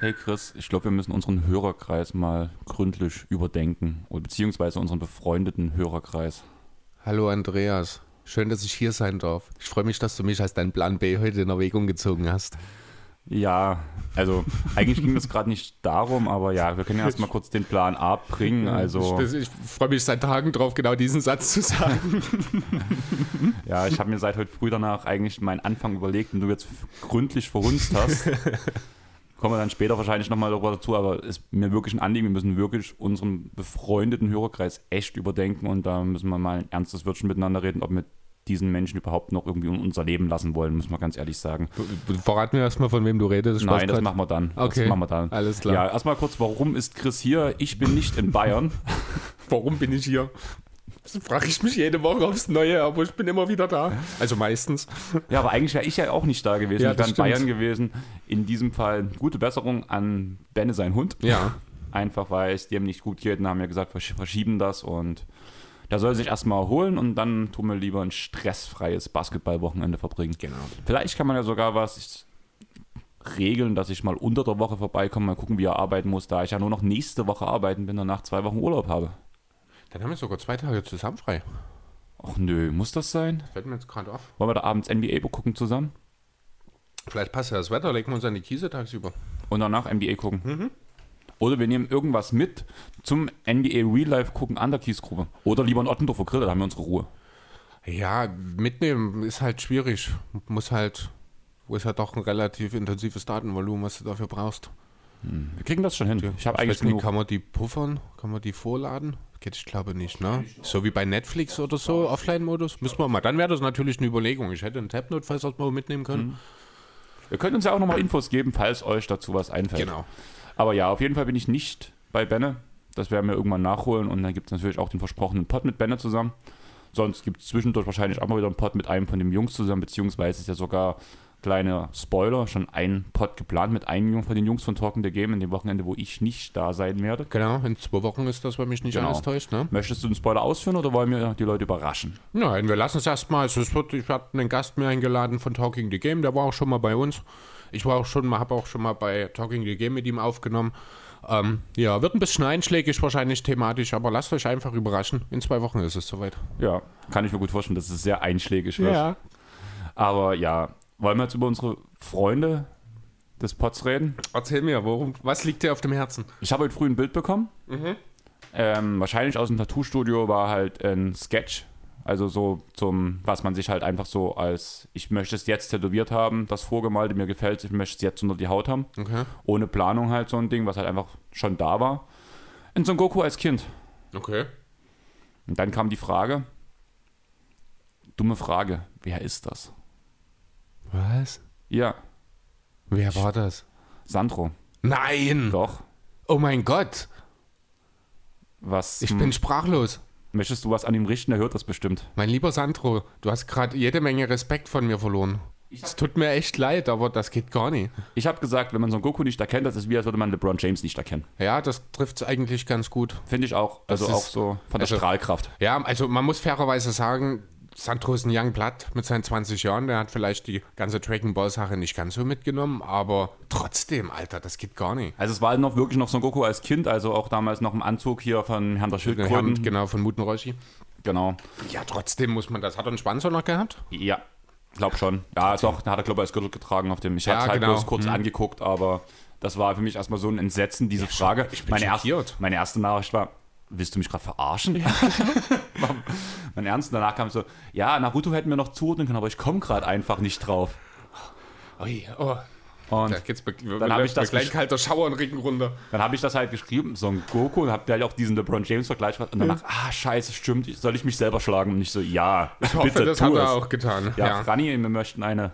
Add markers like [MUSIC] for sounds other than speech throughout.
Hey Chris, ich glaube, wir müssen unseren Hörerkreis mal gründlich überdenken, beziehungsweise unseren befreundeten Hörerkreis. Hallo Andreas, schön, dass ich hier sein darf. Ich freue mich, dass du mich als dein Plan B heute in Erwägung gezogen hast. Ja, also eigentlich ging es gerade nicht darum, aber ja, wir können ja erstmal kurz den Plan A bringen. Also, ich, ich freue mich seit Tagen drauf, genau diesen Satz zu sagen. [LAUGHS] ja, ich habe mir seit heute früh danach eigentlich meinen Anfang überlegt und du jetzt gründlich verhunzt hast. Kommen wir dann später wahrscheinlich nochmal darüber dazu, aber es ist mir wirklich ein Anliegen, wir müssen wirklich unseren befreundeten Hörerkreis echt überdenken und da müssen wir mal ein ernstes Wörtchen miteinander reden, ob wir diesen Menschen überhaupt noch irgendwie in unser Leben lassen wollen, muss man ganz ehrlich sagen. Verraten wir erstmal, von wem du redest. Nein, das machen wir dann. Okay, das machen wir dann. alles klar. Ja, erstmal kurz, warum ist Chris hier? Ich bin nicht in Bayern. [LAUGHS] warum bin ich hier? Das frage ich mich jede Woche aufs Neue, aber ich bin immer wieder da. Also meistens. Ja, aber eigentlich wäre ich ja auch nicht da gewesen. Ja, ich wäre in. Bayern gewesen. In diesem Fall gute Besserung an Benne, sein Hund. Ja. Einfach weil es dem nicht gut geht und haben ja gesagt, versch- verschieben das und der soll sich erstmal erholen und dann tun wir lieber ein stressfreies Basketballwochenende verbringen. Genau. Vielleicht kann man ja sogar was regeln, dass ich mal unter der Woche vorbeikomme, mal gucken, wie er arbeiten muss, da ich ja nur noch nächste Woche arbeiten bin und danach zwei Wochen Urlaub habe. Dann haben wir sogar zwei Tage zusammen frei. Ach nö, muss das sein? Fällt mir jetzt gerade auf. Wollen wir da abends NBA gucken zusammen? Vielleicht passt ja das Wetter, legen wir uns an die Kiese tagsüber. und danach NBA gucken. Oder wir nehmen irgendwas mit zum NBA Real Life gucken an der Kiesgrube. Oder lieber in Ottendorfer Grill, da haben wir unsere Ruhe. Ja, mitnehmen ist halt schwierig. Muss halt, wo ist halt doch ein relativ intensives Datenvolumen, was du dafür brauchst. Wir kriegen das schon hin. Ich habe Ich eigentlich nicht, kann man die puffern? Kann man die vorladen? Geht, ich glaube nicht, ne? So wie bei Netflix oder so, Offline-Modus? Müssen wir mal. Dann wäre das natürlich eine Überlegung. Ich hätte ein Tab notfalls was wir mitnehmen können. Wir können uns ja auch nochmal Infos geben, falls euch dazu was einfällt. Genau. Aber ja, auf jeden Fall bin ich nicht bei Benne. Das werden wir irgendwann nachholen. Und dann gibt es natürlich auch den versprochenen Pod mit Benne zusammen. Sonst gibt es zwischendurch wahrscheinlich auch mal wieder einen Pod mit einem von den Jungs zusammen, beziehungsweise ist ja sogar kleiner Spoiler, schon ein Pod geplant mit einem von den Jungs von Talking the Game in dem Wochenende, wo ich nicht da sein werde. Genau, in zwei Wochen ist das, wenn mich nicht Genau. alles täuscht, ne? Möchtest du den Spoiler ausführen oder wollen wir die Leute überraschen? Nein, wir lassen es erstmal. Also es wird, ich hatte einen Gast mir eingeladen von Talking the Game, der war auch schon mal bei uns. Ich war auch schon mal, habe auch schon mal bei Talking the Game mit ihm aufgenommen. Ähm, ja, wird ein bisschen einschlägig wahrscheinlich thematisch, aber lasst euch einfach überraschen. In zwei Wochen ist es soweit. Ja, kann ich mir gut vorstellen, dass es sehr einschlägig wird. Aber ja, wollen wir jetzt über unsere Freunde des Pods reden? Erzähl mir, worum, was liegt dir auf dem Herzen? Ich habe heute früh ein Bild bekommen. Ähm, wahrscheinlich aus dem Tattoo-Studio war halt ein Sketch. Also so zum, was man sich halt einfach so als, ich möchte es jetzt tätowiert haben, das Vorgemalte, mir gefällt ich möchte es jetzt unter die Haut haben. Okay. Ohne Planung halt so ein Ding, was halt einfach schon da war. In Son Goku als Kind. Okay. Und dann kam die Frage, dumme Frage, wer ist das? Was? Ja, Wer war das? Sandro. Nein! Doch. Oh mein Gott! Was Ich bin sprachlos. Möchtest du was an ihm richten? Er hört das bestimmt. Mein lieber Sandro, du hast gerade jede Menge Respekt von mir verloren. Es tut mir echt leid, aber das geht gar nicht. Ich habe gesagt, wenn man Son Goku nicht erkennt, das ist wie als würde man LeBron James nicht erkennen. Ja, das trifft es eigentlich ganz gut. Finde ich auch. Also Das auch so von der also- Strahlkraft. Ja, also man muss fairerweise sagen, Sandro ist ein Young Blood mit seinen 20 Jahren. Der hat vielleicht die ganze Dragon Ball Sache nicht ganz so mitgenommen, aber trotzdem, Alter, das geht gar nicht. Also es war noch wirklich noch Son Goku als Kind, also auch damals noch im Anzug hier von Herrn der Schildkröten. Genau, von Muten Roshi. Genau. Ja, trotzdem muss man das. Hat er einen Sponsor noch gehabt? Ja, glaub schon. Ja, doch, da hat er glaube ich als Gürtel getragen auf dem. Ich Ja, habe es halt genau. bloß kurz Hm. angeguckt, aber das war für mich erstmal so ein Entsetzen, diese Frage. ich bin meine, erste, meine erste Nachricht war, willst du mich gerade verarschen? [LAUGHS] War mein Ernst, und danach kam so, ja, Naruto hätten wir noch zuordnen können, aber ich komme gerade einfach nicht drauf. Ui, oh. Und Da geht's mir, Dann hab ich das gleich kalter Schauer in den Rücken runter. Dann habe ich das halt geschrieben, Son Goku, und habe halt auch diesen LeBron James-Vergleich gemacht. Und danach, ah, scheiße, stimmt, soll ich mich selber schlagen? Und nicht so, ja, Ich hoffe, bitte, das tu hat es. er auch getan. Ja, Ja. Franny, wir möchten eine.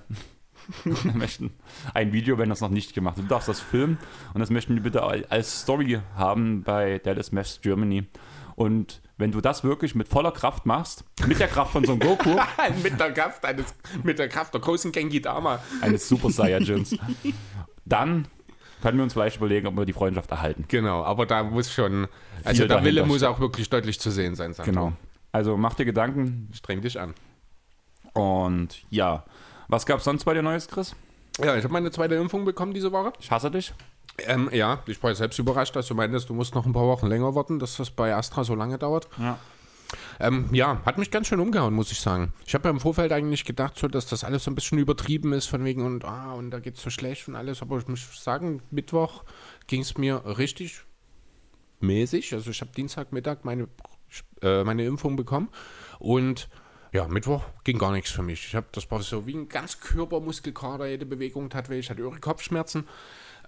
Wir möchten ein Video, wenn das noch nicht gemacht ist. Du darfst das filmen und das möchten wir bitte als Story haben bei Dallas Mavs Germany. Und wenn du das wirklich mit voller Kraft machst, mit der Kraft von Son Goku, [LAUGHS] mit der Kraft eines, mit der Kraft der großen Genki Dama. eines Super Saiyajins, dann können wir uns vielleicht überlegen, ob wir die Freundschaft erhalten. Genau, aber da muss schon, also der Wille muss auch wirklich deutlich zu sehen sein, Sandro. Genau. Also mach dir Gedanken Streng dich an. und ja. Was gab's sonst bei dir Neues, Chris? Ja, ich habe meine zweite Impfung bekommen diese Woche. Ich hasse dich. Ähm, ja, ich war selbst überrascht, dass du meintest, du musst noch ein paar Wochen länger warten, dass das bei Astra so lange dauert. Ja. Ähm, ja, hat mich ganz schön umgehauen, muss ich sagen. Ich habe ja im Vorfeld eigentlich gedacht, so, dass das alles so ein bisschen übertrieben ist, von wegen und, ah, und da geht's so schlecht und alles. Aber ich muss sagen, Mittwoch ging es mir richtig mäßig. Also ich habe Dienstagmittag meine, äh, meine Impfung bekommen und ja, Mittwoch ging gar nichts für mich. Ich habe das war so wie ein ganz Körpermuskelkater, jede Bewegung tat weh. Ich hatte irre Kopfschmerzen.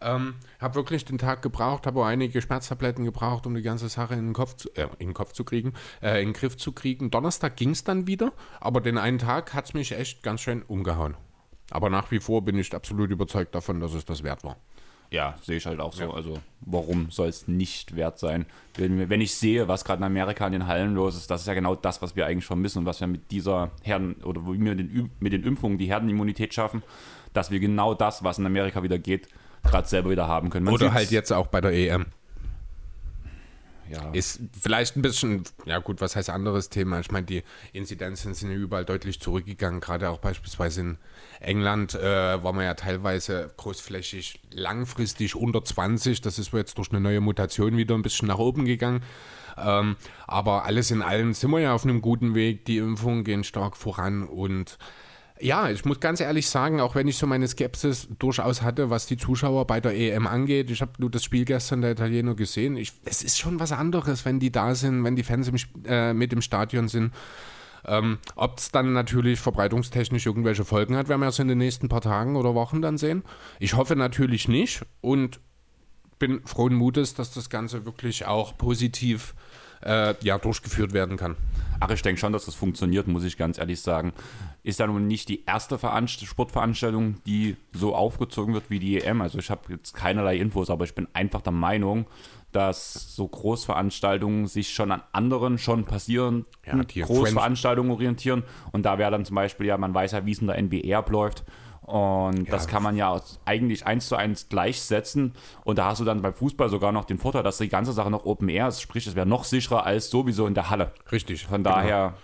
Ähm, habe wirklich den Tag gebraucht, habe auch einige Schmerztabletten gebraucht, um die ganze Sache in den Kopf zu, äh, in den Kopf zu kriegen, äh, in den Griff zu kriegen. Donnerstag ging es dann wieder, aber den einen Tag hat es mich echt ganz schön umgehauen. Aber nach wie vor bin ich absolut überzeugt davon, dass es das wert war. Ja, sehe ich halt auch so. Also, warum soll es nicht wert sein? Wenn, wenn ich sehe, was gerade in Amerika in den Hallen los ist, das ist ja genau das, was wir eigentlich vermissen und was wir mit dieser Herden- oder wo wir mit den, mit den Impfungen die Herdenimmunität schaffen, dass wir genau das, was in Amerika wieder geht, gerade selber wieder haben können. Man Oder halt jetzt auch bei der EM. Ja, Ist vielleicht ein bisschen, ja gut, was heißt anderes Thema? Ich meine, die Inzidenzen sind ja überall deutlich zurückgegangen, gerade auch beispielsweise in England äh, war man ja teilweise großflächig langfristig unter 20. Das ist jetzt durch eine neue Mutation wieder ein bisschen nach oben gegangen. Ähm, aber alles in allem sind wir ja auf einem guten Weg. Die Impfungen gehen stark voran und ja, ich muss ganz ehrlich sagen, auch wenn ich so meine Skepsis durchaus hatte, was die Zuschauer bei der EM angeht, ich habe nur das Spiel gestern der Italiener gesehen. Ich, es ist schon was anderes, wenn die da sind, wenn die Fans im, äh, mit im Stadion sind. Ähm, Ob es dann natürlich verbreitungstechnisch irgendwelche Folgen hat, werden wir erst in den nächsten paar Tagen oder Wochen dann sehen. Ich hoffe natürlich nicht und bin frohen Mutes, dass das Ganze wirklich auch positiv äh, ja, durchgeführt werden kann. Ach, ich denke schon, dass das funktioniert, muss ich ganz ehrlich sagen. Ist ja nun nicht die erste Veranst Sportveranstaltung, die so aufgezogen wird wie die EM. Also ich habe jetzt keinerlei Infos, aber ich bin einfach der Meinung, dass so Großveranstaltungen sich schon an anderen schon passieren, Ja, die Großveranstaltungen orientieren. Und da wäre dann zum Beispiel, ja, man weiß ja, wie es in der NBA abläuft. Und das kann man ja eigentlich eins zu eins gleichsetzen. Und da hast du dann beim Fußball sogar noch den Vorteil, dass die ganze Sache noch Open Air ist. Sprich, es wäre noch sicherer als sowieso in der Halle. Richtig. Von genau. daher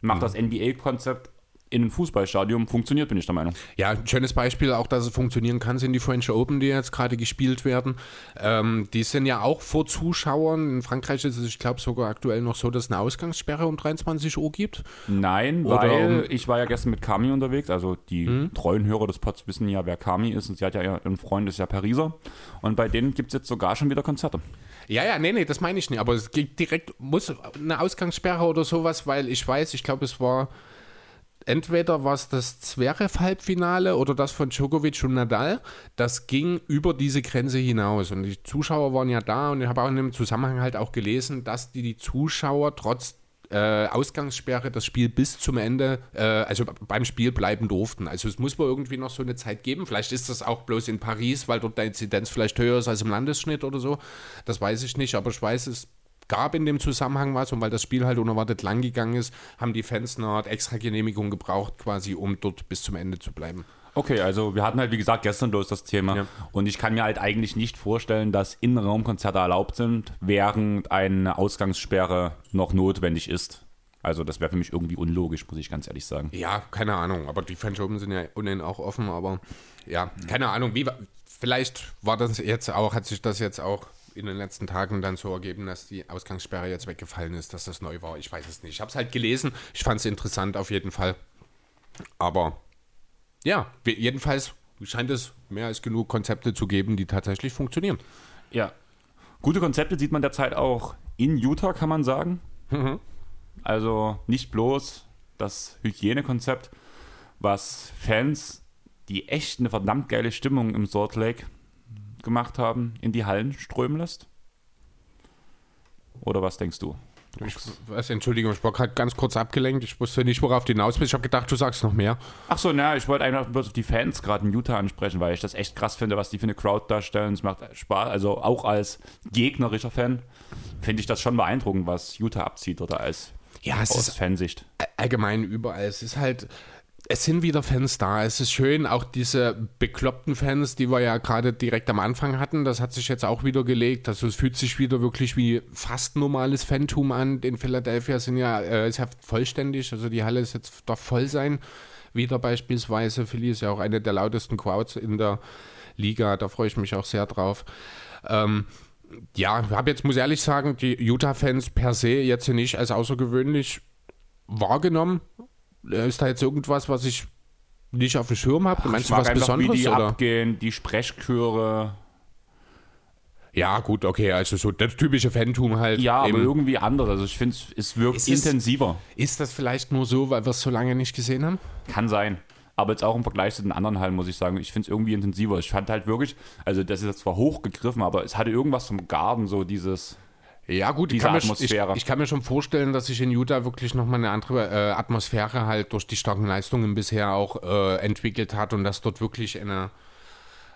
macht das NBA-Konzept in einem Fußballstadion funktioniert, bin ich der Meinung. Ja, ein schönes Beispiel, auch dass es funktionieren kann, sind die French Open, die jetzt gerade gespielt werden. Ähm, die sind ja auch vor Zuschauern. In Frankreich ist es, ich glaube, sogar aktuell noch so, dass es eine Ausgangssperre um 23 Uhr gibt. Nein, Oder weil um- ich war ja gestern mit Kami unterwegs. Also die treuen Hörer des Pods wissen ja, wer Kami ist. Und sie hat ja ihren Freund, ist ja Pariser. Und bei denen gibt es jetzt sogar schon wieder Konzerte. Ja, ja, nee, nee, das meine ich nicht. Aber es gibt direkt, muss eine Ausgangssperre oder sowas, weil ich weiß, ich glaube, es war entweder war es das Zverev-Halbfinale oder das von Djokovic und Nadal. Das ging über diese Grenze hinaus. Und die Zuschauer waren ja da und ich habe auch in dem Zusammenhang halt auch gelesen, dass die, die Zuschauer trotz äh, Ausgangssperre das Spiel bis zum Ende, äh, also beim Spiel bleiben durften. Also es muss wohl irgendwie noch so eine Zeit geben. Vielleicht ist das auch bloß in Paris, weil dort der Inzidenz vielleicht höher ist als im Landesschnitt oder so. Das weiß ich nicht, aber ich weiß, es gab in dem Zusammenhang was und weil das Spiel halt unerwartet lang gegangen ist, haben die Fans eine Art extra Genehmigung gebraucht, quasi, um dort bis zum Ende zu bleiben. Okay, also wir hatten halt, wie gesagt, gestern bloß das Thema. Ja. Und ich kann mir halt eigentlich nicht vorstellen, dass Innenraumkonzerte erlaubt sind, während eine Ausgangssperre noch notwendig ist. Also das wäre für mich irgendwie unlogisch, muss ich ganz ehrlich sagen. Ja, keine Ahnung, aber die French Open sind ja ohnehin auch offen, aber ja, keine Ahnung, wie vielleicht war das jetzt auch, hat sich das jetzt auch in den letzten Tagen dann so ergeben, dass die Ausgangssperre jetzt weggefallen ist, dass das neu war. Ich weiß es nicht. Ich habe es halt gelesen. Ich fand es interessant auf jeden Fall. Aber ja, jedenfalls scheint es mehr als genug Konzepte zu geben, die tatsächlich funktionieren. Ja. Gute Konzepte sieht man derzeit auch in Utah, kann man sagen. Also nicht bloß das Hygienekonzept, was Fans, die echt eine verdammt geile Stimmung im Salt Lake gemacht haben, in die Hallen strömen lässt. Oder was denkst du? Du Ich, was, Entschuldigung, ich war gerade ganz kurz abgelenkt. Ich wusste nicht, worauf du hinaus bist. Ich habe gedacht, du sagst noch mehr. Ach so, na, ich wollte einfach bloß auf die Fans gerade in Utah ansprechen, weil ich das echt krass finde, was die für eine Crowd darstellen. Es macht Spaß, also auch als gegnerischer Fan finde ich das schon beeindruckend, was Utah abzieht oder als Ja, es aus ist Fansicht. allgemein überall. Es ist halt, es sind wieder Fans da. Es ist schön, auch diese bekloppten Fans, die wir ja gerade direkt am Anfang hatten, das hat sich jetzt auch wieder gelegt. Also es fühlt sich wieder wirklich wie fast normales Phantom an. In Philadelphia sind ja, äh, ist ja vollständig, also die Halle ist jetzt darf voll sein. Wieder beispielsweise. Philly ist ja auch eine der lautesten Crowds in der Liga. Da freue ich mich auch sehr drauf. Ähm, ja, habe jetzt, muss ehrlich sagen, die Utah-Fans per se jetzt nicht als außergewöhnlich wahrgenommen. Äh, ist da jetzt irgendwas, was ich nicht auf dem Schirm habe? Meinst du was Besonderes? Wie die oder? abgehen, die Sprechchöre. Ja, gut, okay, also so das typische Phantom halt. Ja, aber irgendwie anders. Also ich finde, es wirkt ist intensiver. Es, ist das vielleicht nur so, weil wir es so lange nicht gesehen haben? Kann sein. Aber jetzt auch im Vergleich zu den anderen Hallen, muss ich sagen, ich finde es irgendwie intensiver. Ich fand halt wirklich, also das ist jetzt zwar hochgegriffen, aber es hatte irgendwas vom Garten, so dieses. Ja, gut, ich kann, mir, ich, ich kann, mir, schon vorstellen, dass sich in Utah wirklich nochmal eine andere äh, Atmosphäre halt durch die starken Leistungen bisher auch äh, entwickelt hat und dass dort wirklich eine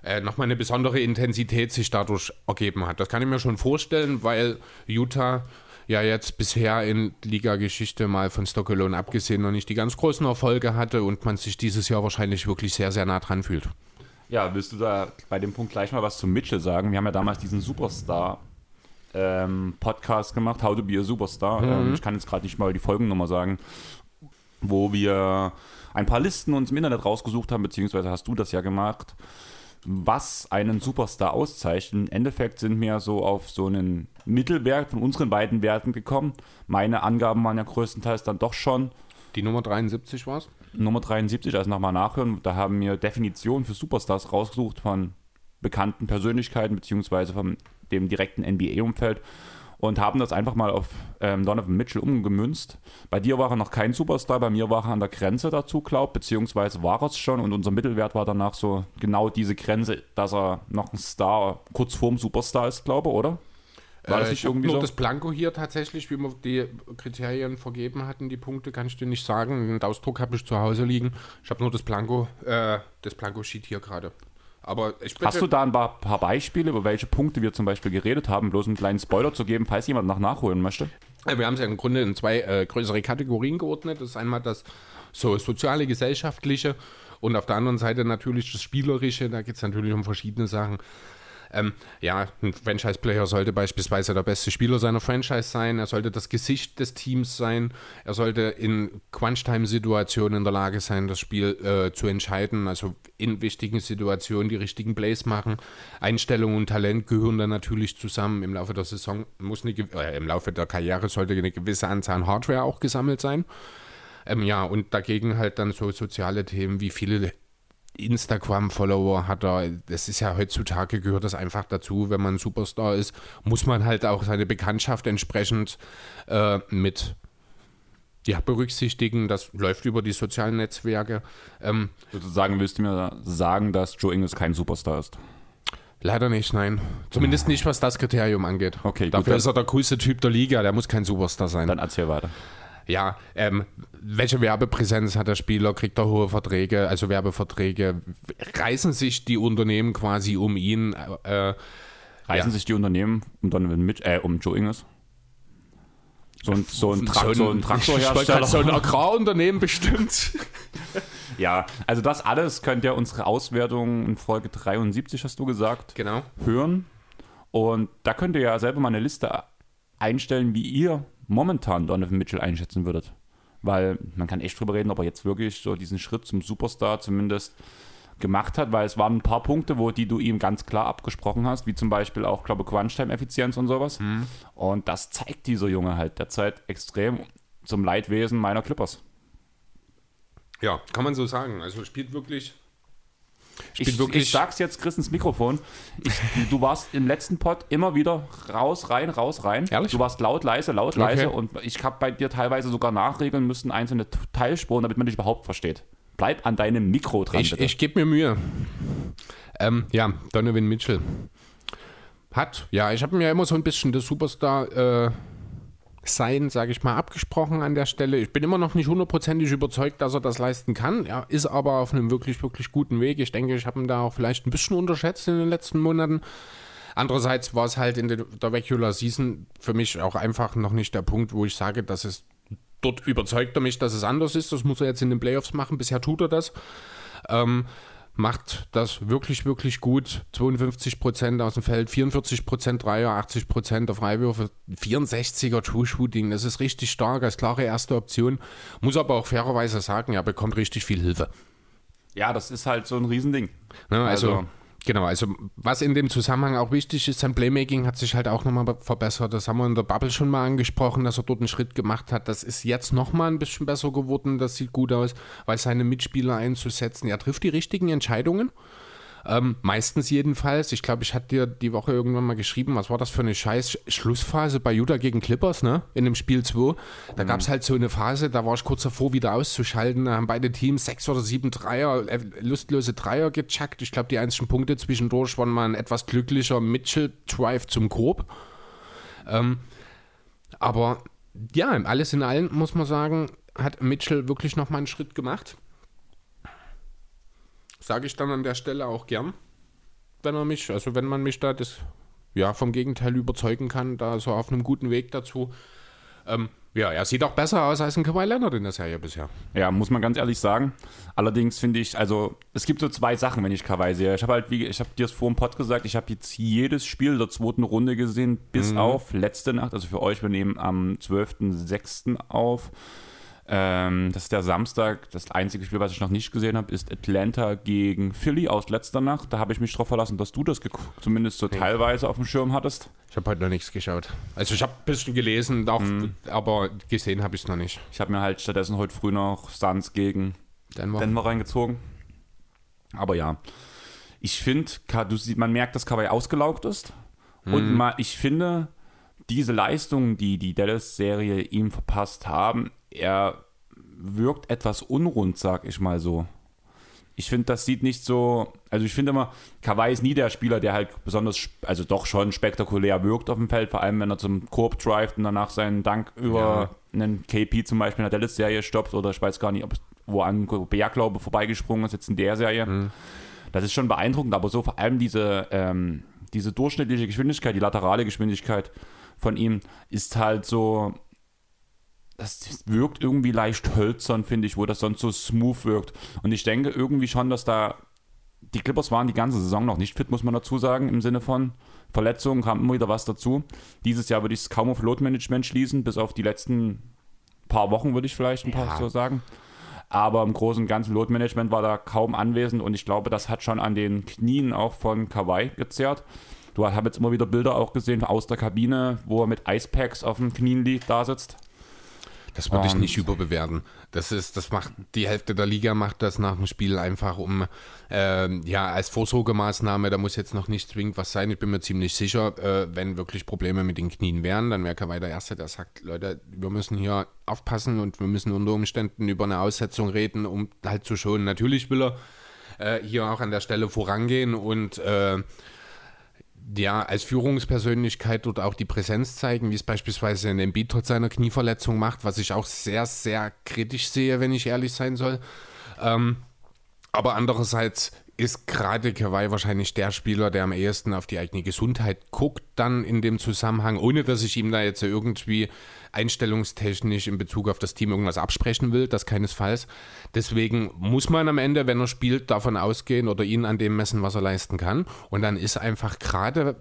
äh, nochmal eine besondere Intensität sich dadurch ergeben hat. Das kann ich mir schon vorstellen, weil Utah ja jetzt bisher in Liga-Geschichte mal von Stockelone abgesehen noch nicht die ganz großen Erfolge hatte und man sich dieses Jahr wahrscheinlich wirklich sehr, sehr nah dran fühlt. Ja, willst du da bei dem Punkt gleich mal was zu Mitchell sagen? Wir haben ja damals diesen Superstar ähm, Podcast gemacht, How to be a Superstar. Mhm. Ähm, ich kann jetzt gerade nicht mal die Folgennummer sagen, wo wir ein paar Listen uns im Internet rausgesucht haben, beziehungsweise hast du das ja gemacht, was einen Superstar auszeichnet. Im Endeffekt sind wir so auf so einen Mittelwert von unseren beiden Werten gekommen. Meine Angaben waren ja größtenteils dann doch schon. Die Nummer 73 war es? Nummer 73, also nochmal nachhören. Da haben wir Definitionen für Superstars rausgesucht von bekannten Persönlichkeiten, beziehungsweise von dem direkten NBA-Umfeld und haben das einfach mal auf ähm, Donovan Mitchell umgemünzt. Bei dir war er noch kein Superstar, bei mir war er an der Grenze dazu, glaub, beziehungsweise war er es schon und unser Mittelwert war danach so genau diese Grenze, dass er noch ein Star kurz vorm Superstar ist, glaube oder? War das äh, nicht irgendwie nur so? das Blanko hier tatsächlich, wie wir die Kriterien vergeben hatten, die Punkte, kann ich dir nicht sagen. Den Ausdruck habe ich zu Hause liegen. Ich habe nur das Blanko, äh, das Blanko-Sheet hier gerade. Aber Hast du da ein paar, paar, Beispiele, über welche Punkte wir zum Beispiel geredet haben, bloß einen kleinen Spoiler zu geben, falls jemand nach nachholen möchte? Wir haben es ja im Grunde in zwei äh, größere Kategorien geordnet. Das ist einmal das so soziale, gesellschaftliche und auf der anderen Seite natürlich das Spielerische. Da geht es natürlich um verschiedene Sachen. Ähm, ja, ein Franchise-Player sollte beispielsweise der beste Spieler seiner Franchise sein, er sollte das Gesicht des Teams sein, er sollte in Crunch-Time-Situationen in der Lage sein, das Spiel äh, zu entscheiden, also in wichtigen Situationen die richtigen Plays machen. Einstellung und Talent gehören dann natürlich zusammen. Im Laufe der Saison muss eine, äh, im Laufe der Karriere sollte eine gewisse Anzahl an Hardware auch gesammelt sein. Ähm, ja, und dagegen halt dann so soziale Themen wie viele Instagram-Follower hat er. Das ist ja heutzutage gehört das einfach dazu, wenn man Superstar ist, muss man halt auch seine Bekanntschaft entsprechend äh, mit ja, berücksichtigen. Das läuft über die sozialen Netzwerke. Ähm, Sozusagen willst du mir sagen, dass Joe Ingles kein Superstar ist? Leider nicht, nein. Zumindest nicht, was das Kriterium angeht. Okay, Dafür gut, ist er der coolste Typ der Liga, der muss kein Superstar sein. Dann erzähl weiter ja, ähm, welche Werbepräsenz hat der Spieler? Kriegt er hohe Verträge, also Werbeverträge? Reißen sich die Unternehmen quasi um ihn? Äh, Reißen ja. sich die Unternehmen um Donovan mit, äh, um Joe Ingles? So ein, so ein, Tra so ein Traktorhersteller. [LAUGHS] So ein Agrarunternehmen bestimmt. [LAUGHS] ja, also das alles könnt ihr unsere Auswertung in Folge 73, hast du gesagt, genau. hören. Und da könnt ihr ja selber mal eine Liste einstellen, wie ihr momentan Donovan Mitchell einschätzen würdet. Weil man kann echt drüber reden, ob er jetzt wirklich so diesen Schritt zum Superstar zumindest gemacht hat, weil es waren ein paar Punkte, wo die du ihm ganz klar abgesprochen hast, wie zum Beispiel auch, glaube ich, Crunch-Time-Effizienz und sowas. Mhm. Und das zeigt dieser Junge halt derzeit extrem zum Leidwesen meiner Clippers. Ja, kann man so sagen. Also spielt wirklich ich, ich, wirklich ich sag's jetzt, Chris, ins Mikrofon. Ich, du warst im letzten Pod immer wieder raus, rein, raus, rein. Ehrlich? Du warst laut, leise, laut, okay. leise und ich habe bei dir teilweise sogar nachregeln müssen, einzelne Teilspuren, damit man dich überhaupt versteht. Bleib an deinem Mikro dran. Ich, ich gebe mir Mühe. Ähm, ja, Donovan Mitchell hat, ja, ich habe mir ja immer so ein bisschen das Superstar äh, sein, sage ich mal, abgesprochen an der Stelle. Ich bin immer noch nicht hundertprozentig überzeugt, dass er das leisten kann. Er ist aber auf einem wirklich, wirklich guten Weg. Ich denke, ich habe ihn da auch vielleicht ein bisschen unterschätzt in den letzten Monaten. Andererseits war es halt in der Regular Season für mich auch einfach noch nicht der Punkt, wo ich sage, dass es dort überzeugt er mich, dass es anders ist. Das muss er jetzt in den Playoffs machen. Bisher tut er das. Ähm, macht das wirklich, wirklich gut. 52 Prozent aus dem Feld, 44 Prozent Dreier, 80 Prozent der Freiwürfe, 64er True Shooting. Das ist richtig stark als klare erste Option. Muss aber auch fairerweise sagen, er bekommt richtig viel Hilfe. Ja, das ist halt so ein Riesending. Ja, also, also Genau, also was in dem Zusammenhang auch wichtig ist, sein Playmaking hat sich halt auch nochmal verbessert. Das haben wir in der Bubble schon mal angesprochen, dass er dort einen Schritt gemacht hat. Das ist jetzt nochmal ein bisschen besser geworden. Das sieht gut aus, weil seine Mitspieler einzusetzen. Er trifft die richtigen Entscheidungen. Ähm, meistens jedenfalls. Ich glaube, ich hatte dir die Woche irgendwann mal geschrieben, was war das für eine scheiß Schlussphase bei Utah gegen Clippers, ne? In dem Spiel 2. Da mhm. gab es halt so eine Phase, da war ich kurz davor, wieder auszuschalten. Da haben beide Teams sechs oder sieben Dreier, äh, lustlose Dreier gecheckt. Ich glaube, die einzigen Punkte zwischendurch waren mal ein etwas glücklicher Mitchell-Drive zum Grob. Ähm, aber ja, alles in allem muss man sagen, hat Mitchell wirklich nochmal einen Schritt gemacht. Sage ich dann an der Stelle auch gern, wenn er mich, also wenn man mich da das, ja, vom Gegenteil überzeugen kann, da so auf einem guten Weg dazu. Ähm, ja, er sieht auch besser aus als ein Kawhi Leonard in der Serie bisher. Ja, muss man ganz ehrlich sagen. Allerdings finde ich, also es gibt so zwei Sachen, wenn ich Kawhi sehe. Ich habe halt, wie ich habe dir das vor dem Pod gesagt, ich habe jetzt jedes Spiel der zweiten Runde gesehen, bis mhm. auf letzte Nacht. Also für euch, wir nehmen am 12.06. auf. Ähm, das ist der Samstag. Das einzige Spiel, was ich noch nicht gesehen habe, ist Atlanta gegen Philly aus letzter Nacht. Da habe ich mich drauf verlassen, dass du das zumindest so teilweise auf dem Schirm hattest. Ich habe heute noch nichts geschaut. Also ich habe ein bisschen gelesen, auch, mhm. aber gesehen habe ich es noch nicht. Ich habe mir halt stattdessen heute früh noch Suns gegen Denver, Denver reingezogen. Aber ja, ich finde, man merkt, dass Kawhi ausgelaugt ist. Mhm. Und mal, ich finde, diese Leistungen, die die Dallas-Serie ihm verpasst haben, er wirkt etwas unrund, sag ich mal so. Ich finde, das sieht nicht so. Also, ich finde immer, Kawhi ist nie der Spieler, der halt besonders, also doch schon spektakulär wirkt auf dem Feld, vor allem wenn er zum Korb drivet und danach seinen Dank über ja. einen KP zum Beispiel in der Dallas-Serie stoppt oder ich weiß gar nicht, ob es wo an Gobert, glaube vorbeigesprungen ist, jetzt in der Serie. Mhm. Das ist schon beeindruckend, aber so vor allem diese, ähm, diese durchschnittliche Geschwindigkeit, die laterale Geschwindigkeit von ihm ist halt so, das wirkt irgendwie leicht hölzern, finde ich, wo das sonst so smooth wirkt. Und ich denke irgendwie schon, dass da die Clippers waren die ganze Saison noch nicht fit, muss man dazu sagen, im Sinne von Verletzungen kam immer wieder was dazu. Dieses Jahr würde ich es kaum auf Load Management schließen, bis auf die letzten paar Wochen würde ich vielleicht ein paar ja. so sagen. Aber im Großen und Ganzen Load Management war da kaum anwesend und ich glaube, das hat schon an den Knien auch von Kawhi gezerrt. Du hast jetzt immer wieder Bilder auch gesehen aus der Kabine, wo er mit Icepacks auf den Knien liegt, da sitzt. Das würde ich nicht überbewerten. Das ist, das macht die Hälfte der Liga macht das nach dem Spiel einfach um äh, ja als Vorsorgemaßnahme. Da muss jetzt noch nicht zwingend was sein. Ich bin mir ziemlich sicher, äh, wenn wirklich Probleme mit den Knien wären, dann wäre Kawhi der Erste, der sagt, Leute, wir müssen hier aufpassen und wir müssen unter Umständen über eine Aussetzung reden, um halt zu schonen. Natürlich will er äh, hier auch an der Stelle vorangehen und äh, ja, als Führungspersönlichkeit dort auch die Präsenz zeigen, wie es beispielsweise ein Embiid trotz seiner Knieverletzung macht, was ich auch sehr, sehr kritisch sehe, wenn ich ehrlich sein soll. Ähm, aber andererseits ist gerade Kawhi wahrscheinlich der Spieler, der am ehesten auf die eigene Gesundheit guckt, dann in dem Zusammenhang, ohne dass ich ihm da jetzt irgendwie einstellungstechnisch in Bezug auf das Team irgendwas absprechen will, das keinesfalls. Deswegen muss man am Ende, wenn er spielt, davon ausgehen oder ihn an dem messen, was er leisten kann. Und dann ist einfach gerade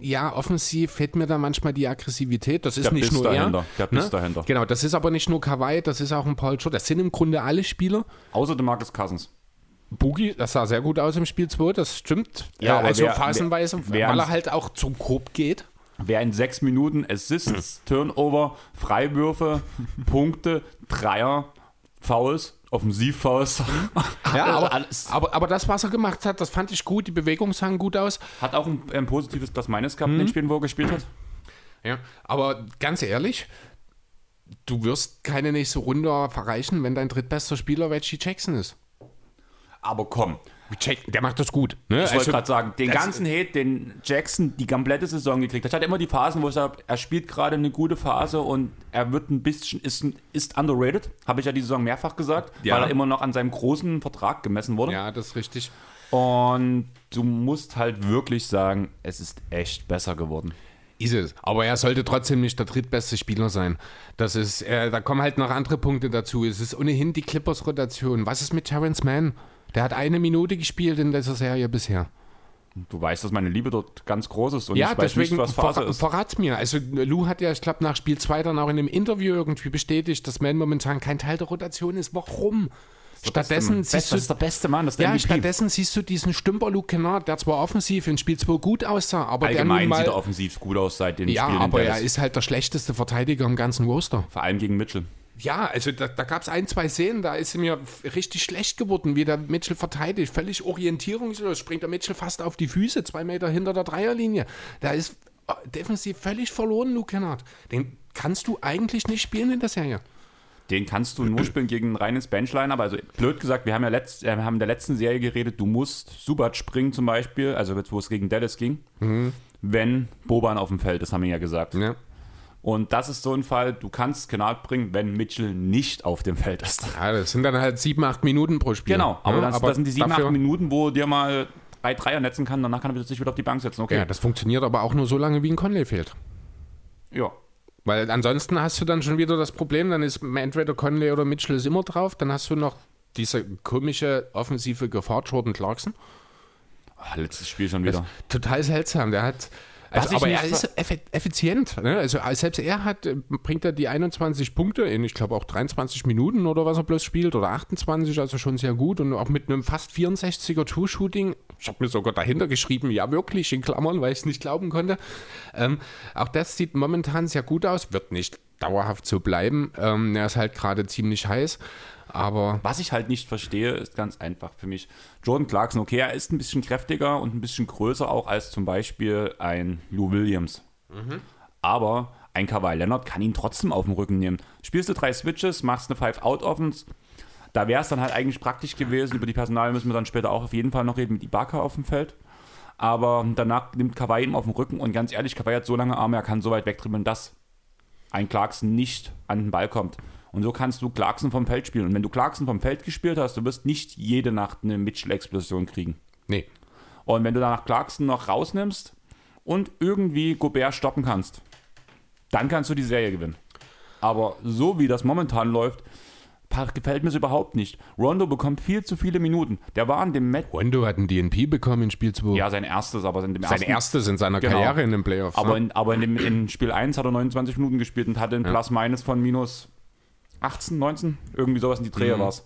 ja, offensiv fehlt mir da manchmal die Aggressivität. Das ist der nicht nur dahinter. er. Der ne? dahinter. Genau, das ist aber nicht nur Kawhi, das ist auch ein Paul George. Das sind im Grunde alle Spieler. Außer der Marcus Cousins. Boogie, das sah sehr gut aus im Spiel 2, das stimmt. Ja, also wer, phasenweise, wer, weil er halt auch zum Korb geht. Wer in sechs Minuten Assists, Turnover, Freiwürfe, [LAUGHS] Punkte, Dreier, Fouls, Offensivfouls. [LAUGHS] ja, aber, aber, aber, das, was er gemacht hat, das fand ich gut. Die Bewegungen sahen gut aus. Hat auch ein, ein positives Plus Minus gehabt in den Spielen, wo er gespielt hat. Ja, aber ganz ehrlich, du wirst keine nächste Runde erreichen, wenn dein drittbester Spieler Reggie Jackson ist. Aber komm, der macht das gut. Ne? Ich wollte also, gerade sagen, den ganzen Hate, den Jackson die komplette Saison gekriegt hat, hat immer die Phasen, wo ich sage, er spielt gerade eine gute Phase und er wird ein bisschen, ist, ist underrated, habe ich ja die Saison mehrfach gesagt, ja. weil er immer noch an seinem großen Vertrag gemessen wurde. Ja, das ist richtig. Und du musst halt wirklich sagen, es ist echt besser geworden. Ist es. Aber er sollte trotzdem nicht der drittbeste Spieler sein. Das ist, äh, da kommen halt noch andere Punkte dazu. Es ist ohnehin die Clippers-Rotation. Was ist mit Terrence Mann? Der hat eine Minute gespielt in dieser Serie bisher. Du weißt, dass meine Liebe dort ganz groß ist und ja, ich weiß deswegen nicht, was Phase ver ist. verrat's mir. Also Lou hat ja, ich glaube, nach Spiel 2 dann auch in einem Interview irgendwie bestätigt, dass Man momentan kein Teil der Rotation ist. Warum? Stattdessen das siehst du, ist der beste Mann, das ist der ja, MVP. stattdessen siehst du diesen Stümper Luke Kennard, der zwar offensiv in Spiel 2 gut aussah, aber der Allgemein nun mal, sieht er offensiv gut aus seit den ja, Spielen in aber er ist halt der schlechteste Verteidiger im ganzen Roster. Vor allem gegen Mitchell. Ja, also da, da gab es ein, zwei Szenen, da ist mir richtig schlecht geworden, wie der Mitchell verteidigt. Völlig orientierungslos, springt der Mitchell fast auf die Füße, zwei Meter hinter der Dreierlinie. Da ist äh, defensiv völlig verloren, Luke Kennard. Den kannst du eigentlich nicht spielen in der Serie. Den kannst du nur spielen gegen ein reines Benchline, aber also blöd gesagt, wir haben ja letzt, äh, haben in der letzten Serie geredet, du musst Subat springen zum Beispiel, also jetzt, wo es gegen Dallas ging, wenn Boban auf dem Feld ist, haben wir ja gesagt. Ja. Und das ist so ein Fall, du kannst Kennard bringen, wenn Mitchell nicht auf dem Feld ist. ja, das sind dann halt sieben, acht Minuten pro Spiel. Genau, aber, ja, das, das sind die sieben, acht Minuten, wo dir mal drei Dreier netzen kann, danach kann er sich wieder auf die Bank setzen. Okay. Ja, das funktioniert aber auch nur so lange, wie ein Conley fehlt. ja. Weil ansonsten hast du dann schon wieder das Problem, dann ist entweder Conley oder Mitchell ist immer drauf, dann hast du noch diese komische offensive Gefahr, Jordan Clarkson. Ah, letztes Spiel schon wieder. Total seltsam. Der hat. Also, aber er ist effizient. Ne? Also selbst er hat, äh, bringt er die 21 Punkte in, ich glaube auch 23 Minuten oder was er bloß spielt oder 28, also schon sehr gut und auch mit einem fast 64er Two-Shooting. Ich habe mir sogar dahinter geschrieben, ja wirklich in Klammern, weil ich es nicht glauben konnte. Ähm, auch das sieht momentan sehr gut aus, wird nicht dauerhaft so bleiben. Ähm, er ist halt gerade ziemlich heiß, aber Was ich halt nicht verstehe, ist ganz einfach für mich. Jordan Clarkson, okay, er ist ein bisschen kräftiger und ein bisschen größer auch als zum Beispiel ein Lou Williams. Aber ein Kawhi Leonard kann ihn trotzdem auf den Rücken nehmen. Spielst du drei Switches, machst eine Five-Out-Offense, da wäre es dann halt eigentlich praktisch gewesen. Über die Personal müssen wir dann später auch auf jeden Fall noch reden mit Ibaka auf dem Feld. Aber danach nimmt Kawhi ihn auf den Rücken und ganz ehrlich, Kawhi hat so lange Arme, er kann so weit wegdribbeln, dass ein Clarkson nicht an den Ball kommt. Und so kannst du Clarkson vom Feld spielen. Und wenn du Clarkson vom Feld gespielt hast, du wirst nicht jede Nacht eine Mitchell-Explosion kriegen. nee. Und wenn du danach Clarkson noch rausnimmst und irgendwie Gobert stoppen kannst, dann kannst du die Serie gewinnen. Aber so wie das momentan läuft, gefällt mir es überhaupt nicht. Rondo bekommt viel zu viele Minuten. Der war in dem Match, Rondo hat ein DNP bekommen in Spiel 2. ja, sein erstes, aber in dem Sein ersten erstes in seiner Genau. Karriere in den Playoffs. Aber ne? in, aber in, dem, in Spiel 1 hat er 29 Minuten gespielt und hatte ein Plus-Minus von minus 18, 19, irgendwie sowas in die Dreher war es.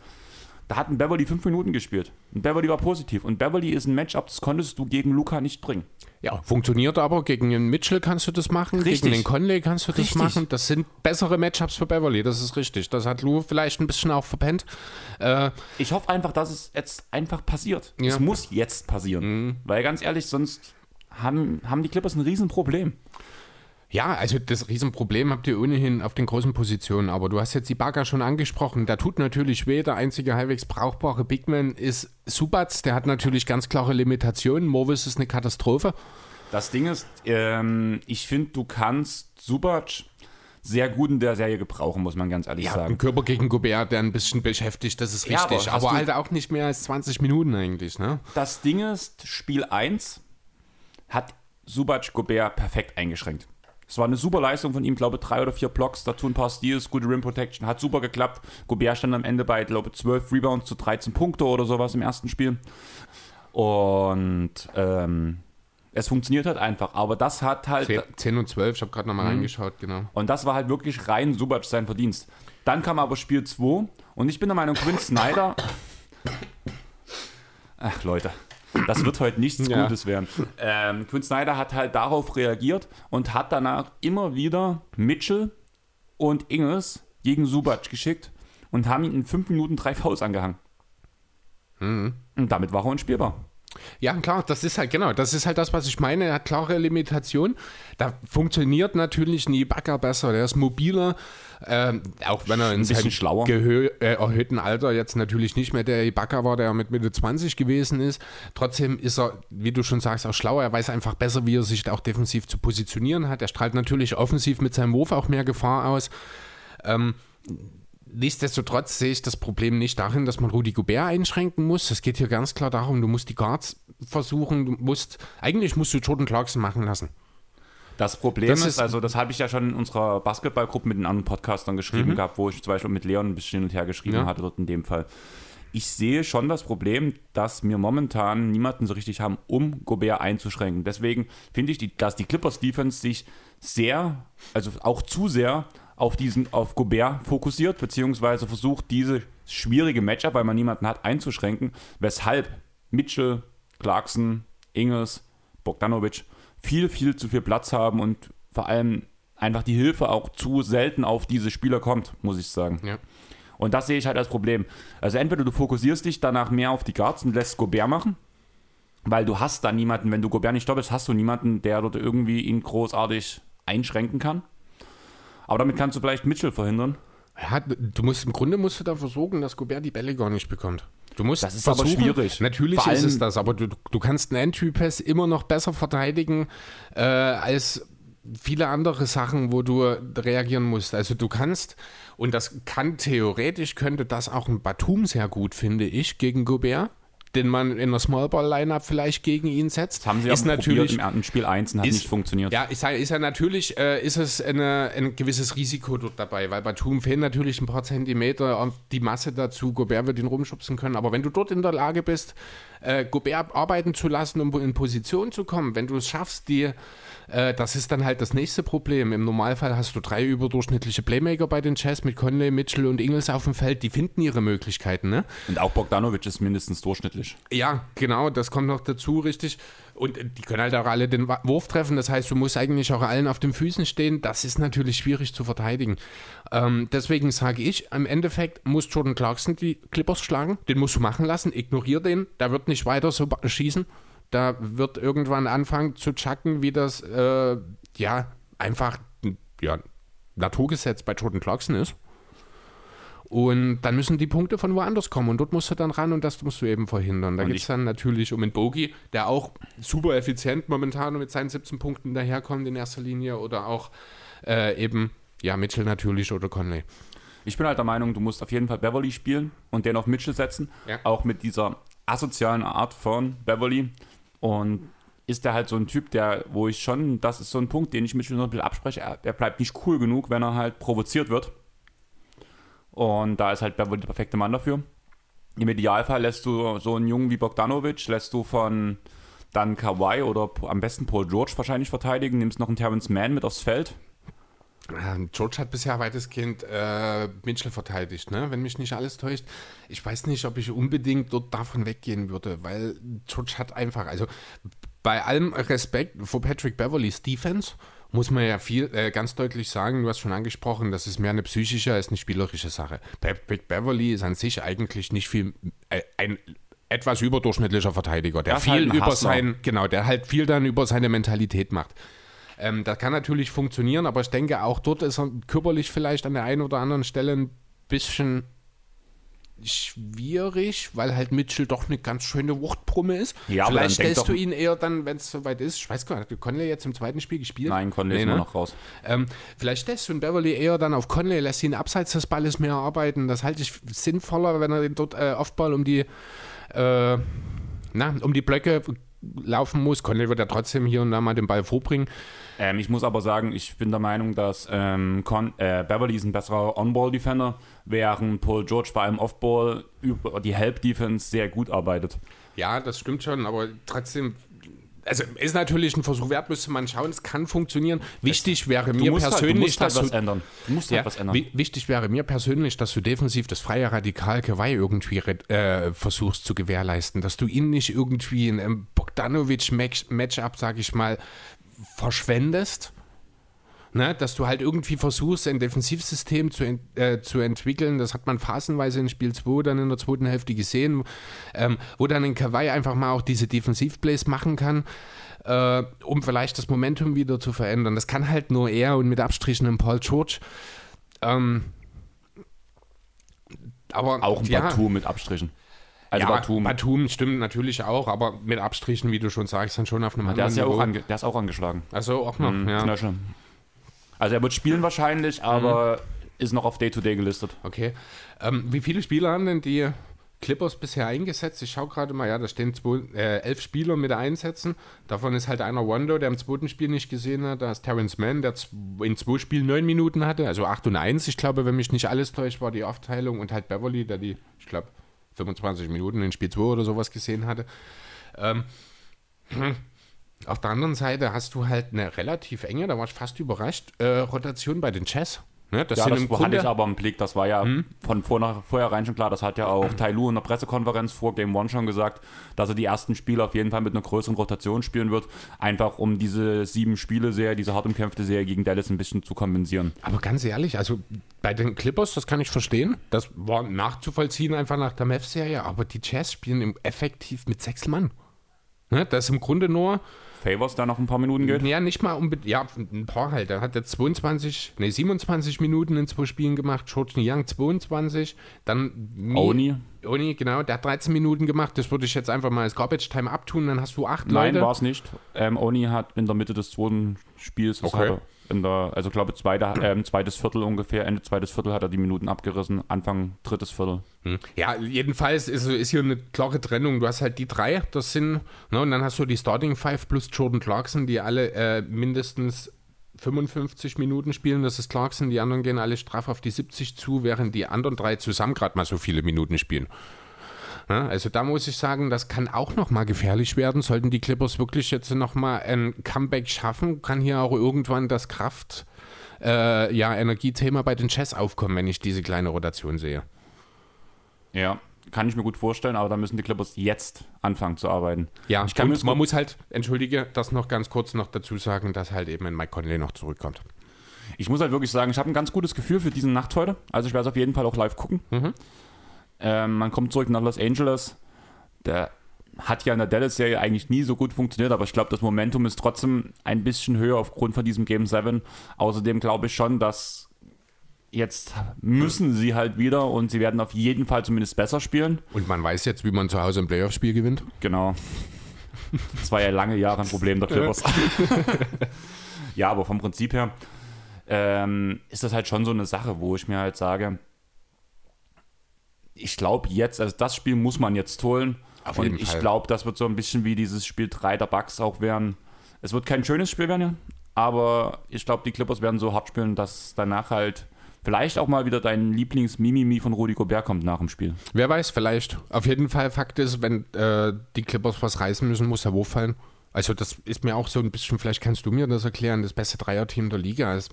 Da hat ein Beverly 5 Minuten gespielt. Und Beverly war positiv. Und Beverly ist ein Matchup, das konntest du gegen Luca nicht bringen. Ja, funktioniert aber. Gegen den Mitchell kannst du das machen, Richtig. gegen den Conley kannst du das Richtig. machen. Das sind bessere Matchups für Beverly, das ist richtig. Das hat Lou vielleicht ein bisschen auch verpennt. Äh, Ich hoffe einfach, dass es jetzt einfach passiert. Ja. Es muss jetzt passieren. Weil ganz ehrlich, sonst haben, haben die Clippers ein Riesenproblem. Ja, also das Riesenproblem habt ihr ohnehin auf den großen Positionen. Aber du hast jetzt die Baga schon angesprochen. Da tut natürlich weh. Der einzige halbwegs brauchbare Bigman ist Subats. Der hat natürlich ganz klare Limitationen. Morvis ist eine Katastrophe. Das Ding ist, ähm, ich finde, du kannst Subac sehr gut in der Serie gebrauchen, muss man ganz ehrlich Ja, sagen. ein Körper gegen Gobert, der ein bisschen beschäftigt, das ist Ja, richtig. aber hast aber du- halt auch nicht mehr als 20 Minuten eigentlich, ne? Das Ding ist, Spiel 1 hat Subac Gobert perfekt eingeschränkt. Es war eine super Leistung von ihm, glaube drei oder vier Blocks, dazu ein paar Steals, gute Rim Protection, hat super geklappt. Gobert stand am Ende bei, glaube 12 Rebounds zu 13 Punkte oder sowas im ersten Spiel. Und ähm, es funktioniert halt einfach, aber das hat halt 10, 10 und 12, ich habe gerade Mhm. nochmal reingeschaut, genau. und das war halt wirklich rein Subac sein Verdienst. Dann kam aber Spiel 2 und ich bin der Meinung, Quinn Snyder. [COUGHS] Ach Leute, das wird heute nichts Ja. Gutes werden. Ähm, Quinn Snyder hat halt darauf reagiert und hat danach immer wieder Mitchell und Ingles gegen Subac geschickt und haben ihn in 5 Minuten drei Fouls angehangen. Mhm. Und damit war er unspielbar. Ja, klar, das ist halt, genau, das ist halt das, was ich meine. Er hat klare Limitationen. Da funktioniert natürlich ein Ibaka besser, der ist mobiler, ähm, auch wenn er in seinem schlauer. gehö äh, erhöhten Alter jetzt natürlich nicht mehr der Ibaka war, der mit Mitte 20 gewesen ist. Trotzdem ist er, wie du schon sagst, auch schlauer. Er weiß einfach besser, wie er sich auch defensiv zu positionieren hat. Er strahlt natürlich offensiv mit seinem Wurf auch mehr Gefahr aus. Ähm, Nichtsdestotrotz sehe ich das Problem nicht darin, dass man Rudi Gobert einschränken muss. Es geht hier ganz klar darum, du musst die Guards versuchen, du musst, eigentlich musst du Jordan Clarkson machen lassen. Das Problem Das ist, ist- also das habe ich ja schon in unserer Basketballgruppe mit den anderen Podcastern geschrieben gehabt, wo ich zum Beispiel mit Leon ein bisschen hin und her geschrieben Ja. hatte, dort in dem Fall. Ich sehe schon das Problem, dass wir momentan niemanden so richtig haben, um Gobert einzuschränken. Deswegen finde ich, die, dass die Clippers Defense sich sehr, also auch zu sehr auf diesen, auf Gobert fokussiert, beziehungsweise versucht, diese schwierige Matchup, weil man niemanden hat, einzuschränken, weshalb Mitchell, Clarkson, Ingles, Bogdanovic viel, viel zu viel Platz haben und vor allem einfach die Hilfe auch zu selten auf diese Spieler kommt, muss ich sagen. Ja. Und das sehe ich halt als Problem. Also entweder du fokussierst dich danach mehr auf die Guards und lässt Gobert machen, weil du hast da niemanden, wenn du Gobert nicht doppelst, hast du niemanden, der dort irgendwie ihn großartig einschränken kann. Aber damit kannst du vielleicht Mitchell verhindern. Ja, du musst im Grunde musst du dafür sorgen, dass Gobert die Bälle gar nicht bekommt. Du musst Das ist aber versuchen- schwierig. Natürlich Vor ist es das, aber du, du kannst einen Entry-Pass immer noch besser verteidigen äh, als viele andere Sachen, wo du reagieren musst. Also du kannst, und das kann theoretisch, könnte das auch ein Batum sehr gut, finde ich, gegen Gobert, den man in der Smallball-Lineup vielleicht gegen ihn setzt. Haben sie ist auch natürlich im Spiel 1 und hat ist- nicht funktioniert. ja, ich sage, ist ja natürlich, äh, ist es eine, ein gewisses Risiko dort dabei, weil bei Tum fehlen natürlich ein paar Zentimeter auf die Masse dazu. Gobert wird ihn rumschubsen können. Aber wenn du dort in der Lage bist, äh, Gobert arbeiten zu lassen, um in Position zu kommen, wenn du es schaffst, die, äh, das ist dann halt das nächste Problem. Im Normalfall hast du drei überdurchschnittliche Playmaker bei den Chess mit Conley, Mitchell und Ingles auf dem Feld. Die finden ihre Möglichkeiten, ne? Und auch Bogdanovic ist mindestens durchschnittlich. Ja, genau, das kommt noch dazu, richtig. Und äh, die können halt auch alle den Wurf treffen. Das heißt, du musst eigentlich auch allen auf den Füßen stehen. Das ist natürlich schwierig zu verteidigen. Ähm, deswegen sage ich, im Endeffekt muss Jordan Clarkson die Clippers schlagen. Den musst du machen lassen. Ignorier den. Der wird nicht weiter so schießen. Da wird irgendwann anfangen zu chucken, wie das, äh, ja, einfach, ja, Naturgesetz bei Jordan Clarkson ist. Und dann müssen die Punkte von woanders kommen und dort musst du dann ran und das musst du eben verhindern. Da geht es dann natürlich um einen Bogi, der auch super effizient momentan mit seinen 17 Punkten daherkommt in erster Linie oder auch äh, eben, ja, Mitchell natürlich oder Conley. Ich bin halt der Meinung, du musst auf jeden Fall Beverly spielen und den auf Mitchell setzen. Ja. Auch mit dieser asozialen Art von Beverly. Und ist der halt so ein Typ, der, wo ich schon, das ist so ein Punkt, den ich Mitchell noch ein bisschen abspreche, er, er bleibt nicht cool genug, wenn er halt provoziert wird. Und da ist halt Beverly der perfekte Mann dafür. Im Idealfall lässt du so einen Jungen wie Bogdanovic, lässt du von dann Kawhi oder am besten Paul George wahrscheinlich verteidigen, nimmst noch einen Terrence Mann mit aufs Feld. Ähm, George hat bisher weitestgehend äh, Mitchell verteidigt, ne? wenn mich nicht alles täuscht. Ich weiß nicht, ob ich unbedingt dort davon weggehen würde, weil George hat einfach, also bei allem Respekt vor Patrick Beverlys Defense muss man ja viel äh, ganz deutlich sagen, du hast schon angesprochen, das ist mehr eine psychische als eine spielerische Sache. Patrick Beverly ist an sich eigentlich nicht viel äh, ein etwas überdurchschnittlicher Verteidiger, der Er halt viel ein über sein, genau, der halt viel dann über seine Mentalität macht. Ähm, das kann natürlich funktionieren, aber ich denke, auch dort ist er körperlich vielleicht an der einen oder anderen Stelle ein bisschen schwierig, weil halt Mitchell doch eine ganz schöne Wuchtbrumme ist. Ja, vielleicht stellst du ihn eher dann, wenn es soweit ist. Ich weiß gar nicht, hat Conley jetzt im zweiten Spiel gespielt? Nein, Conley Nee, ist ne? noch raus. Ähm, vielleicht lässt du einen Beverly eher dann auf Conley, lässt ihn abseits des Balles mehr arbeiten. Das halte ich sinnvoller, wenn er den dort äh, Offball um die, äh, na, um die Blöcke laufen muss. Conley wird ja trotzdem hier und da mal den Ball vorbringen. Ähm, ich muss aber sagen, ich bin der Meinung, dass ähm, Con äh, Beverly ist ein besserer On-Ball-Defender, während Paul George vor allem Off-Ball über die Help-Defense sehr gut arbeitet. Ja, das stimmt schon, aber trotzdem. Also ist natürlich ein Versuch wert, müsste man schauen, es kann funktionieren. Wichtig wäre mir halt, persönlich, halt dass du, ändern. Du musst ja, halt was ändern. wi- wichtig wäre mir persönlich, dass du defensiv das freie Radikal Kawhi irgendwie äh, versuchst zu gewährleisten, dass du ihn nicht irgendwie in einem Bogdanovic-Matchup, sag ich mal, verschwendest. Ne, dass du halt irgendwie versuchst, ein Defensivsystem zu, ent, äh, zu entwickeln. Das hat man phasenweise in Spiel 2 dann in der zweiten Hälfte gesehen, ähm, wo dann ein Kawhi einfach mal auch diese Defensivplays machen kann, äh, um vielleicht das Momentum wieder zu verändern. Das kann halt nur er und mit Abstrichen ein Paul George. Ähm, aber auch ein ja, Batum mit Abstrichen. Also ja, Batum, Batum stimmt natürlich auch, aber mit Abstrichen, wie du schon sagst, dann schon auf einem der, anderen ist ja auch Niveau. ange der ist auch angeschlagen. Also auch noch, Mhm, ja. Also er wird spielen wahrscheinlich, aber ist noch auf Day-to-Day gelistet. Okay. Ähm, wie viele Spieler haben denn die Clippers bisher eingesetzt? Ich schaue gerade mal, ja, da stehen zwei, äh, elf Spieler mit Einsätzen. Davon ist halt einer Rondo, der im zweiten Spiel nicht gesehen hat. Da ist Terrence Mann, der in zwei Spielen neun Minuten hatte, also 8 und 1. Ich glaube, wenn mich nicht alles täuscht, war die Aufteilung. Und halt Beverly, der die, ich glaube, 25 Minuten in Spiel 2 oder sowas gesehen hatte. Ähm, hm. [CLEARS THROAT] Auf der anderen Seite hast du halt eine relativ enge, da war ich fast überrascht, äh, Rotation bei den Chess. Ne, das, ja, das hatte ich aber im Blick, das war ja hm? von vor, vorher schon klar, das hat ja auch [CLEARS THROAT] Tai Lu in der Pressekonferenz vor Game One schon gesagt, dass er die ersten Spiele auf jeden Fall mit einer größeren Rotation spielen wird, einfach um diese sieben Spiele-Serie, diese hart umkämpfte Serie gegen Dallas ein bisschen zu kompensieren. Aber ganz ehrlich, also bei den Clippers, das kann ich verstehen, das war nachzuvollziehen einfach nach der Mavs-Serie, aber die Jazz spielen effektiv mit sechs Mann. Ne, das ist im Grunde nur Favors da noch ein paar Minuten geht? Ja, nicht mal unbedingt. Ja, ein paar halt. Er hat jetzt 22, nee, 27 Minuten in zwei Spielen gemacht. Jordan Young 22. Dann Oni. Oni, genau. Der hat 13 Minuten gemacht. Das würde ich jetzt einfach mal als Garbage Time abtun. Dann hast du acht Leute. Nein, war es nicht. Ähm, Oni hat in der Mitte des zweiten Spiels, okay in der, also glaube zweite, äh, zweites Viertel ungefähr, Ende zweites Viertel hat er die Minuten abgerissen, Anfang drittes Viertel. Hm. Ja, jedenfalls ist, ist hier eine klare Trennung. Du hast halt die drei, das sind, ne, und dann hast du die Starting Five plus Jordan Clarkson, die alle äh, mindestens 55 Minuten spielen, das ist Clarkson, die anderen gehen alle straff auf die 70 zu, während die anderen drei zusammen gerade mal so viele Minuten spielen. Also da muss ich sagen, das kann auch nochmal gefährlich werden. Sollten die Clippers wirklich jetzt nochmal ein Comeback schaffen, kann hier auch irgendwann das Kraft, äh, ja, Energiethema bei den Chess aufkommen, wenn ich diese kleine Rotation sehe. Ja, kann ich mir gut vorstellen, aber da müssen die Clippers jetzt anfangen zu arbeiten. Ja, ich kann und man muss halt, entschuldige, das noch ganz kurz noch dazu sagen, dass halt eben ein Mike Conley noch zurückkommt. Ich muss halt wirklich sagen, ich habe ein ganz gutes Gefühl für diesen Nacht heute. Also ich werde es auf jeden Fall auch live gucken. Mhm. Ähm, man kommt zurück nach Los Angeles. Der hat ja in der Dallas-Serie eigentlich nie so gut funktioniert, aber ich glaube, das Momentum ist trotzdem ein bisschen höher aufgrund von diesem Game 7. Außerdem glaube ich schon, dass jetzt müssen sie halt wieder und sie werden auf jeden Fall zumindest besser spielen. Und man weiß jetzt, wie man zu Hause ein Playoff-Spiel gewinnt? Genau. Das war ja lange Jahre ein Problem der Clippers. [LAUGHS] ja, aber vom Prinzip her ähm, ist das halt schon so eine Sache, wo ich mir halt sage, ich glaube jetzt, also das Spiel muss man jetzt holen. Auf und ich glaube, das wird so ein bisschen wie dieses Spiel 3 der Bucks auch werden. Es wird kein schönes Spiel werden, aber ich glaube, die Clippers werden so hart spielen, dass danach halt vielleicht auch mal wieder dein Lieblings-Mimimi von Rudi Gobert kommt nach dem Spiel. Wer weiß, vielleicht. Auf jeden Fall, Fakt ist, wenn äh, die Clippers was reißen müssen, muss der Wurf fallen. Also das ist mir auch so ein bisschen, vielleicht kannst du mir das erklären, das beste Dreierteam der Liga ist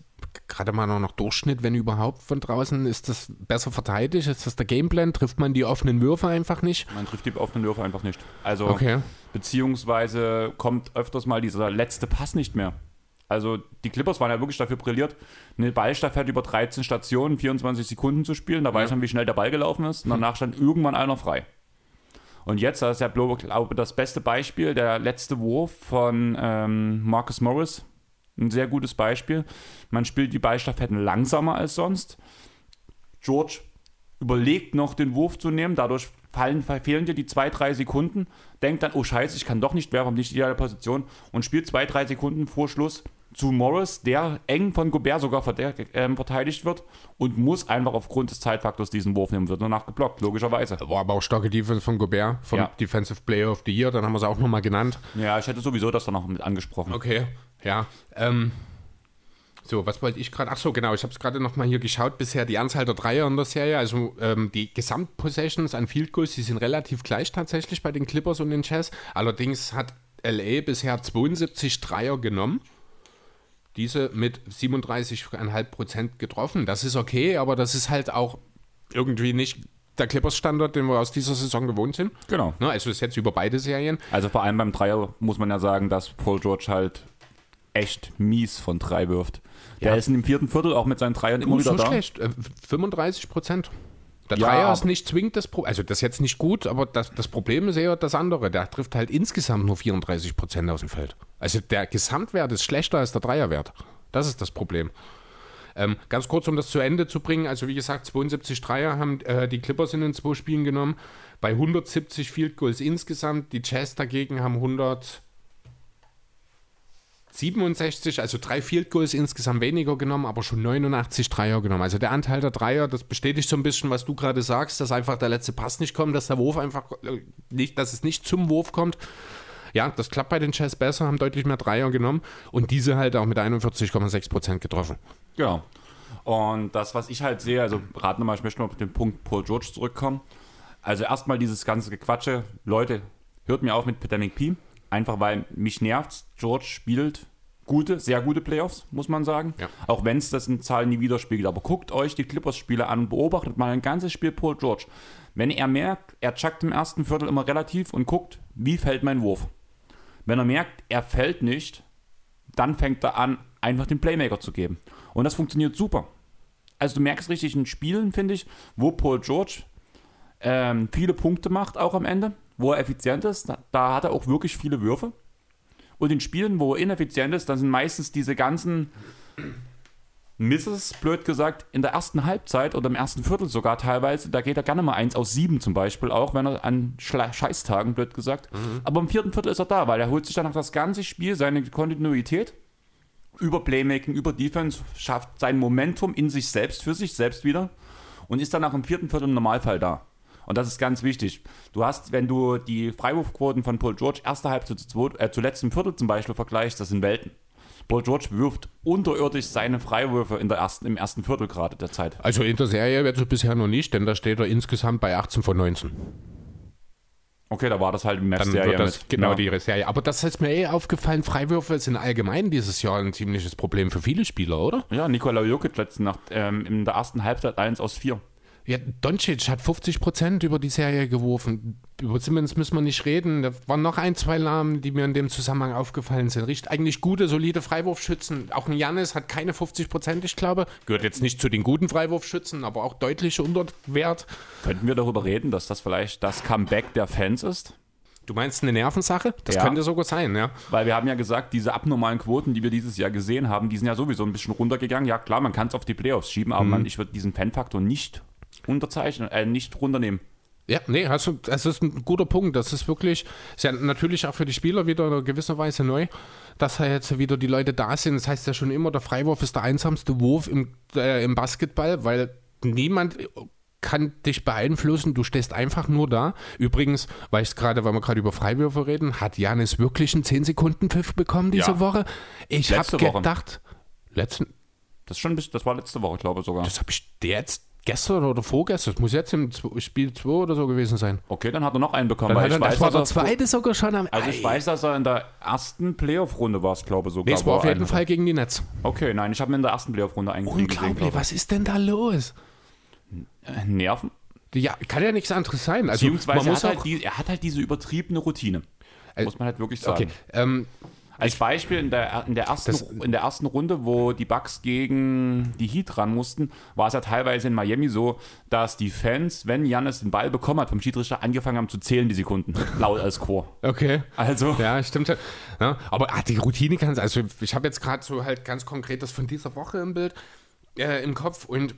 gerade mal noch Durchschnitt, wenn überhaupt von draußen. Ist das besser verteidigt? Ist das der Gameplan? Trifft man die offenen Würfe einfach nicht? Man trifft die offenen Würfe einfach nicht. Also okay. beziehungsweise kommt öfters mal dieser letzte Pass nicht mehr. Also die Clippers waren ja wirklich dafür brilliert, eine Ballstaffette über 13 Stationen, 24 Sekunden zu spielen. Da ja. weiß man, wie schnell der Ball gelaufen ist. Und danach stand irgendwann einer frei. Und jetzt, das ist ja, glaube das beste Beispiel, der letzte Wurf von ähm, Marcus Morris. Ein sehr gutes Beispiel. Man spielt die Ballstaffetten langsamer als sonst. George überlegt noch, den Wurf zu nehmen. Dadurch fallen, fehlen dir die zwei, drei Sekunden. Denkt dann, oh Scheiße, ich kann doch nicht werfen, nicht in ideale Position. Und spielt zwei, drei Sekunden vor Schluss zu Morris, der eng von Gobert sogar äh, verteidigt wird und muss einfach aufgrund des Zeitfaktors diesen Wurf nehmen. Wird danach geblockt, logischerweise. War aber auch starke Defense von Gobert, vom ja. Defensive Player of the Year, dann haben wir es auch nochmal genannt. Ja, ich hätte sowieso das dann noch mit angesprochen. Okay, ja. Ähm, so, was wollte ich gerade? Ach so, genau, ich habe es gerade nochmal hier geschaut. Bisher die Anzahl der Dreier in der Serie, also ähm, die Gesamtpossessions an Field Goals, die sind relativ gleich tatsächlich bei den Clippers und den Jazz. Allerdings hat LA bisher 72 Dreier genommen diese mit 37,5% getroffen. Das ist okay, aber das ist halt auch irgendwie nicht der Clippers-Standard, den wir aus dieser Saison gewohnt sind. Genau. Ne, also ist jetzt über beide Serien. Also vor allem beim Dreier muss man ja sagen, dass Paul George halt echt mies von drei wirft. Der ja. ist im vierten Viertel auch mit seinen Dreiern immer wieder so da. schlecht. 35 äh, Prozent. Der ja, Dreier ist nicht zwingend das Problem. Also das ist jetzt nicht gut, aber das, das Problem ist eher das andere. Der trifft halt insgesamt nur 34 Prozent aus dem Feld. Also der Gesamtwert ist schlechter als der Dreierwert. Das ist das Problem. Ähm, ganz kurz, um das zu Ende zu bringen. Also wie gesagt, 72 Dreier haben äh, die Clippers in den zwei Spielen genommen. Bei 170 Field Goals insgesamt. Die Jazz dagegen haben 100 67, also drei Field Goals insgesamt weniger genommen, aber schon 89 Dreier genommen. Also der Anteil der Dreier, das bestätigt so ein bisschen, was du gerade sagst, dass einfach der letzte Pass nicht kommt, dass der Wurf einfach äh, nicht, dass es nicht zum Wurf kommt. Ja, das klappt bei den Jazz besser, haben deutlich mehr Dreier genommen und diese halt auch mit 41,6 Prozent getroffen. Genau. Und das, was ich halt sehe, also gerade nochmal, ich möchte noch auf den Punkt Paul George zurückkommen. Also erstmal dieses ganze Gequatsche, Leute, hört mir auf mit Pandemic P. Einfach weil mich nervt, George spielt gute, sehr gute Playoffs, muss man sagen. Ja. Auch wenn es das in Zahlen nie widerspiegelt. Aber guckt euch die Clippers-Spiele an und beobachtet mal ein ganzes Spiel Paul George. Wenn er merkt, er chuckt im ersten Viertel immer relativ und guckt, wie fällt mein Wurf. Wenn er merkt, er fällt nicht, dann fängt er an, einfach den Playmaker zu geben. Und das funktioniert super. Also du merkst richtig in Spielen, finde ich, wo Paul George ähm, viele Punkte macht, auch am Ende, wo er effizient ist, da, hat er auch wirklich viele Würfe. Und in Spielen, wo er ineffizient ist, dann sind meistens diese ganzen Misses, blöd gesagt, in der ersten Halbzeit oder im ersten Viertel sogar teilweise, da geht er gerne mal eins aus sieben zum Beispiel, auch wenn er an Schla Scheißtagen, blöd gesagt. Aber im vierten Viertel ist er da, weil er holt sich dann noch das ganze Spiel, seine Kontinuität über Playmaking, über Defense, schafft sein Momentum in sich selbst, für sich selbst wieder und ist dann auch im vierten Viertel im Normalfall da. Und das ist ganz wichtig. Du hast, wenn du die Freiwurfquoten von Paul George erste Halbzeit zu, äh, zu letztem Viertel zum Beispiel vergleichst, das sind Welten. Paul George wirft unterirdisch seine Freiwürfe in der ersten, im ersten Viertel gerade der Zeit. Also in der Serie wird es bisher noch nicht, denn da steht er insgesamt bei 18 von 19. Okay, da war das halt im Dann wird das mit. genau Ja. die Serie. Aber das ist mir eh aufgefallen, Freiwürfe sind allgemein dieses Jahr ein ziemliches Problem für viele Spieler, oder? Ja, Nikola Jokic letzte Nacht ähm, in der ersten Halbzeit 1 aus 4. Ja, Doncic hat 50 Prozent über die Serie geworfen. Über Simmons müssen wir nicht reden. Da waren noch ein, zwei Namen, die mir in dem Zusammenhang aufgefallen sind. Richtig, eigentlich gute, solide Freiwurfschützen. Auch ein Janis hat keine 50 Prozent, ich glaube. Gehört jetzt nicht zu den guten Freiwurfschützen, aber auch deutlich unter Wert. Könnten wir darüber reden, dass das vielleicht das Comeback der Fans ist? Du meinst eine Nervensache? Das Ja. könnte sogar sein, ja. Weil wir haben ja gesagt, diese abnormalen Quoten, die wir dieses Jahr gesehen haben, die sind ja sowieso ein bisschen runtergegangen. Ja klar, man kann es auf die Playoffs schieben, aber man, ich würde diesen Fan-Faktor nicht unterzeichnen, äh, nicht runternehmen. Ja, nee, hast du, das ist ein guter Punkt. Das ist wirklich, ist ja natürlich auch für die Spieler wieder in gewisser Weise neu, dass da jetzt wieder die Leute da sind. Das heißt ja schon immer, der Freiwurf ist der einsamste Wurf im, äh, im Basketball, weil niemand kann dich beeinflussen, du stehst einfach nur da. Übrigens, weil ich gerade, weil wir gerade über Freiwürfe reden, hat Janis wirklich einen 10 Sekunden Pfiff bekommen diese Ja. Woche? Ich habe gedacht, letzten, Das schon bisschen, das war letzte Woche, glaube ich sogar. das habe ich jetzt gestern oder vorgestern, das muss jetzt im Spiel 2 oder so gewesen sein. Okay, dann hat er noch einen bekommen. Dann weil hat er, ich das weiß, war der dass er- zweite sogar schon am Also ich weiß, dass er in der ersten Playoff-Runde war es, glaube ich, sogar. Nee, es war auf er jeden Fall gegen die Netz. Okay, nein, ich habe ihn in der ersten Playoff-Runde eigentlich. Unglaublich, was ist denn da los? Äh, Nerven. Ja, kann ja nichts anderes sein. Also, Beziehungsweise man er muss hat, auch. halt die, er hat halt diese übertriebene Routine. Äh, muss man halt wirklich sagen. Okay, ähm, Als Beispiel in der, in, der ersten, Das- in der ersten Runde, wo die Bucks gegen die Heat ran mussten, war es ja teilweise in Miami so, dass die Fans, wenn Janis den Ball bekommen hat vom Schiedsrichter, angefangen haben zu zählen die Sekunden, [LAUGHS] laut als Chor. okay. Also, Ja, stimmt. Ja, aber ah, die Routine kann Also, ich habe jetzt gerade so halt ganz konkret das von dieser Woche im Bild äh, im Kopf und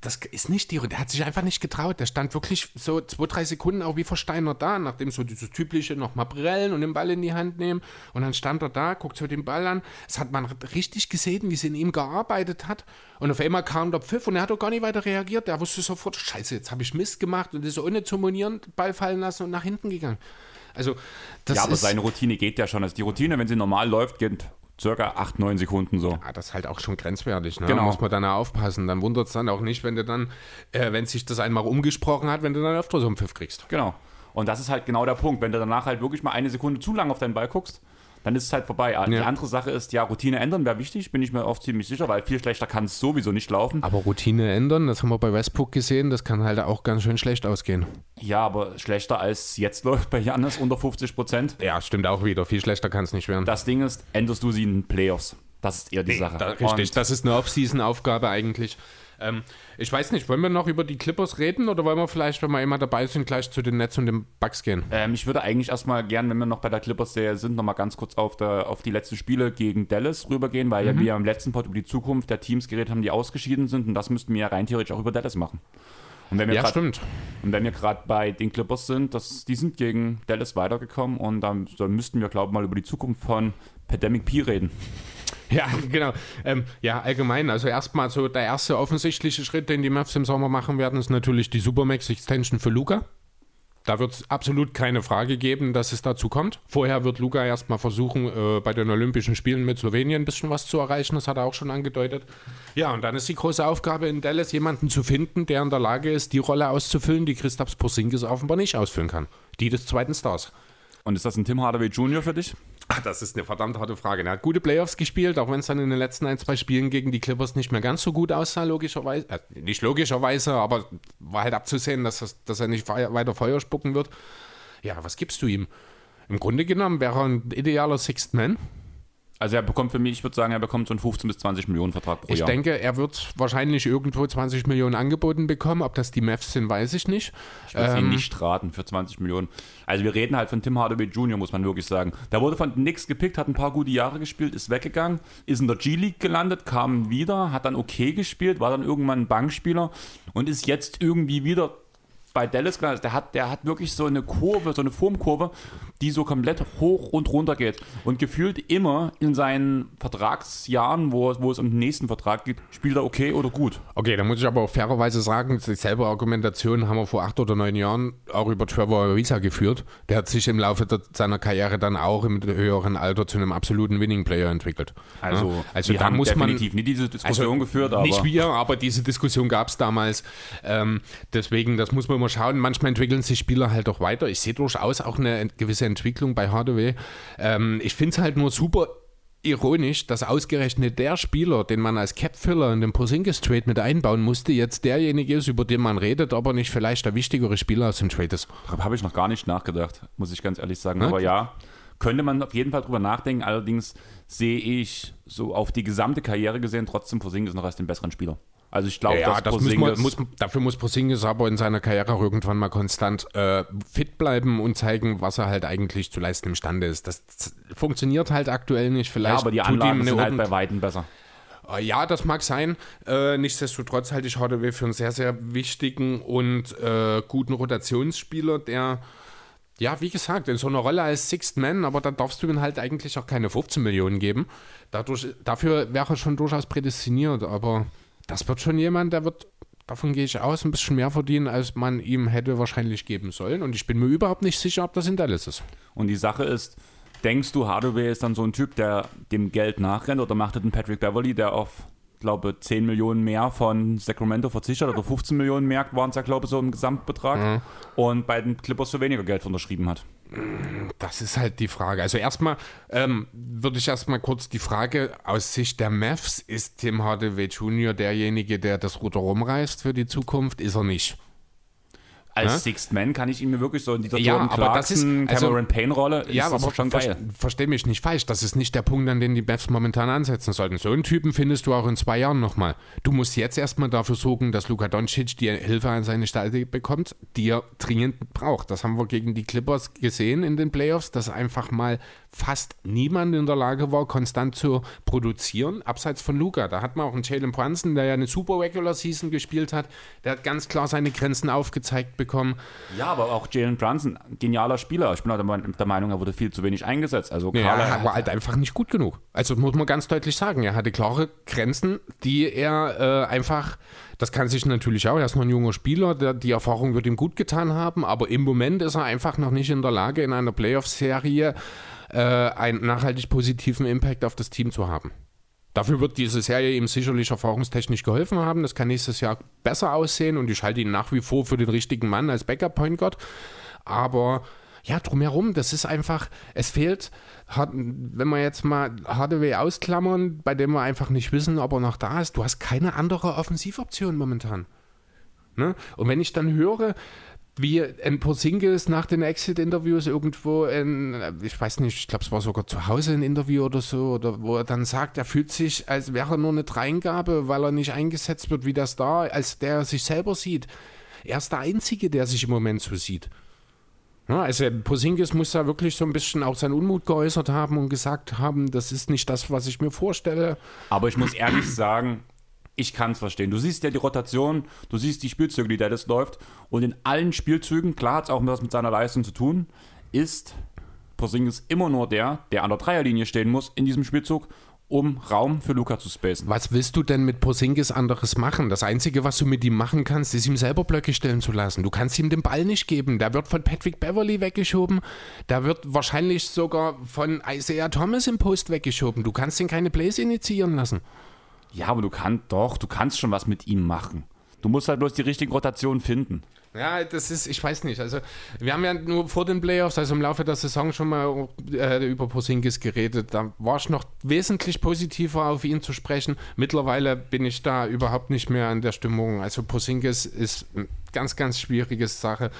das ist nicht die. Der hat sich einfach nicht getraut. Der stand wirklich so zwei, drei Sekunden auch wie versteinert da, nachdem so dieses typische nochmal brellen und den Ball in die Hand nehmen. Und dann stand er da, guckt so den Ball an. Das hat man richtig gesehen, wie es in ihm gearbeitet hat. Und auf einmal kam der Pfiff und er hat auch gar nicht weiter reagiert. Der wusste sofort, Scheiße, jetzt habe ich Mist gemacht und ist ohne zu monieren Ball fallen lassen und nach hinten gegangen. Also, das ja, aber seine Routine geht ja schon. Also die Routine, wenn sie normal läuft, geht circa 8, 9 Sekunden so. Ja, das ist halt auch schon grenzwertig, ne? Genau. Muss man dann aufpassen. Dann wundert es dann auch nicht, wenn du dann, äh, wenn sich das einmal umgesprochen hat, wenn du dann öfter so einen Pfiff kriegst. Genau. Und das ist halt genau der Punkt. Wenn du danach halt wirklich mal eine Sekunde zu lang auf deinen Ball guckst, dann ist es halt vorbei. Die andere Sache ist, ja, Routine ändern wäre wichtig, bin ich mir auch ziemlich sicher, weil viel schlechter kann es sowieso nicht laufen. Aber Routine ändern, das haben wir bei Westbrook gesehen, das kann halt auch ganz schön schlecht ausgehen. Ja, aber schlechter als jetzt [LAUGHS] läuft bei Janis unter 50 Prozent. Ja, stimmt auch wieder. Viel schlechter kann es nicht werden. Das Ding ist, änderst du sie in den Playoffs. Das ist eher die Sache. Da, richtig, Und das ist eine Off-Season-Aufgabe eigentlich. Ähm, ich weiß nicht, wollen wir noch über die Clippers reden oder wollen wir vielleicht, wenn wir immer dabei sind, gleich zu den Nets und den Bucks gehen? ähm, ich würde eigentlich erstmal gern, wenn wir noch bei der Clippers-Serie sind, nochmal ganz kurz auf, der, auf die letzten Spiele gegen Dallas rübergehen, weil ja wir im letzten Pod über die Zukunft der Teams geredet haben, die ausgeschieden sind. Und das müssten wir ja rein theoretisch auch über Dallas machen. Und wenn wir Ja, grad- stimmt. Und wenn wir gerade bei den Clippers sind, das, die sind gegen Dallas weitergekommen und dann, dann müssten wir, glaube ich, mal über die Zukunft von Pandemic P reden. Ja, genau. Ähm, ja, allgemein. Also erstmal so der erste offensichtliche Schritt, den die Mavs im Sommer machen werden, ist natürlich die Supermax Extension für Luca. Da wird es absolut keine Frage geben, dass es dazu kommt. Vorher wird Luca erstmal versuchen, äh, bei den Olympischen Spielen mit Slowenien ein bisschen was zu erreichen. Das hat er auch schon angedeutet. Ja, und dann ist die große Aufgabe in Dallas, jemanden zu finden, der in der Lage ist, die Rolle auszufüllen, die Christaps Porzingis offenbar nicht ausfüllen kann. Die des zweiten Stars. Und ist das ein Tim Hardaway Jr. für dich? Ach, das ist eine verdammt harte Frage. Er hat gute Playoffs gespielt, auch wenn es dann in den letzten ein, zwei Spielen gegen die Clippers nicht mehr ganz so gut aussah, logischerweise. Äh, nicht logischerweise, aber war halt abzusehen, dass, das, dass er nicht weiter Feuer spucken wird. Ja, was gibst du ihm? Im Grunde genommen wäre er ein idealer Sixth Man. Also er bekommt für mich, ich würde sagen, er bekommt so einen 15 bis 20 Millionen Vertrag pro Ich Jahr. denke, er wird wahrscheinlich irgendwo 20 Millionen angeboten bekommen. Ob das die Mavs sind, weiß ich nicht. ich würde Ähm, ihn nicht raten für 20 Millionen. Also wir reden halt von Tim Hardaway Jr., muss man wirklich sagen. Da wurde von nix gepickt, hat ein paar gute Jahre gespielt, ist weggegangen, ist in der G-League gelandet, kam wieder, hat dann okay gespielt, war dann irgendwann ein Bankspieler und ist jetzt irgendwie wieder bei Dallas gelandet. Der hat, der hat wirklich so eine Kurve, so eine Formkurve, die so komplett hoch und runter geht. Und gefühlt immer in seinen Vertragsjahren, wo, wo es um den nächsten Vertrag geht, spielt er okay oder gut. Okay, da muss ich aber auch fairerweise sagen, dieselbe Argumentation haben wir vor acht oder neun Jahren auch über Trevor Ariza geführt. Der hat sich im Laufe der, seiner Karriere dann auch im höheren Alter zu einem absoluten Winning-Player entwickelt. Also, Ja, also da muss man definitiv nie diese Diskussion also geführt, aber Nicht wir, aber diese Diskussion gab es damals. Ähm, deswegen, das muss man immer schauen. Manchmal entwickeln sich Spieler halt auch weiter. Ich sehe durchaus auch eine gewisse Entwicklung bei Hardaway. Ähm, ich finde es halt nur super ironisch, dass ausgerechnet der Spieler, den man als Cap-Filler in den Porzingis-Trade mit einbauen musste, jetzt derjenige ist, über den man redet, aber nicht vielleicht der wichtigere Spieler aus dem Trade ist. Darüber habe ich noch gar nicht nachgedacht, muss ich ganz ehrlich sagen. Ne? Aber ja, könnte man auf jeden Fall drüber nachdenken. Allerdings sehe ich so auf die gesamte Karriere gesehen trotzdem Porzingis noch als den besseren Spieler. Also ich glaube, Ja, dass das muss man, muss, dafür muss Porzingis aber in seiner Karriere auch irgendwann mal konstant äh, fit bleiben und zeigen, was er halt eigentlich zu leisten imstande ist. Das funktioniert halt aktuell nicht. Vielleicht ja, aber die Anlagen sind halt bei Weitem besser. Äh, Ja, das mag sein. Äh, nichtsdestotrotz halte ich Hardaway für einen sehr, sehr wichtigen und äh, guten Rotationsspieler, der, ja, wie gesagt, in so einer Rolle als Sixth Man, aber da darfst du ihm halt eigentlich auch keine 15 Millionen geben. Dadurch, dafür wäre er schon durchaus prädestiniert, aber das wird schon jemand, der wird, davon gehe ich aus, ein bisschen mehr verdienen, als man ihm hätte wahrscheinlich geben sollen. Und ich bin mir überhaupt nicht sicher, ob das in Dallas ist. Und die Sache ist, denkst du, Hardaway ist dann so ein Typ, der dem Geld nachrennt oder macht das ein Patrick Beverly, der auf, glaube 10 Millionen mehr von Sacramento verzichtet oder 15 Millionen mehr waren es ja, glaube ich, so im Gesamtbetrag Mhm. und bei den Clippers für weniger Geld unterschrieben hat? Das ist halt die Frage. Also erstmal ähm, würde ich erstmal kurz die Frage aus Sicht der Mavs, ist Tim Hardaway Jr. derjenige, der das Ruder rumreißt für die Zukunft? Ist er nicht. Als Hä? Sixth Man kann ich ihn mir wirklich so in dieser Ja, Jordan aber das ist- Clarkson, also- Cameron Payne-Rolle Ja, aber schon ver geil. versteh mich nicht falsch. Das ist nicht der Punkt, an den die Mavs momentan ansetzen sollten. So einen Typen findest du auch in zwei Jahren nochmal. Du musst jetzt erstmal dafür sorgen, dass Luka Doncic die Hilfe an seine Seite bekommt, die er dringend braucht. Das haben wir gegen die Clippers gesehen in den Playoffs, dass einfach mal fast niemand in der Lage war, konstant zu produzieren, abseits von Luka. Da hat man auch einen Jalen Brunson, der ja eine super Regular Season gespielt hat. Der hat ganz klar seine Grenzen aufgezeigt bekommen. Ja, aber auch Jalen Brunson, genialer Spieler. Ich bin auch der Meinung, er wurde viel zu wenig eingesetzt. Also Ja, er war halt einfach nicht gut genug. Also muss man ganz deutlich sagen, er hatte klare Grenzen, die er äh, einfach, das kann sich natürlich auch, er ist noch ein junger Spieler, der, die Erfahrung wird ihm gut getan haben, aber im Moment ist er einfach noch nicht in der Lage, in einer Playoff-Serie äh, einen nachhaltig positiven Impact auf das Team zu haben. Dafür wird diese Serie ihm sicherlich erfahrungstechnisch geholfen haben. Das kann nächstes Jahr besser aussehen und ich halte ihn nach wie vor für den richtigen Mann als Backup-Point Guard. Aber ja, drumherum, das ist einfach, es fehlt, wenn wir jetzt mal Hardaway ausklammern, bei dem wir einfach nicht wissen, ob er noch da ist, du hast keine andere Offensivoption momentan. Ne? Und wenn ich dann höre, wie ein Porzingis nach den Exit-Interviews irgendwo in, ich weiß nicht, ich glaube, es war sogar zu Hause ein Interview oder so, oder wo er dann sagt, er fühlt sich, als wäre er nur eine Dreingabe, weil er nicht eingesetzt wird wie das da, als der er sich selber sieht. Er ist der Einzige, der sich im Moment so sieht. Ja, also Posingis muss da wirklich so ein bisschen auch seinen Unmut geäußert haben und gesagt haben, das ist nicht das, was ich mir vorstelle. Aber ich muss ehrlich sagen, ich kann es verstehen. Du siehst ja die Rotation, du siehst die Spielzüge, die Dallas läuft. Und in allen Spielzügen, klar hat es auch was mit seiner Leistung zu tun, ist Porzingis immer nur der, der an der Dreierlinie stehen muss in diesem Spielzug um Raum für Luca zu spacen. Was willst du denn mit Porzingis anderes machen? Das Einzige, was du mit ihm machen kannst, ist ihm selber Blöcke stellen zu lassen. Du kannst ihm den Ball nicht geben. Der wird von Patrick Beverly weggeschoben. Der wird wahrscheinlich sogar von Isaiah Thomas im Post weggeschoben. Du kannst ihn keine Plays initiieren lassen. Ja, aber du kannst doch, du kannst schon was mit ihm machen. Du musst halt bloß die richtige Rotation finden. Ja, das ist, ich weiß nicht. Also, wir haben ja nur vor den Playoffs, also im Laufe der Saison schon mal äh, über Porzingis geredet. Da war ich noch wesentlich positiver auf ihn zu sprechen. Mittlerweile bin ich da überhaupt nicht mehr an der Stimmung. Also, Porzingis ist eine ganz, ganz schwierige Sache.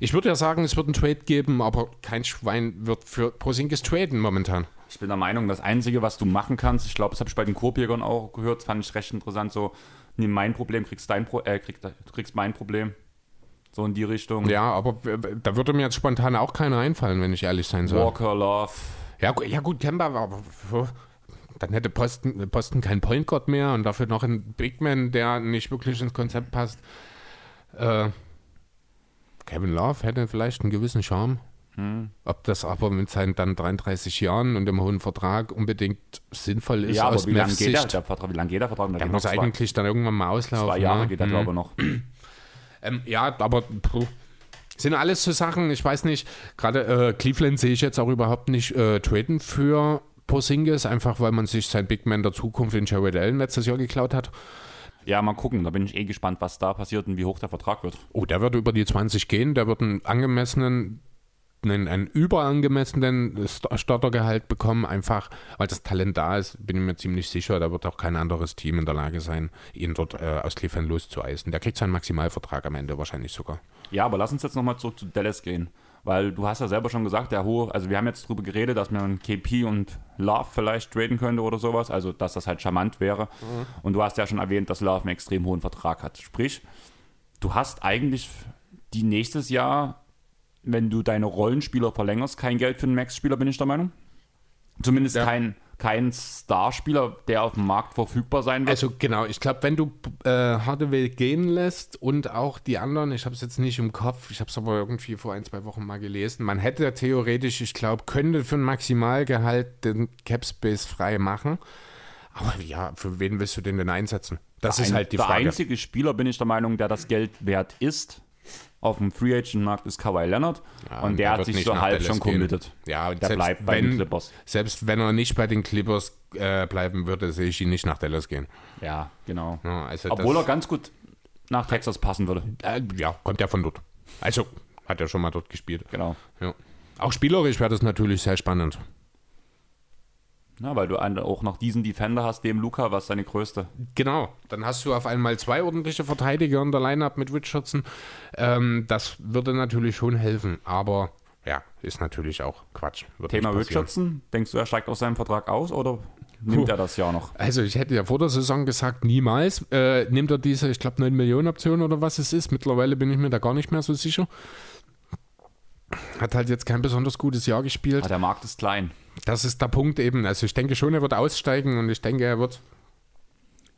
Ich würde ja sagen, es wird einen Trade geben, aber kein Schwein wird für Porzingis traden momentan. Ich bin der Meinung, das Einzige, was du machen kannst, ich glaube, das habe ich bei den Korbjägern auch gehört, fand ich recht interessant, so, nimm mein Problem, kriegst, dein Pro äh, kriegst, kriegst mein Problem. So in die Richtung. Ja, aber da würde mir jetzt spontan auch keiner einfallen, wenn ich ehrlich sein soll. Walker, Love. Ja, ja gut, Kemba war aber dann hätte Posten, Posten kein Point Guard mehr und dafür noch ein Big Man, der nicht wirklich ins Konzept passt. Äh, Kevin Love hätte vielleicht einen gewissen Charme. Hm. Ob das aber mit seinen dann 33 Jahren und dem hohen Vertrag unbedingt sinnvoll ist. Ja, aber wie lange geht der, der Vertrag? Wie lange geht der Vertrag? Der, muss eigentlich zwei, dann irgendwann mal auslaufen. Zwei Jahre ne? geht der, hm. glaube ich, noch. [CLEARS THROAT] Ähm, ja, aber puh, sind alles so Sachen, ich weiß nicht, gerade äh, Cleveland sehe ich jetzt auch überhaupt nicht äh, traden für Porzingis, einfach weil man sich sein Big Man der Zukunft in Jared Allen letztes Jahr geklaut hat. Ja, mal gucken. Da bin ich eh gespannt, was da passiert und wie hoch der Vertrag wird. Oh, der wird über die 20 gehen. Der wird einen angemessenen, einen, einen überangemessenen Startergehalt bekommen, einfach weil das Talent da ist, bin ich mir ziemlich sicher. Da wird auch kein anderes Team in der Lage sein, ihn dort äh, aus Cleveland loszueisen. Der kriegt seinen Maximalvertrag am Ende wahrscheinlich sogar. Ja, aber lass uns jetzt nochmal zurück zu Dallas gehen. Weil du hast ja selber schon gesagt, der hohe, also wir haben jetzt darüber geredet, dass man KP und Love vielleicht traden könnte oder sowas, also dass das halt charmant wäre. Mhm. Und du hast ja schon erwähnt, dass Love einen extrem hohen Vertrag hat. Sprich, du hast eigentlich die nächstes Jahr, wenn du deine Rollenspieler verlängerst, kein Geld für einen Max-Spieler, bin ich der Meinung. Zumindest ja. kein kein Starspieler, der auf dem Markt verfügbar sein wird. Also genau, ich glaube, wenn du äh, Hardaway gehen lässt und auch die anderen, ich habe es jetzt nicht im Kopf, ich habe es aber irgendwie vor ein, zwei Wochen mal gelesen, man hätte theoretisch, ich glaube, könnte für ein Maximalgehalt den Capspace frei machen. Aber ja, für wen willst du den denn einsetzen? Das der ist halt die Frage. Der einzige Spieler, bin ich der Meinung, der das Geld wert ist, auf dem Free Agent Markt ist Kawhi Leonard ja, und der hat sich so halb schon committed. Ja, der bleibt bei den Clippers. Selbst wenn er nicht bei den Clippers äh, bleiben würde, sehe ich ihn nicht nach Dallas gehen. Ja, genau. Ja, also Obwohl er ganz gut nach Texas passen würde. Äh, ja, kommt ja von dort. Also hat er schon mal dort gespielt. Genau. Ja. Auch spielerisch wäre das natürlich sehr spannend. Na, weil du auch noch diesen Defender hast, dem Luca, was seine größte. Genau, dann hast du auf einmal zwei ordentliche Verteidiger in der Lineup mit Richardson. Ähm, das würde natürlich schon helfen, aber ja, ist natürlich auch Quatsch. Thema Richardson, denkst du, er steigt aus seinem Vertrag aus oder nimmt Puh. er das Jahr noch? Also ich hätte ja vor der Saison gesagt, niemals. Äh, nimmt er diese, ich glaube, 9 Millionen Option oder was es ist. Mittlerweile bin ich mir da gar nicht mehr so sicher. Hat halt jetzt kein besonders gutes Jahr gespielt. Aber der Markt ist klein. Das ist der Punkt eben. Also ich denke schon, er wird aussteigen und ich denke, er wird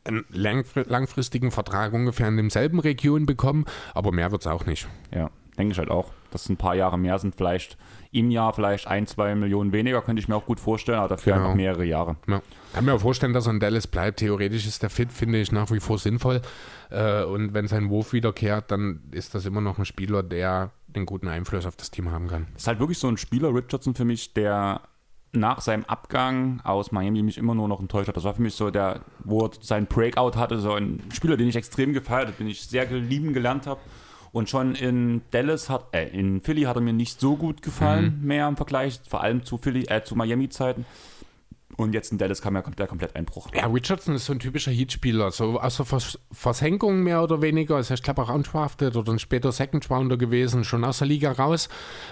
einen langfristigen Vertrag ungefähr in demselben Region bekommen, aber mehr wird es auch nicht. Ja, denke ich halt auch. Dass ein paar Jahre mehr sind, vielleicht im Jahr vielleicht ein, zwei Millionen weniger, könnte ich mir auch gut vorstellen, aber dafür genau. einfach mehrere Jahre. Ja. Kann mir auch vorstellen, dass er in Dallas bleibt. Theoretisch ist der Fit, finde ich, nach wie vor sinnvoll. Äh, und wenn sein Wurf wiederkehrt, dann ist das immer noch ein Spieler, der den guten Einfluss auf das Team haben kann. Ist halt wirklich so ein Spieler, Richardson, für mich, der nach seinem Abgang aus Miami mich immer nur noch enttäuscht hat. Das war für mich so der, wo er seinen Breakout hatte, so ein Spieler, den ich extrem gefeiert habe, den ich sehr lieben gelernt habe. Und schon in Dallas hat, äh, in Philly hat er mir nicht so gut gefallen, mhm. mehr im Vergleich, vor allem zu Philly, äh, zu Miami-Zeiten. Und jetzt in Dallas kam ja der komplett Einbruch. Ja, Richardson ist so ein typischer Heatspieler. So außer Vers Versenkung mehr oder weniger. Ist ja, ich glaube, auch undrafted oder dann später Second Rounder gewesen, schon aus der Liga raus.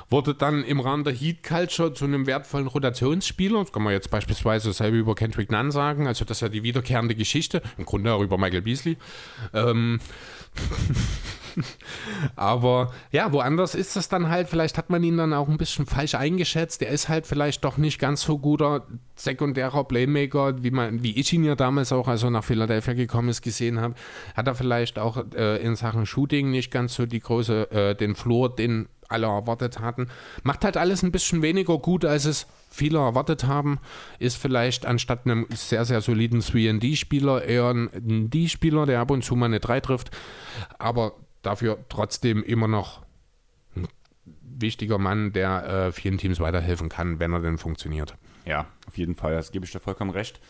Wurde dann im Rahmen der Heat Culture zu einem wertvollen Rotationsspieler. Das kann man jetzt beispielsweise dasselbe über Kendrick Nunn sagen. Also, das ist ja die wiederkehrende Geschichte. Im Grunde auch über Michael Beasley. Ähm. [LAUGHS] Aber ja, woanders ist es dann halt, vielleicht hat man ihn dann auch ein bisschen falsch eingeschätzt. Er ist halt vielleicht doch nicht ganz so guter sekundärer Playmaker, wie, man, wie ich ihn ja damals auch, als er nach Philadelphia gekommen ist, gesehen habe. Hat er vielleicht auch äh, in Sachen Shooting nicht ganz so die große, äh, den Floor, den alle erwartet hatten. Macht halt alles ein bisschen weniger gut, als es viele erwartet haben. Ist vielleicht anstatt einem sehr, sehr soliden 3D-Spieler eher ein D-Spieler, der ab und zu mal eine 3 trifft. Aber dafür trotzdem immer noch ein wichtiger Mann, der äh, vielen Teams weiterhelfen kann, wenn er denn funktioniert. Ja, auf jeden Fall, das gebe ich dir vollkommen recht.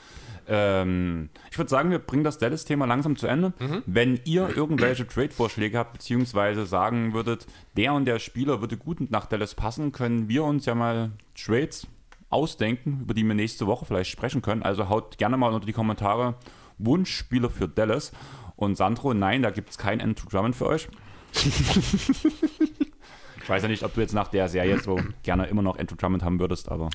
Ähm, ich würde sagen, wir bringen das Dallas-Thema langsam zu Ende. Mhm. Wenn ihr irgendwelche Trade-Vorschläge habt, beziehungsweise sagen würdet, der und der Spieler würde gut nach Dallas passen, können wir uns ja mal Trades ausdenken, über die wir nächste Woche vielleicht sprechen können. Also haut gerne mal unter die Kommentare Wunschspieler für Dallas. Und Sandro, nein, da gibt es kein Andrew Drummond für euch. [LAUGHS] ich weiß ja nicht, ob du jetzt nach der Serie so gerne immer noch Andrew Drummond haben würdest, aber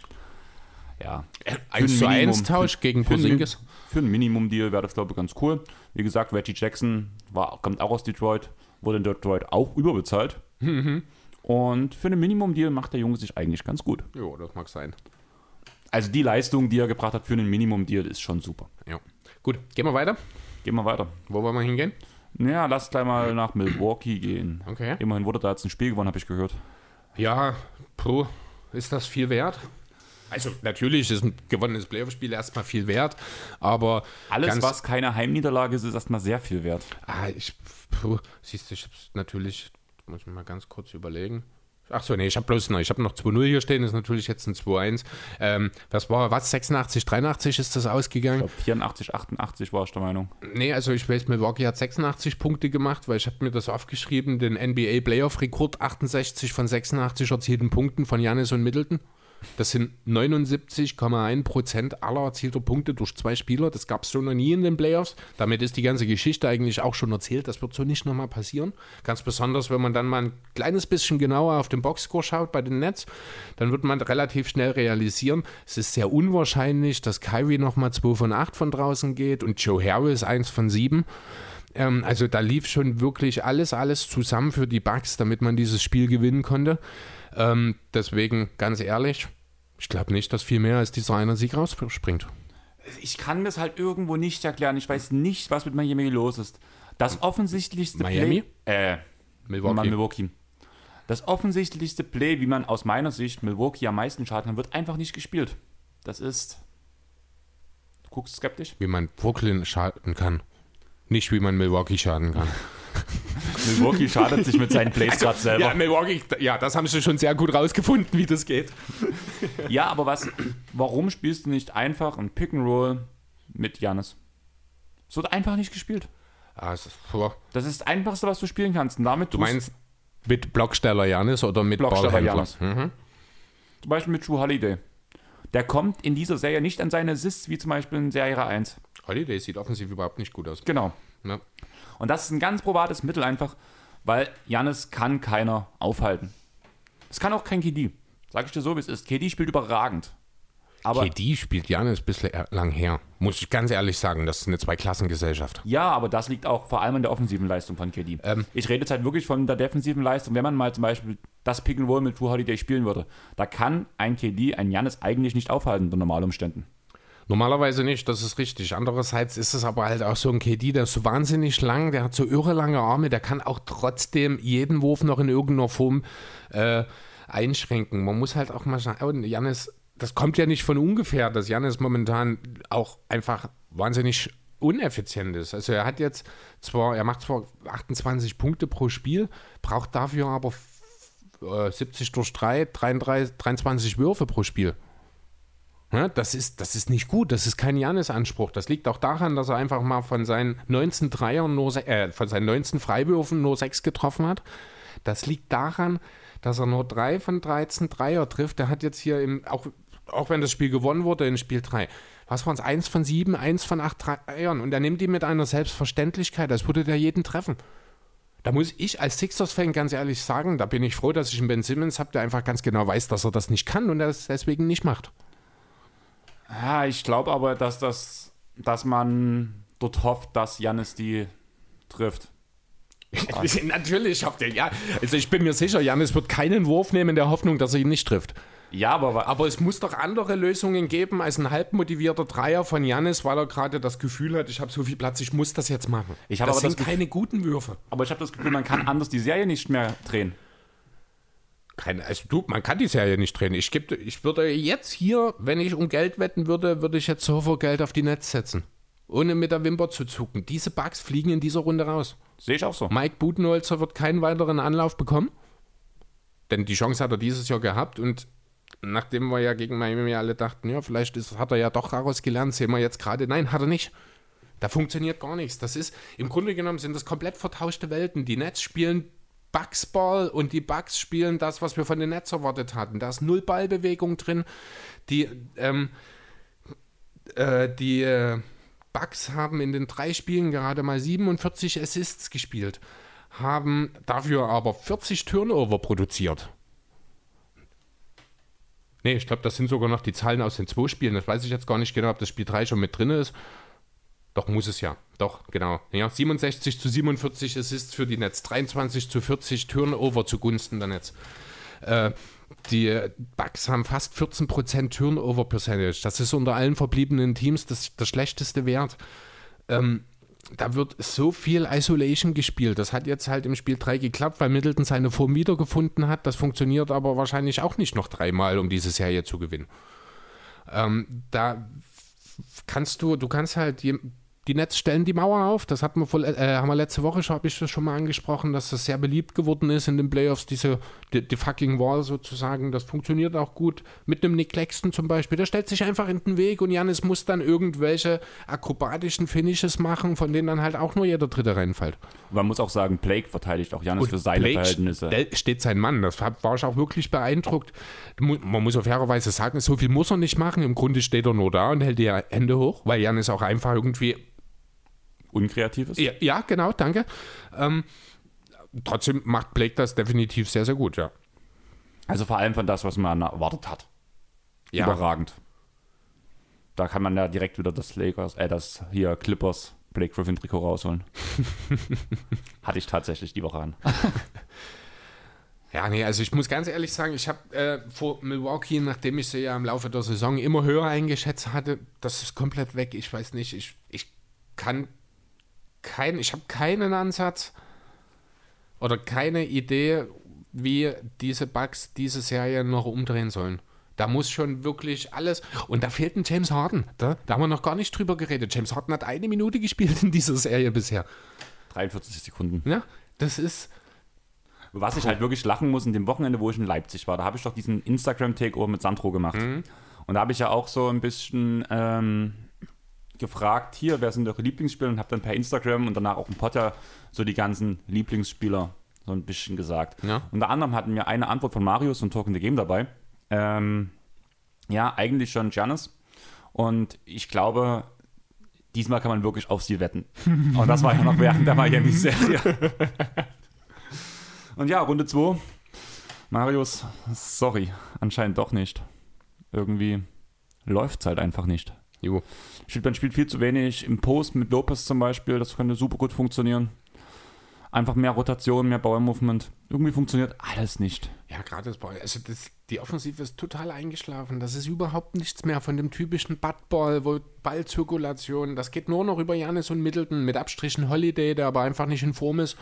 ja. 1 zu 1 Tausch gegen Porzingis. Für ein Minimum-Deal wäre das, glaube ich, ganz cool. Wie gesagt, Reggie Jackson war, kommt auch aus Detroit, wurde in Detroit auch überbezahlt. Mhm. Und für einen Minimum-Deal macht der Junge sich eigentlich ganz gut. Ja, das mag sein. Also die Leistung, die er gebracht hat für einen Minimum-Deal, ist schon super. Ja. Gut, gehen wir weiter? Gehen wir weiter. Wo wollen wir hingehen? Ja, lass gleich mal nach Milwaukee gehen. Okay. Immerhin wurde da jetzt ein Spiel gewonnen, habe ich gehört. Ja, puh, ist das viel wert? Also natürlich ist ein gewonnenes Playoff-Spiel erstmal viel wert, aber alles, was keine Heimniederlage ist, ist erstmal sehr viel wert. Ah, ich, puh, siehst du, ich hab's natürlich, muss ich mal ganz kurz überlegen. Ach so, nee, ich habe bloß noch, ich habe noch 2-0 hier stehen, ist natürlich jetzt ein 2-1. Ähm, das war, was, 86, 83 ist das ausgegangen? Ich glaube 84, 88 war ich der Meinung. Nee, also ich weiß, Milwaukee hat 86 Punkte gemacht, weil ich habe mir das aufgeschrieben, den NBA Playoff-Rekord 68 von 86 erzielten Punkten von Janis und Middleton. Das sind 79,1 Prozent aller erzielter Punkte durch zwei Spieler. Das gab es so noch nie in den Playoffs. Damit ist die ganze Geschichte eigentlich auch schon erzählt. Das wird so nicht nochmal passieren. Ganz besonders, wenn man dann mal ein kleines bisschen genauer auf den Boxscore schaut bei den Nets, dann wird man relativ schnell realisieren, es ist sehr unwahrscheinlich, dass Kyrie nochmal 2 von 8 von draußen geht und Joe Harris 1 von 7 ähm, also da lief schon wirklich alles, alles zusammen für die Bucks, damit man dieses Spiel gewinnen konnte. Ähm, deswegen, ganz ehrlich, ich glaube nicht, dass viel mehr als dieser eine Sieg rausspringt. Ich kann das halt irgendwo nicht erklären. Ich weiß nicht, was mit Miami los ist. Das offensichtlichste Miami? Play. Äh, Milwaukee. Milwaukee. Das offensichtlichste Play, wie man aus meiner Sicht Milwaukee am meisten schaden kann, wird einfach nicht gespielt. Das ist. Du guckst skeptisch? Wie man Brooklyn schaden kann. Nicht wie man Milwaukee schaden kann. [LAUGHS] Milwaukee schadet sich mit seinen Plays also, gerade selber. Ja, Milwaukee, ja, das haben sie schon sehr gut rausgefunden, wie das geht. ja, aber was, warum spielst du nicht einfach ein Pick and Roll mit Janis? Es wird einfach nicht gespielt. Ah, das, ist, das ist das Einfachste, was du spielen kannst. Und damit du meinst mit Blocksteller Janis oder mit Blocksteller Janis? Mhm. Zum Beispiel mit True Holiday. Der kommt in dieser Serie nicht an seine Assists wie zum Beispiel in Serie 1. Holiday sieht offensiv überhaupt nicht gut aus. Genau. Ja. Und das ist ein ganz probates Mittel einfach, weil Janis kann keiner aufhalten. Es kann auch kein KD. Sag ich dir so, wie es ist. KD spielt überragend. Aber KD spielt Janis bislang her. Muss ich ganz ehrlich sagen, das ist eine Zweiklassengesellschaft. Ja, aber das liegt auch vor allem an der offensiven Leistung von KD. Ähm, ich rede jetzt halt wirklich von der defensiven Leistung. Wenn man mal zum Beispiel das Pick and Roll mit True Holiday spielen würde, da kann ein KD, ein Janis eigentlich nicht aufhalten unter Normalumständen. Normalerweise nicht, das ist richtig. Andererseits ist es aber halt auch so ein KD, der ist so wahnsinnig lang, der hat so irre lange Arme, der kann auch trotzdem jeden Wurf noch in irgendeiner Form äh, einschränken. Man muss halt auch mal schauen, Janis, das kommt ja nicht von ungefähr, dass Janis momentan auch einfach wahnsinnig uneffizient ist. Also er hat jetzt zwar, er macht zwar 28 Punkte pro Spiel, braucht dafür aber 70 durch 3, 33, 23 Würfe pro Spiel. Ja, das, ist, das ist nicht gut, das ist kein Janis-Anspruch. Das liegt auch daran, dass er einfach mal von seinen 19 Dreiern nur, äh, von seinen 19 Freiwürfen nur 6 getroffen hat. Das liegt daran, dass er nur 3 von 13 Dreier trifft. Der hat jetzt hier, im, auch, auch wenn das Spiel gewonnen wurde in Spiel 3, was waren es? 1 von 7, 1 von 8 Dreiern. Und er nimmt die mit einer Selbstverständlichkeit, als würde der jeden treffen. Da muss ich als Sixers-Fan ganz ehrlich sagen, da bin ich froh, dass ich einen Ben Simmons habe, der einfach ganz genau weiß, dass er das nicht kann und er es deswegen nicht macht. Ja, ich glaube aber, dass das, dass man dort hofft, dass Janis die trifft. [LAUGHS] Natürlich schafft er, ja. Also ich bin mir sicher, Janis wird keinen Wurf nehmen in der Hoffnung, dass er ihn nicht trifft. Ja, aber, Aber es muss doch andere Lösungen geben als ein halbmotivierter Dreier von Janis, weil er gerade das Gefühl hat, ich habe so viel Platz, ich muss das jetzt machen. Ich habe das aber sind das keine guten Würfe. aber ich habe das Gefühl, man kann anders die Serie nicht mehr drehen. Kein, also du, man kann die Serie nicht drehen. Ich, geb, ich würde jetzt hier, wenn ich um Geld wetten würde, würde ich jetzt sofort Geld auf die Netz setzen. Ohne mit der Wimper zu zucken. Diese Bugs fliegen in dieser Runde raus. Sehe ich auch so. Mike Budenholzer wird keinen weiteren Anlauf bekommen. Denn die Chance hat er dieses Jahr gehabt und nachdem wir ja gegen Miami alle dachten, ja, vielleicht ist, hat er ja doch daraus gelernt, sehen wir jetzt gerade, nein, hat er nicht. Da funktioniert gar nichts. Das ist, im Grunde genommen sind das komplett vertauschte Welten. Die Nets spielen Bugsball und die Bugs spielen das, was wir von den Nets erwartet hatten. Da ist null Ballbewegung drin. Die, ähm, äh, die äh, Bugs haben in den drei Spielen gerade mal 47 Assists gespielt, haben dafür aber 40 Turnover produziert. Nee, ich glaube, das sind sogar noch die Zahlen aus den zwei Spielen. Das weiß ich jetzt gar nicht genau, ob das Spiel 3 schon mit drin ist. Doch, muss es ja. Doch, genau. Ja, 67 zu 47 Assists für die Nets, 23 zu 40 Turnover zugunsten der Nets. Äh, die Bucks haben fast 14% Turnover Percentage. Das ist unter allen verbliebenen Teams das, der schlechteste Wert. Ähm, da wird so viel Isolation gespielt. Das hat jetzt halt im Spiel 3 geklappt, weil Middleton seine Form wiedergefunden hat. Das funktioniert aber wahrscheinlich auch nicht noch dreimal, um diese Serie zu gewinnen. Ähm, da kannst du, du kannst halt die Nets stellen die Mauer auf. Das hatten wir vor, äh, haben wir letzte Woche schon, habe ich das schon mal angesprochen, dass das sehr beliebt geworden ist in den Playoffs, diese die, die fucking Wall sozusagen. Das funktioniert auch gut mit einem Nick Claxton zum Beispiel. Der stellt sich einfach in den Weg und Janis muss dann irgendwelche akrobatischen Finishes machen, von denen dann halt auch nur jeder Dritte reinfällt. Und man muss auch sagen, Blake verteidigt auch Janis für seine Blake Verhältnisse. st- steht sein Mann. Das war ich auch wirklich beeindruckt. Man muss auf fairerweise sagen, so viel muss er nicht machen. Im Grunde steht er nur da und hält die Hände hoch, weil Janis auch einfach irgendwie Unkreatives. Ja, ja genau, danke. Ähm, trotzdem macht Blake das definitiv sehr, sehr gut, ja. Also vor allem von das, was man erwartet hat. Ja. Überragend. Da kann man ja direkt wieder das Lakers, äh, das hier Clippers Blake Griffin Trikot rausholen. [LAUGHS] Hatte ich tatsächlich die Woche an. Ja, nee, also ich muss ganz ehrlich sagen, ich habe äh, vor Milwaukee, nachdem ich sie ja im Laufe der Saison immer höher eingeschätzt hatte, das ist komplett weg. Ich weiß nicht, ich, ich kann kein, ich habe keinen Ansatz oder keine Idee, wie diese Bugs diese Serie noch umdrehen sollen. Da muss schon wirklich alles. Und da fehlt ein James Harden. Da, da haben wir noch gar nicht drüber geredet. James Harden hat eine Minute gespielt in dieser Serie bisher. 43 Sekunden. Ja, das ist. Was ich halt wirklich lachen muss, in dem Wochenende, wo ich in Leipzig war, da habe ich doch diesen Instagram-Takeover mit Sandro gemacht. Mhm. Und da habe ich ja auch so ein bisschen ähm, gefragt, hier, wer sind eure Lieblingsspieler? Und habe dann per Instagram und danach auch im Potter so die ganzen Lieblingsspieler so ein bisschen gesagt. Ja. Unter anderem hatten wir eine Antwort von Marius und Talking the Game dabei. Ähm, ja, eigentlich schon Giannis. Und ich glaube, diesmal kann man wirklich auf sie wetten. [LAUGHS] Und das war ja noch während der Miami-Serie. [LAUGHS] Und ja, Runde 2. Marius, sorry, anscheinend doch nicht. Irgendwie läuft es halt einfach nicht. Jo. Ich finde, man spielt viel zu wenig im Post mit Lopez zum Beispiel. Das könnte super gut funktionieren. Einfach mehr Rotation, mehr Ball-Movement. Irgendwie funktioniert alles nicht. Ja, gerade das Ball. Also das, die Offensive ist total eingeschlafen. Das ist überhaupt nichts mehr von dem typischen Buttball, wo Ballzirkulation. Das geht nur noch über Janis und Middleton mit Abstrichen Holiday, der aber einfach nicht in Form ist.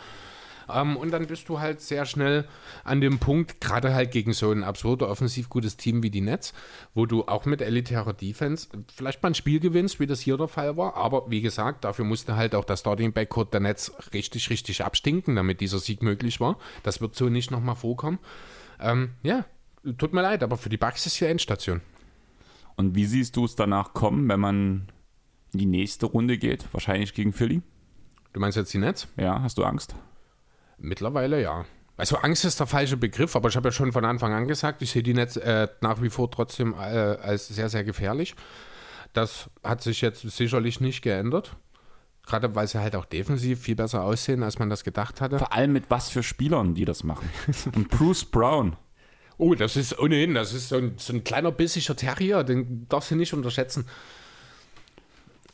Ähm, und dann bist du halt sehr schnell an dem Punkt, gerade halt gegen so ein absurd offensiv gutes Team wie die Nets, wo du auch mit elitärer Defense vielleicht mal ein Spiel gewinnst, wie das hier der Fall war. Aber wie gesagt, dafür musste halt auch das Starting Backcourt der Nets richtig, richtig abstinken, damit dieser Sieg möglich war. Das wird so nicht nochmal vorkommen. Ähm, ja, tut mir leid, aber für die Bucks ist hier Endstation. Und wie siehst du es danach kommen, wenn man in die nächste Runde geht? Wahrscheinlich gegen Philly? Du meinst jetzt die Nets? Ja, hast du Angst? Mittlerweile ja. Also Angst ist der falsche Begriff, aber ich habe ja schon von Anfang an gesagt, ich sehe die Nets äh, nach wie vor trotzdem äh, als sehr, sehr gefährlich. Das hat sich jetzt sicherlich nicht geändert. Gerade weil sie halt auch defensiv viel besser aussehen, als man das gedacht hatte. Vor allem mit was für Spielern die das machen. [LAUGHS] Und Bruce Brown. Oh, das ist ohnehin, das ist so ein, so ein kleiner bissiger Terrier, den darfst du nicht unterschätzen.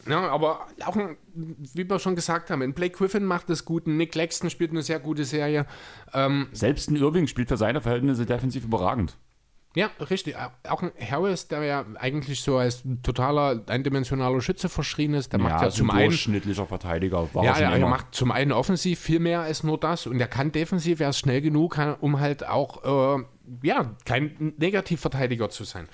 Ja, aber auch, ein, wie wir schon gesagt haben, ein Blake Griffin macht es gut, ein Nick Claxton spielt eine sehr gute Serie. Ähm, Selbst ein Irving spielt für seine Verhältnisse defensiv überragend. ja, richtig. Auch ein Harris, der ja eigentlich so als totaler eindimensionaler Schütze verschrien ist, der macht ja, zum ein einen durchschnittlicher Verteidiger. War Ja, er ja, er macht zum einen offensiv viel mehr als nur das und er kann defensiv, er ist schnell genug, um halt auch, äh, ja, kein Negativverteidiger zu sein.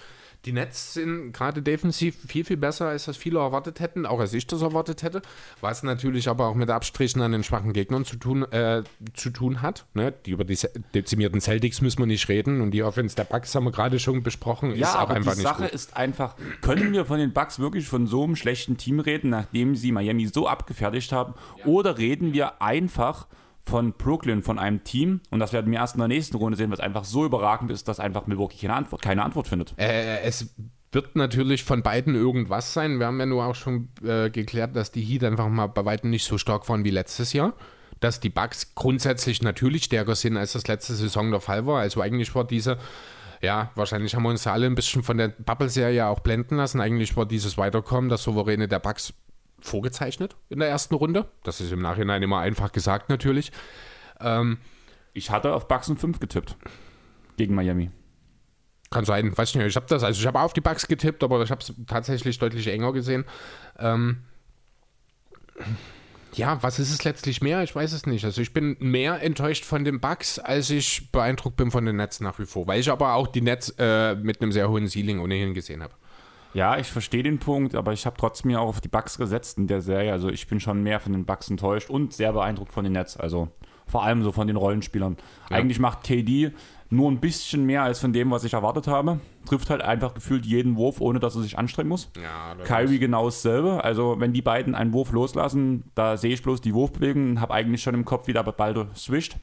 Die Nets sind gerade defensiv viel, viel besser, als das viele erwartet hätten, auch als ich das erwartet hätte, was natürlich aber auch mit Abstrichen an den schwachen Gegnern zu tun, äh, zu tun hat. Ne? Die über die dezimierten Celtics müssen wir nicht reden und die Offense der Bucks haben wir gerade schon besprochen, Ja, ist auch aber einfach die nicht Sache gut. ist einfach, können wir von den Bucks wirklich von so einem schlechten Team reden, nachdem sie Miami so abgefertigt haben? Oder reden wir einfach von Brooklyn, von einem Team, und das werden wir erst in der nächsten Runde sehen, was einfach so überragend ist, dass einfach Milwaukee keine Antwort, keine Antwort findet. Äh, es wird natürlich von beiden irgendwas sein. Wir haben ja nur auch schon äh, geklärt, dass die Heat einfach mal bei weitem nicht so stark waren wie letztes Jahr. Dass die Bucks grundsätzlich natürlich stärker sind, als das letzte Saison der Fall war. Also eigentlich war diese, ja, wahrscheinlich haben wir uns alle ein bisschen von der Bubble-Serie auch blenden lassen. Eigentlich war dieses Weiterkommen, das Souveräne der Bucks vorgezeichnet in der ersten Runde. Das ist im Nachhinein immer einfach gesagt natürlich. Ich hatte auf Bucks und 5 getippt. Gegen Miami. Kann sein, weiß nicht. Ich habe das, also ich habe auf die Bugs getippt, aber ich habe es tatsächlich deutlich enger gesehen. Ähm, ja, was ist es letztlich mehr? Ich weiß es nicht. Also ich bin mehr enttäuscht von den Bugs, als ich beeindruckt bin von den Nets nach wie vor. Weil ich aber auch die Nets äh, mit einem sehr hohen Ceiling ohnehin gesehen habe. Ja, ich verstehe den Punkt, aber ich habe trotzdem ja auch auf die Bucks gesetzt in der Serie. Also ich bin schon mehr von den Bucks enttäuscht und sehr beeindruckt von den Nets. Also vor allem so von den Rollenspielern. Eigentlich macht KD nur ein bisschen mehr als von dem, was ich erwartet habe. Trifft halt einfach gefühlt jeden Wurf, ohne dass er sich anstrengen muss. Ja, Kyrie genau dasselbe. Also wenn die beiden einen Wurf loslassen, da sehe ich bloß die Wurfbewegung und habe eigentlich schon im Kopf, wie der Ball swischt.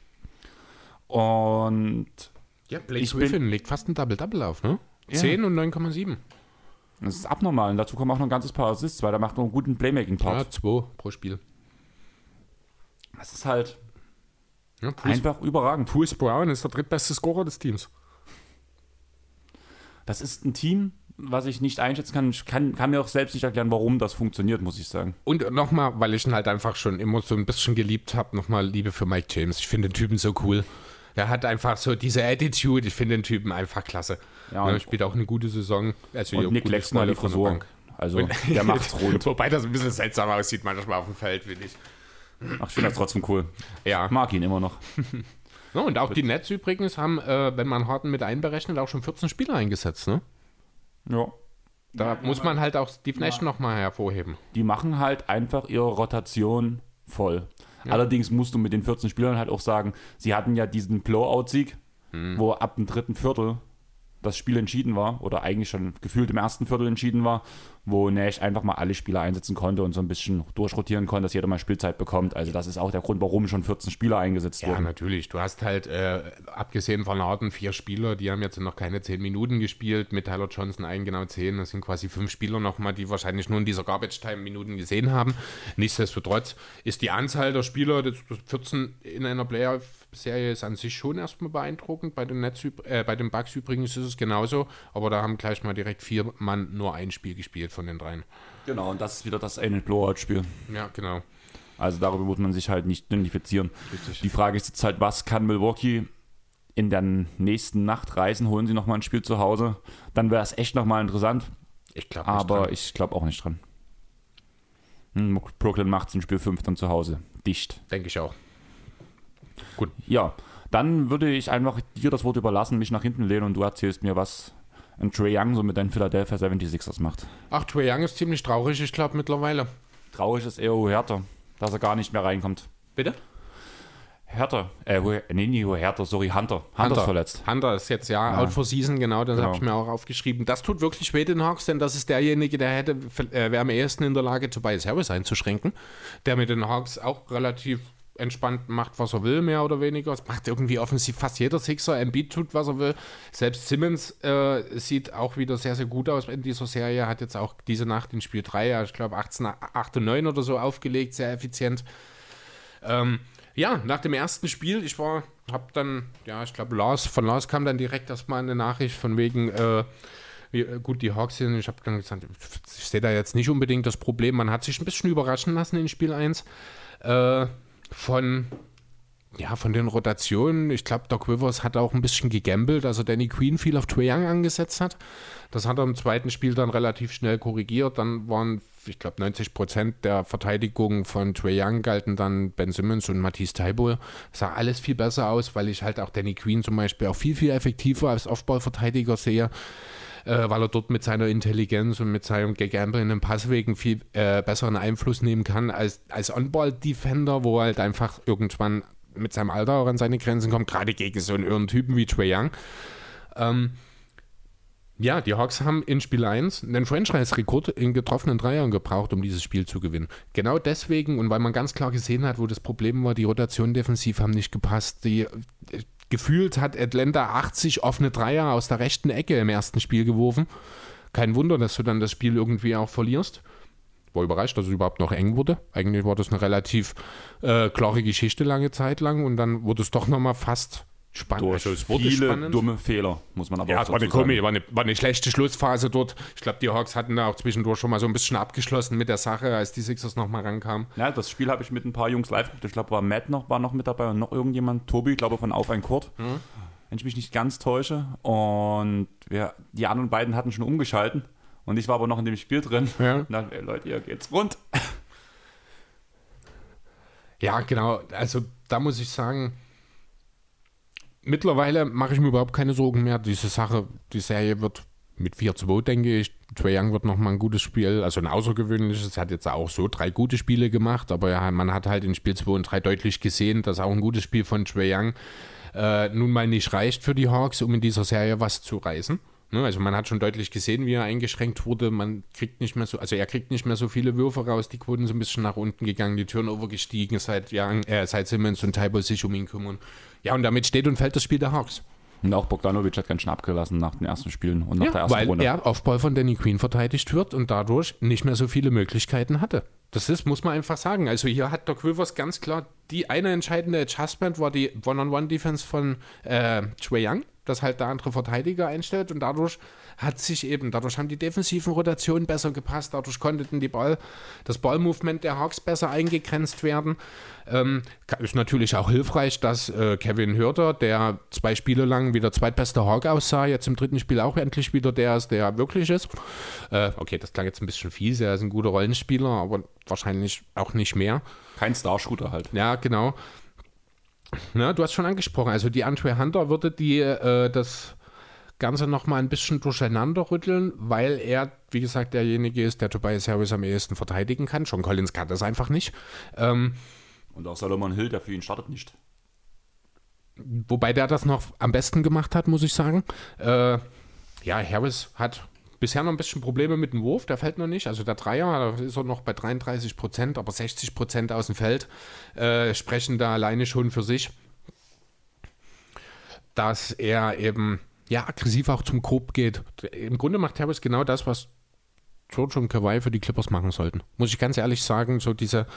Und ja Blake Griffin legt fast ein Double-Double auf, ne? Ja. 10 und 9,7. Das ist abnormal. Und dazu kommen auch noch ein ganzes paar Assists, weil der macht noch einen guten Playmaking-Part. Ja, 2 pro Spiel. Das ist halt Ja, Bruce, einfach überragend. Bruce Brown ist der drittbeste Scorer des Teams. Das ist ein Team, was ich nicht einschätzen kann. Ich kann, kann mir auch selbst nicht erklären, warum das funktioniert, muss ich sagen. Und nochmal, weil ich ihn halt einfach schon immer so ein bisschen geliebt habe, nochmal Liebe für Mike James. Ich finde den Typen so cool. Er hat einfach so diese Attitude. Ich finde den Typen einfach klasse. Ja, Ja, und- spielt auch eine gute Saison. Also ja, Und Nick gute Lexner die der Frisur. Bank. Also Und- der [LAUGHS] macht's rund. Wobei das ein bisschen seltsam aussieht manchmal auf dem Feld, finde ich. Ach, ich finde das trotzdem cool. Ja. Ich mag ihn immer noch. [LAUGHS] ja. Und auch die Nets übrigens haben, äh, wenn man Harden mit einberechnet, auch schon 14 Spieler eingesetzt. Ne? Ja. Da muss man halt auch Steve Nash nochmal hervorheben. Die machen halt einfach ihre Rotation voll. Allerdings musst du mit den 14 Spielern halt auch sagen, sie hatten ja diesen Blowout-Sieg, Hm. wo ab dem dritten Viertel das Spiel entschieden war, oder eigentlich schon gefühlt im ersten Viertel entschieden war, wo Nash einfach mal alle Spieler einsetzen konnte und so ein bisschen durchrotieren konnte, dass jeder mal Spielzeit bekommt. Also das ist auch der Grund, warum schon 14 Spieler eingesetzt Ja, wurden. natürlich. Du hast halt, äh, abgesehen von Harden, vier Spieler, die haben jetzt noch keine zehn Minuten gespielt. Mit Tyler Johnson ein genau zehn. Das sind quasi fünf Spieler nochmal, die wahrscheinlich nur in dieser Garbage-Time-Minuten gesehen haben. Nichtsdestotrotz ist die Anzahl der Spieler, das das 14 in einer Playoff-Serie, ist an sich schon erstmal beeindruckend. Bei den, Nets, üb- äh, bei den Bucks übrigens ist es genauso. Aber da haben gleich mal direkt vier Mann nur ein Spiel gespielt von den dreien. Genau, und das ist wieder das eine Blowout-Spiel. Ja, genau. Also darüber wird man sich halt nicht identifizieren. Richtig. Die Frage ist jetzt halt, was kann Milwaukee in der nächsten Nacht reisen? Holen sie nochmal ein Spiel zu Hause? Dann wäre es echt nochmal interessant. Ich glaube Aber ich glaube auch nicht dran. Hm, Brooklyn macht es in Spiel 5 dann zu Hause. Dicht. Denke ich auch. Ja, dann würde ich einfach dir das Wort überlassen, mich nach hinten lehnen und du erzählst mir, was ein Trey Young so mit deinen Philadelphia 76ers macht. Ach, Trae Young ist ziemlich traurig, ich glaube, mittlerweile. Traurig ist eher Huerta, dass er gar nicht mehr reinkommt. Bitte? Hertha, äh, nee, nicht Huerta, sorry, Hunter. Hunter, ist verletzt. Hunter ist jetzt ja, out for season, genau, das Genau. habe ich mir auch aufgeschrieben. Das tut wirklich weh den Hawks, denn das ist derjenige, der hätte, äh, wäre am ehesten in der Lage, Tobias Harris einzuschränken, der mit den Hawks auch relativ entspannt macht, was er will, mehr oder weniger. Es macht irgendwie offensiv fast jeder Sixer. Embiid tut, was er will. Selbst Simmons äh, sieht auch wieder sehr, sehr gut aus in dieser Serie. Hat jetzt auch diese Nacht in Spiel 3, ja, ich glaube 18, 8 und 9 oder so aufgelegt, sehr effizient. Ähm, ja, nach dem ersten Spiel, ich war, hab dann, ja, ich glaube, Lars, von Lars kam dann direkt erstmal eine Nachricht von wegen, äh, Wie, äh, gut, die Hawks sind, ich habe dann gesagt, ich sehe da jetzt nicht unbedingt das Problem. Man hat sich ein bisschen überraschen lassen in Spiel 1 äh, von ja, von den Rotationen, ich glaube, Doc Rivers hat auch ein bisschen gegambelt, also Danny Queen viel auf Trae Young angesetzt hat. Das hat er im zweiten Spiel dann relativ schnell korrigiert. Dann waren, ich glaube, 90 Prozent der Verteidigung von Trae Young galten dann Ben Simmons und Matisse Taibo. Sah alles viel besser aus, weil ich halt auch Danny Queen zum Beispiel auch viel, viel effektiver als Offballverteidiger sehe. Äh, weil er dort mit seiner Intelligenz und mit seinem Gegambeln in den Passwegen viel äh, besseren Einfluss nehmen kann als, als On-Ball-Defender, wo er halt einfach irgendwann mit seinem Alter auch an seine Grenzen kommt, gerade gegen so einen irren Typen wie Trey Young. Ähm, ja, die Hawks haben in Spiel 1 einen Franchise-Rekord in getroffenen Dreiern gebraucht, um dieses Spiel zu gewinnen. Genau deswegen und weil man ganz klar gesehen hat, wo das Problem war, die Rotationen defensiv haben nicht gepasst. Die, gefühlt hat Atlanta 80 offene Dreier aus der rechten Ecke im ersten Spiel geworfen. Kein Wunder, dass du dann das Spiel irgendwie auch verlierst war überrascht, dass es überhaupt noch eng wurde. Eigentlich war das eine relativ äh, klare Geschichte lange Zeit lang und dann wurde es doch nochmal fast spannend. Durch also viele spannend. dumme Fehler, muss man aber ja, auch war eine, war, eine, war eine schlechte Schlussphase dort. Ich glaube, die Hawks hatten da auch zwischendurch schon mal so ein bisschen abgeschlossen mit der Sache, als die Sixers nochmal rankamen. Ja, das Spiel habe ich mit ein paar Jungs live geguckt. Ich glaube, war Matt noch, war noch mit dabei und noch irgendjemand, Tobi, ich glaube von Auf ein Kurt. Mhm. Wenn ich mich nicht ganz täusche. Und wir, die anderen beiden hatten schon umgeschalten. Und ich war aber noch in dem Spiel drin. Ja. Und dann, ey, Leute, hier geht's rund. Ja, genau. Also da muss ich sagen, mittlerweile mache ich mir überhaupt keine Sorgen mehr. Diese Sache, die Serie wird mit 4-2, denke ich. Trae Young wird nochmal ein gutes Spiel, also ein außergewöhnliches. Hat jetzt auch so drei gute Spiele gemacht, aber ja, man hat halt in Spiel 2 und 3 deutlich gesehen, dass auch ein gutes Spiel von Trae Young äh, nun mal nicht reicht für die Hawks, um in dieser Serie was zu reißen. Ne? Also man hat schon deutlich gesehen, wie er eingeschränkt wurde. Man kriegt nicht mehr so, also er kriegt nicht mehr so viele Würfe raus. Die Quoten sind ein bisschen nach unten gegangen, die Turnover gestiegen, seit, Young, äh, seit Simmons und Taibo sich um ihn kümmern. Ja, und damit steht und fällt das Spiel der Hawks. Und auch Bogdanovic hat ganz schön abgelassen nach den ersten Spielen und nach ja, der ersten weil Runde. er auf Ball von Danny Queen verteidigt wird und dadurch nicht mehr so viele Möglichkeiten hatte. Das ist, muss man einfach sagen. Also hier hat Doc Rivers ganz klar die eine entscheidende Adjustment war die One-on-One-Defense von äh, Trae Young, dass halt der andere Verteidiger einstellt und dadurch hat sich eben, dadurch haben die defensiven Rotationen besser gepasst, dadurch konnten die Ball, das Ballmovement der Hawks besser eingegrenzt werden. Ähm, ist natürlich auch hilfreich, dass äh, Kevin Hörter, der zwei Spiele lang wieder zweitbester Hawk aussah, jetzt im dritten Spiel auch endlich wieder der ist, der wirklich ist. Äh, okay, das klang jetzt ein bisschen fies, er ist ein guter Rollenspieler, aber wahrscheinlich auch nicht mehr. Kein Starshooter halt. Ja, genau. Na, du hast schon angesprochen, also die Andre Hunter würde die äh, das Ganze nochmal ein bisschen durcheinander rütteln, weil er, wie gesagt, derjenige ist, der Tobias Harris am ehesten verteidigen kann. John Collins kann das einfach nicht. Ähm, Und auch Solomon Hill, der für ihn startet nicht. Wobei der das noch am besten gemacht hat, muss ich sagen. Äh, ja, Harris hat bisher noch ein bisschen Probleme mit dem Wurf, der fällt noch nicht. Also der Dreier, da ist er noch bei 33 Prozent, aber 60 Prozent aus dem Feld äh, sprechen da alleine schon für sich, dass er eben ja, aggressiv auch zum Korb geht. Im Grunde macht Harris genau das, was George und Kawhi für die Clippers machen sollten. Muss ich ganz ehrlich sagen, so diese,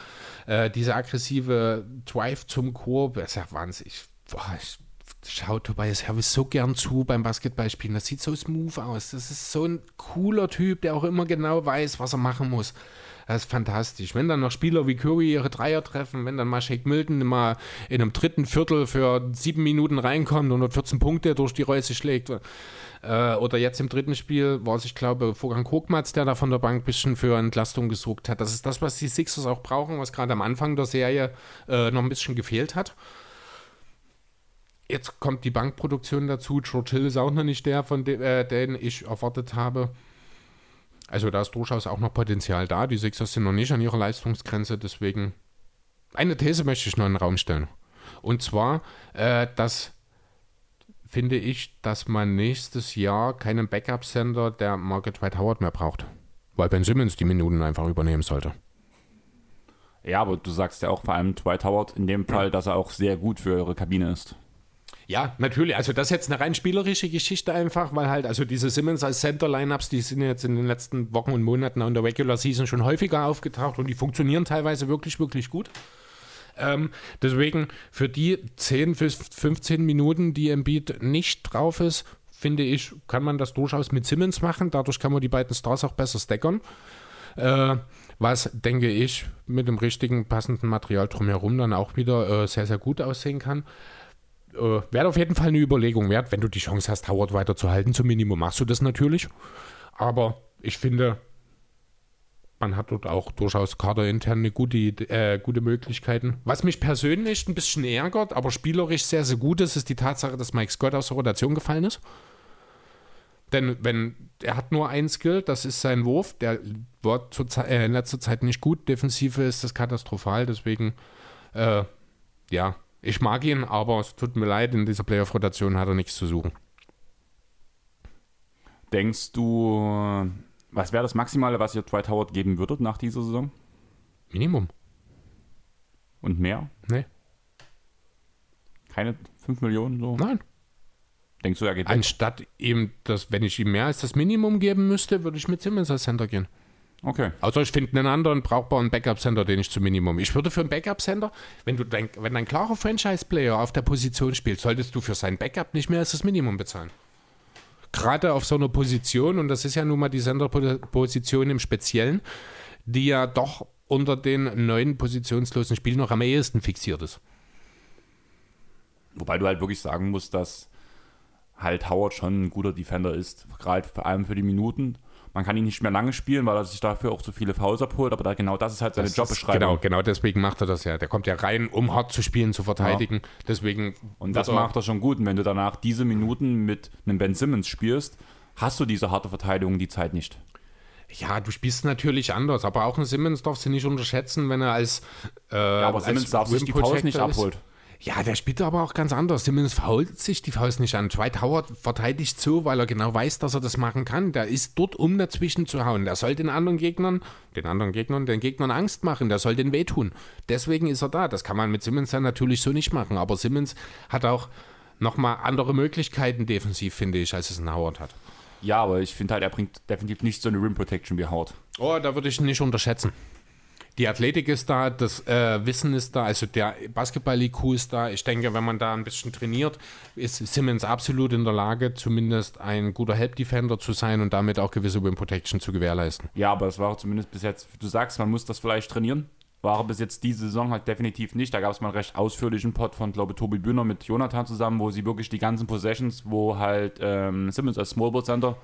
äh, diese aggressive Drive zum Korb, ist ja wahnsinnig. Boah, ich schaue Tobias Harris so gern zu beim Basketballspielen. Das sieht so smooth aus. Das ist so ein cooler Typ, der auch immer genau weiß, was er machen muss. Das ist fantastisch. Wenn dann noch Spieler wie Curry ihre Dreier treffen, wenn dann mal Shake Milton mal in einem dritten Viertel für sieben Minuten reinkommt und 114 Punkte durch die Reuse schlägt. Äh, oder jetzt im dritten Spiel war es, ich glaube, Vorgang Kokmatz, der da von der Bank ein bisschen für Entlastung gesorgt hat. Das ist das, was die Sixers auch brauchen, was gerade am Anfang der Serie äh, noch ein bisschen gefehlt hat. Jetzt kommt die Bankproduktion dazu. George Hill ist auch noch nicht der, von de äh, den ich erwartet habe. Also da ist durchaus auch noch Potenzial da. Die Sixers sind noch nicht an ihrer Leistungsgrenze, deswegen eine These möchte ich noch in den Raum stellen. Und zwar, äh, dass finde ich, dass man nächstes Jahr keinen Backup-Sender der Market Dwight Howard mehr braucht. Weil Ben Simmons die Minuten einfach übernehmen sollte. Ja, aber du sagst ja auch vor allem Dwight Howard in dem Fall, dass er auch sehr gut für eure Kabine ist. Ja, natürlich. Also das ist jetzt eine rein spielerische Geschichte einfach, weil halt, also diese Simmons als Center-Lineups, die sind jetzt in den letzten Wochen und Monaten in der Regular Season schon häufiger aufgetaucht und die funktionieren teilweise wirklich, wirklich gut. Ähm, deswegen für die 10 bis 15 Minuten, die Embiid nicht drauf ist, finde ich, kann man das durchaus mit Simmons machen. Dadurch kann man die beiden Stars auch besser stackern. Äh, was, denke ich, mit dem richtigen, passenden Material drumherum dann auch wieder äh, sehr, sehr gut aussehen kann. Äh, Wäre auf jeden Fall eine Überlegung wert, wenn du die Chance hast, Howard weiterzuhalten. Zum Minimum machst du das natürlich. Aber ich finde, man hat dort auch durchaus kaderintern eine gute, äh, gute Möglichkeiten. Was mich persönlich ein bisschen ärgert, aber spielerisch sehr, sehr gut ist, ist die Tatsache, dass Mike Scott aus der Rotation gefallen ist. Denn wenn er hat nur ein Skill, das ist sein Wurf, der war äh, in letzter Zeit nicht gut. Defensive ist das katastrophal, deswegen äh, ja, ich mag ihn, aber es tut mir leid, in dieser Playoff-Rotation hat er nichts zu suchen. Denkst du, was wäre das Maximale, was ihr Dwight Howard geben würdet nach dieser Saison? Minimum. Und mehr? Nee. Keine 5 Millionen so? Nein. Denkst du, er geht weg? Anstatt ihm das, wenn ich ihm mehr als das Minimum geben müsste, würde ich mit Simmons als Center gehen. Okay. Außer ich finde einen anderen brauchbaren Backup-Center, den ich zum Minimum. Ich würde für einen Backup-Center, wenn du dein, wenn ein klarer Franchise-Player auf der Position spielt, solltest du für sein Backup nicht mehr als das Minimum bezahlen. Gerade auf so einer Position, und das ist ja nun mal die Center-Position im Speziellen, die ja doch unter den neuen positionslosen Spielen noch am ehesten fixiert ist. Wobei du halt wirklich sagen musst, dass halt Howard schon ein guter Defender ist, gerade vor allem für die Minuten. Man kann ihn nicht mehr lange spielen, weil er sich dafür auch zu viele Fouls abholt, aber da, genau das ist halt seine Das ist- Jobbeschreibung. Genau, genau deswegen macht er das ja. Der kommt ja rein, um hart zu spielen, zu verteidigen. Deswegen Und das er- macht er schon gut. Und wenn du danach diese Minuten mit einem Ben Simmons spielst, hast du diese harte Verteidigung die Zeit nicht. Ja, du spielst natürlich anders, aber auch ein Simmons darfst du nicht unterschätzen, wenn er als. Äh, Ja, aber als Simmons darf sich die Fouls nicht Protector ist. Ja, der spielt aber auch ganz anders. Simmons fault sich die Faust nicht an. Dwight Howard verteidigt so, weil er genau weiß, dass er das machen kann. Der ist dort, um dazwischen zu hauen. Der soll den anderen Gegnern, den anderen Gegnern, den Gegnern Angst machen. Der soll den wehtun. Deswegen ist er da. Das kann man mit Simmons dann natürlich so nicht machen. Aber Simmons hat auch nochmal andere Möglichkeiten defensiv, finde ich, als es ein Howard hat. Ja, aber ich finde halt, er bringt definitiv nicht so eine Rim Protection wie Howard. Oh, da würde ich ihn nicht unterschätzen. Die Athletik ist da, das äh, Wissen ist da, also der Basketball-IQ ist da. Ich denke, wenn man da ein bisschen trainiert, ist Simmons absolut in der Lage, zumindest ein guter Help-Defender zu sein und damit auch gewisse Win Protection zu gewährleisten. Ja, aber es war zumindest bis jetzt, du sagst, man muss das vielleicht trainieren. War bis jetzt diese Saison halt definitiv nicht. Da gab es mal einen recht ausführlichen Pod von, glaube ich, Tobi Bühner mit Jonathan zusammen, wo sie wirklich die ganzen Possessions, wo halt ähm, Simmons als Small Center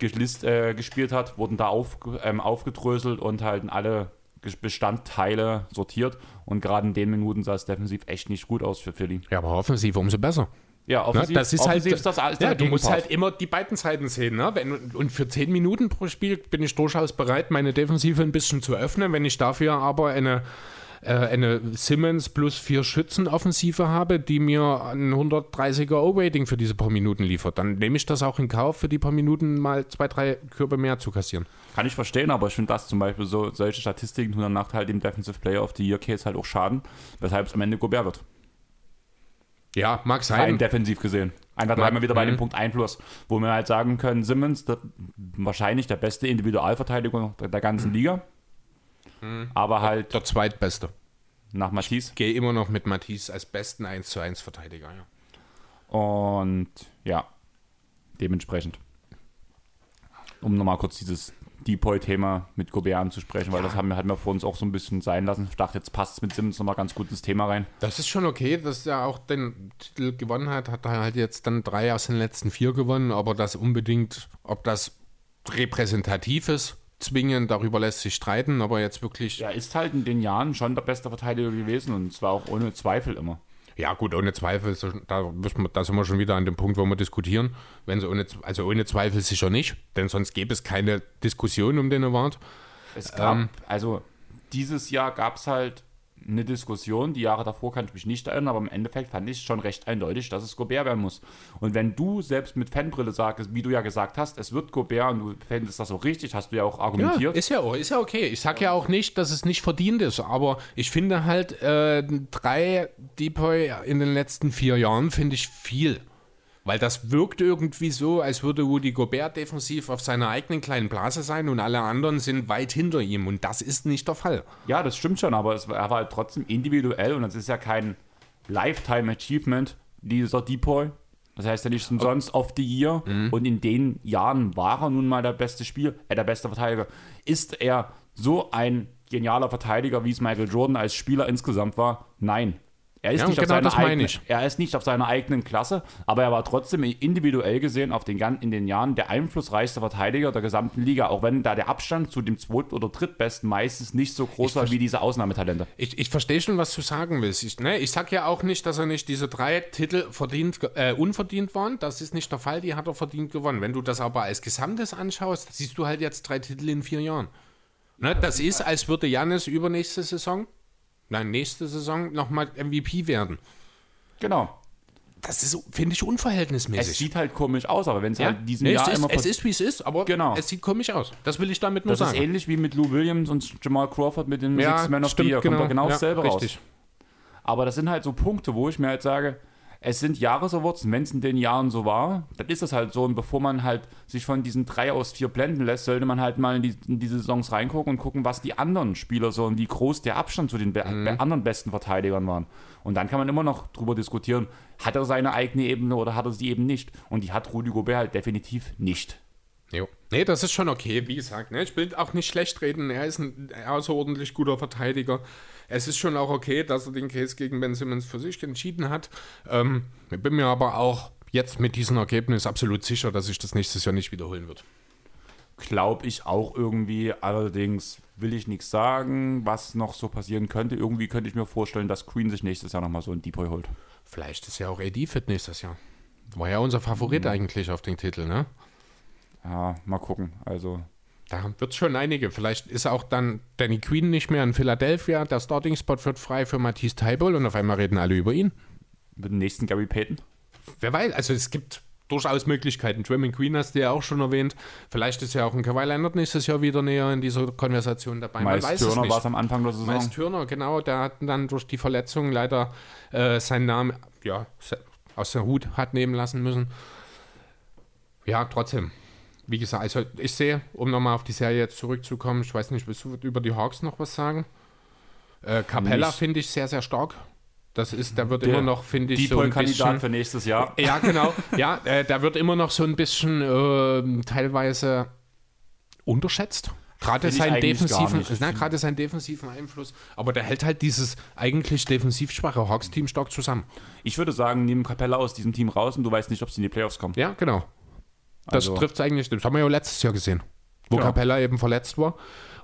äh, gespielt hat, wurden da auf, ähm, aufgedröselt und halt alle Bestandteile sortiert. Und gerade in den Minuten sah es defensiv echt nicht gut aus für Philly. Ja, aber offensiv umso besser. Ja, Ne? offensiv, Das ist offensiv halt, ist das, ist ja, du musst halt immer die beiden Seiten sehen. Ne? Wenn, und für 10 Minuten pro Spiel bin ich durchaus bereit, meine Defensive ein bisschen zu öffnen. Wenn ich dafür aber eine, äh, eine Simmons plus vier Schützen Offensive habe, die mir ein 130er O-Rating für diese paar Minuten liefert, dann nehme ich das auch in Kauf, für die paar Minuten mal zwei, drei Körbe mehr zu kassieren. Kann ich verstehen, aber ich finde das zum Beispiel so, solche Statistiken tun danach halt dem Defensive Player of the Year Case halt auch schaden, weshalb es am Ende Gobert wird. Ja, mag Rein sein. defensiv gesehen. Einfach einmal wieder bei dem mhm. Punkt Einfluss, wo wir halt sagen können, Simmons, der, wahrscheinlich der beste Individualverteidiger der, der ganzen Liga, aber halt Der zweitbeste. nach Matisse. Gehe immer noch mit Matisse als besten 1 zu 1 Verteidiger. Ja. Und ja, dementsprechend. Um nochmal kurz dieses Depoy-Thema mit Gobert anzusprechen, weil das haben wir, hatten wir vor uns auch so ein bisschen sein lassen. Ich dachte, jetzt passt es mit Simmons nochmal ganz gut ins Thema rein. Das ist schon okay, dass er auch den Titel gewonnen hat. Hat er halt jetzt dann drei aus den letzten vier gewonnen, aber das unbedingt, ob das repräsentativ ist, zwingend, darüber lässt sich streiten, aber jetzt wirklich. Ja, Er ist halt in den Jahren schon der beste Verteidiger gewesen und zwar auch ohne Zweifel immer. Gut, ohne Zweifel, da, wir, da sind wir schon wieder an dem Punkt, wo wir diskutieren. Wenn sie ohne, also ohne Zweifel sicher nicht, denn sonst gäbe es keine Diskussion um den Award. Es gab, Ähm. also dieses Jahr gab es halt eine Diskussion, die Jahre davor kann ich mich nicht erinnern, aber im Endeffekt fand ich schon recht eindeutig, dass es Gobert werden muss. Und wenn du selbst mit Fanbrille sagst, wie du ja gesagt hast, es wird Gobert und du fändest das auch richtig, hast du ja auch Ja, argumentiert. ist ja, ist ja okay. Ich sage ja auch nicht, dass es nicht verdient ist, aber ich finde halt äh, drei Depoy in den letzten vier Jahren finde ich viel. Weil das wirkt irgendwie so, als würde Rudy Gobert defensiv auf seiner eigenen kleinen Blase sein und alle anderen sind weit hinter ihm. Und das ist nicht der Fall. Ja, das stimmt schon, aber es war, er war halt trotzdem individuell und es ist ja kein Lifetime Achievement, dieser Depoy. Das heißt ja nicht umsonst of the year. Mhm. Und in den Jahren war er nun mal der beste Spiel, äh, der beste Verteidiger. Ist er so ein genialer Verteidiger, wie es Michael Jordan als Spieler insgesamt war? Nein. Er ist, Ja, nicht auf genau seiner das meine eigenen, ich. er ist nicht auf seiner eigenen Klasse, aber er war trotzdem individuell gesehen auf den, in den Jahren der einflussreichste Verteidiger der gesamten Liga, auch wenn da der Abstand zu dem zweit- oder drittbesten meistens nicht so groß war wie diese Ausnahmetalente. Ich, ich verstehe schon, was du sagen willst. Ich, ne, ich sag ja auch nicht, dass er nicht diese drei Titel verdient, äh, unverdient waren. Das ist nicht der Fall, die hat er verdient gewonnen. Wenn du das aber als Gesamtes anschaust, siehst du halt jetzt drei Titel in vier Jahren. Ne, das ist, als würde Jannis übernächste Saison, nein, nächste Saison nochmal MVP werden. Genau. Das ist, finde ich, Es unverhältnismäßig. sieht halt komisch aus, aber wenn es ja? halt diesem nee, Jahr es, ist, immer es ist, wie es ist, aber Genau. es sieht komisch aus. Das will ich damit nur Das ist sagen. ähnlich wie mit Lou Williams und Jamal Crawford mit dem ja, Six Man of the Year. Kommt da genau ja, dasselbe raus. richtig. Aber das sind halt so Punkte, wo ich mir halt sage, es sind Jahresawards und wenn es in den Jahren so war, dann ist das halt so. Und bevor man halt sich von diesen drei aus vier blenden lässt, sollte man halt mal in, die, in diese Saisons reingucken und gucken, was die anderen Spieler so und wie groß der Abstand zu den be Mhm. anderen besten Verteidigern waren. Und dann kann man immer noch drüber diskutieren, hat er seine eigene Ebene oder hat er sie eben nicht. Und die hat Rudi Gobert halt definitiv nicht. Jo. Nee, das ist schon okay, wie gesagt. Ne? Ich will auch nicht schlecht reden. Er ist ein außerordentlich guter Verteidiger. Es ist schon auch okay, dass er den Case gegen Ben Simmons für sich entschieden hat. Ähm, ich bin mir aber auch jetzt mit diesem Ergebnis absolut sicher, dass sich das nächstes Jahr nicht wiederholen wird. Glaube ich auch irgendwie. Allerdings will ich nichts sagen, was noch so passieren könnte. Irgendwie könnte ich mir vorstellen, dass Queen sich nächstes Jahr nochmal so ein Deep Boy holt. Vielleicht ist ja auch AD fit nächstes Jahr. War ja unser Favorit eigentlich auf den Titel, ne? Ja, mal gucken. Also, Da wird es schon einige. Vielleicht ist auch dann Danny Queen nicht mehr in Philadelphia. Der Starting-Spot wird frei für Matisse Taiboll und auf einmal reden alle über ihn. mit dem nächsten Gary Payton. Wer weiß, also es gibt durchaus Möglichkeiten. Draymond Green hast du ja auch schon erwähnt. Vielleicht ist ja auch ein Kawhi Leonard nächstes Jahr wieder näher in dieser Konversation dabei. Man Miles Turner war es am Anfang der Saison. Miles Turner, genau, der hat dann durch die Verletzung leider äh, seinen Namen ja, aus der Hut hat nehmen lassen müssen. Ja, trotzdem. Wie gesagt, also ich sehe, um nochmal auf die Serie jetzt zurückzukommen, ich weiß nicht, willst du über die Hawks noch was sagen? Äh, Capella finde ich sehr, sehr stark. Das ist, der wird Der immer noch, finde ich, so ein bisschen... für nächstes Jahr. Ja, genau. Ja, äh, der wird immer noch so ein bisschen ähm, teilweise unterschätzt. Gerade seinen, defensiven, na, gerade seinen defensiven Einfluss. Aber der hält halt dieses eigentlich defensiv schwache Hawks-Team stark zusammen. Ich würde sagen, nehmen Capella aus diesem Team raus und du weißt nicht, ob sie in die Playoffs kommen. Ja, genau. Das Also- trifft es eigentlich. Das haben wir ja letztes Jahr gesehen. Wo Genau. Capella eben verletzt war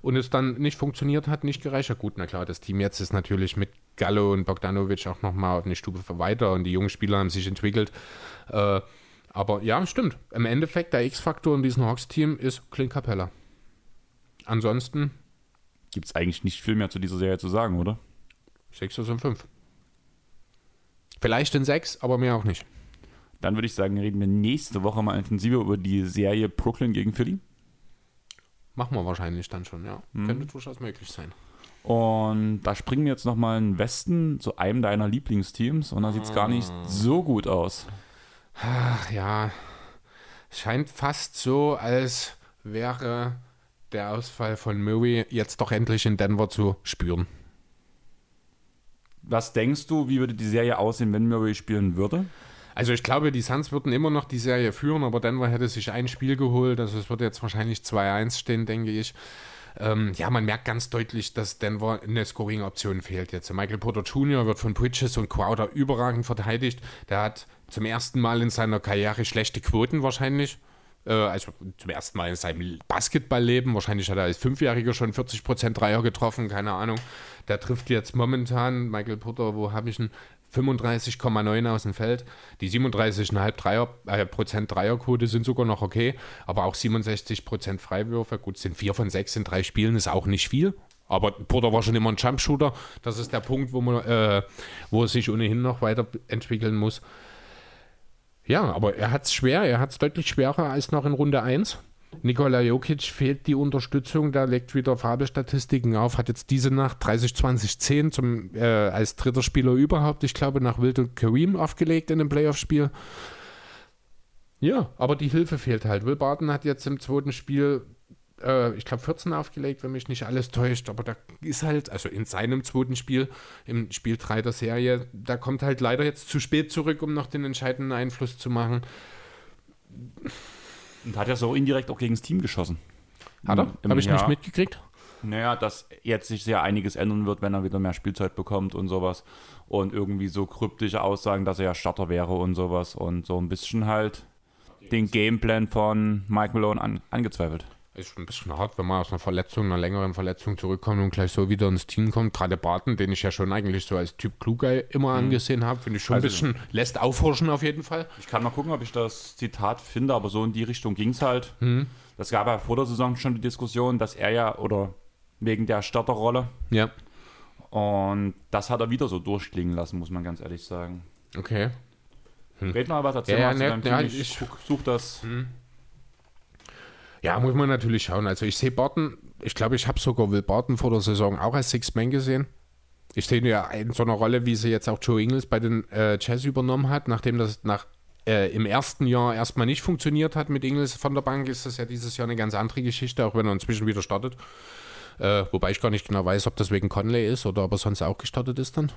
und es dann nicht funktioniert hat, nicht gereicht hat. Gut, na klar, das Team jetzt ist natürlich mit Gallo und Bogdanovic auch nochmal auf eine Stufe weiter und die jungen Spieler haben sich entwickelt. Äh, aber ja, stimmt. Im Endeffekt, der X-Faktor in diesem Hawks-Team ist Clint Capella. Ansonsten Gibt es eigentlich nicht viel mehr zu dieser Serie zu sagen, oder? 6 oder 5. Vielleicht in 6, aber mehr auch nicht. Dann würde ich sagen, reden wir nächste Woche mal intensiver über die Serie Brooklyn gegen Philly. Machen wir wahrscheinlich dann schon, ja. Mhm. Könnte durchaus möglich sein. Und da springen wir jetzt nochmal in den Westen zu einem deiner Lieblingsteams und da sieht es gar nicht so gut aus. Ach ja, scheint fast so, als wäre der Ausfall von Murray jetzt doch endlich in Denver zu spüren. Was denkst du, wie würde die Serie aussehen, wenn Murray spielen würde? Also ich glaube, die Suns würden immer noch die Serie führen, aber Denver hätte sich ein Spiel geholt. Also es würde jetzt wahrscheinlich 2-1 stehen, denke ich. Ähm, ja, man merkt ganz deutlich, dass Denver eine Scoring-Option fehlt jetzt. Michael Porter Jr. wird von Bridges und Crowder überragend verteidigt. Der hat zum ersten Mal in seiner Karriere schlechte Quoten wahrscheinlich. Äh, also zum ersten Mal in seinem Basketballleben. Wahrscheinlich hat er als Fünfjähriger schon 40% Dreier getroffen, keine Ahnung. Der trifft jetzt momentan, Michael Porter, wo habe ich ihn? 35,9 aus dem Feld. Die 37,5 Dreier, äh, Prozent Dreierquote sind sogar noch okay, aber auch 67 Prozent Freiwürfe. Gut, sind 4 von 6 in drei Spielen, ist auch nicht viel. Aber Porter war schon immer ein Jumpshooter. Das ist der Punkt, wo, man, äh, wo er sich ohnehin noch weiterentwickeln muss. Ja, aber er hat es schwer. Er hat es deutlich schwerer als noch in Runde 1. Nikola Jokic fehlt die Unterstützung, da legt wieder Fabelstatistiken auf, hat jetzt diese Nacht 30-20-10 zum, äh, als dritter Spieler überhaupt, ich glaube, nach Wild und Kareem aufgelegt in dem Playoff-Spiel. Ja, aber die Hilfe fehlt halt. Will Barton hat jetzt im zweiten Spiel äh, ich glaube, 14 aufgelegt, wenn mich nicht alles täuscht. Aber da ist halt, also in seinem zweiten Spiel, im Spiel 3 der Serie, da kommt halt leider jetzt zu spät zurück, um noch den entscheidenden Einfluss zu machen. Und hat ja so indirekt auch gegen das Team geschossen. Hat er? Habe ich ja. nicht mitgekriegt. Naja, dass jetzt sich sehr einiges ändern wird, wenn er wieder mehr Spielzeit bekommt und sowas. Und irgendwie so kryptische Aussagen, dass er ja Starter wäre und sowas. Und so ein bisschen halt den Gameplan von Mike Malone an, angezweifelt. Ist schon ein bisschen hart, wenn man aus einer Verletzung, einer längeren Verletzung zurückkommt und gleich so wieder ins Team kommt. Gerade Barton, den ich ja schon eigentlich so als Typ Klugei immer angesehen habe, finde ich schon Also- ein bisschen, lässt aufhorchen auf jeden Fall. Ich kann mal gucken, ob ich das Zitat finde, aber so in die Richtung ging es halt. Mhm. Das gab ja vor der Saison schon die Diskussion, dass er ja, oder wegen der Starterrolle, Ja, und das hat er wieder so durchklingen lassen, muss man ganz ehrlich sagen. okay. Red mal was, erzähl Hm. Ja, mal ja, zu ne, ja. Ich, ich- guck- such das. Ja, muss man natürlich schauen. Also ich sehe Barton, ich glaube, ich habe sogar Will Barton vor der Saison auch als Six-Man gesehen. Ich sehe ihn ja in so einer Rolle, wie sie jetzt auch Joe Ingles bei den äh, Jazz übernommen hat, nachdem das nach äh, im ersten Jahr erstmal nicht funktioniert hat mit Ingles von der Bank, ist das ja dieses Jahr eine ganz andere Geschichte, auch wenn er inzwischen wieder startet. Äh, wobei ich gar nicht genau weiß, ob das wegen Conley ist oder ob er sonst auch gestartet ist dann.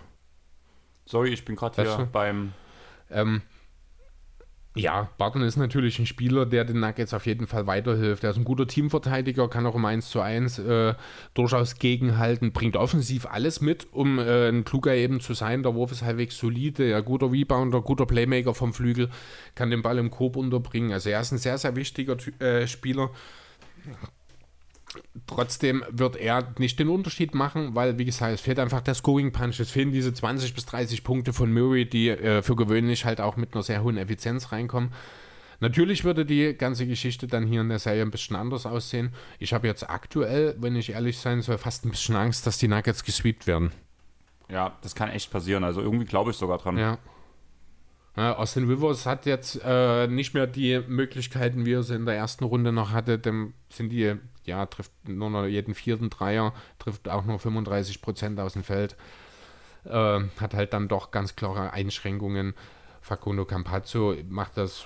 Sorry, ich bin gerade hier Weißt du? beim. Ähm, ja, Barton ist natürlich ein Spieler, der den Nuggets auf jeden Fall weiterhilft. Er ist ein guter Teamverteidiger, kann auch im 1 zu 1 äh, durchaus gegenhalten, bringt offensiv alles mit, um äh, ein kluger eben zu sein. Der Wurf ist halbwegs solide, ja, guter Rebounder, guter Playmaker vom Flügel, kann den Ball im Korb unterbringen. Also er ist ein sehr, sehr wichtiger äh, Spieler. Trotzdem wird er nicht den Unterschied machen, weil, wie gesagt, es fehlt einfach der Scoring Punch. Es fehlen diese 20 bis 30 Punkte von Murray, die äh, für gewöhnlich halt auch mit einer sehr hohen Effizienz reinkommen. Natürlich würde die ganze Geschichte dann hier in der Serie ein bisschen anders aussehen. Ich habe jetzt aktuell, wenn ich ehrlich sein soll, fast ein bisschen Angst, dass die Nuggets gesweept werden. Ja, das kann echt passieren. Also irgendwie glaube ich sogar dran. Ja. Ja, Austin Rivers hat jetzt äh, nicht mehr die Möglichkeiten, wie er sie in der ersten Runde noch hatte. Dem sind die, ja, trifft nur noch jeden vierten Dreier, trifft auch nur 35 Prozent aus dem Feld. Äh, hat halt dann doch ganz klare Einschränkungen. Facundo Campazzo macht das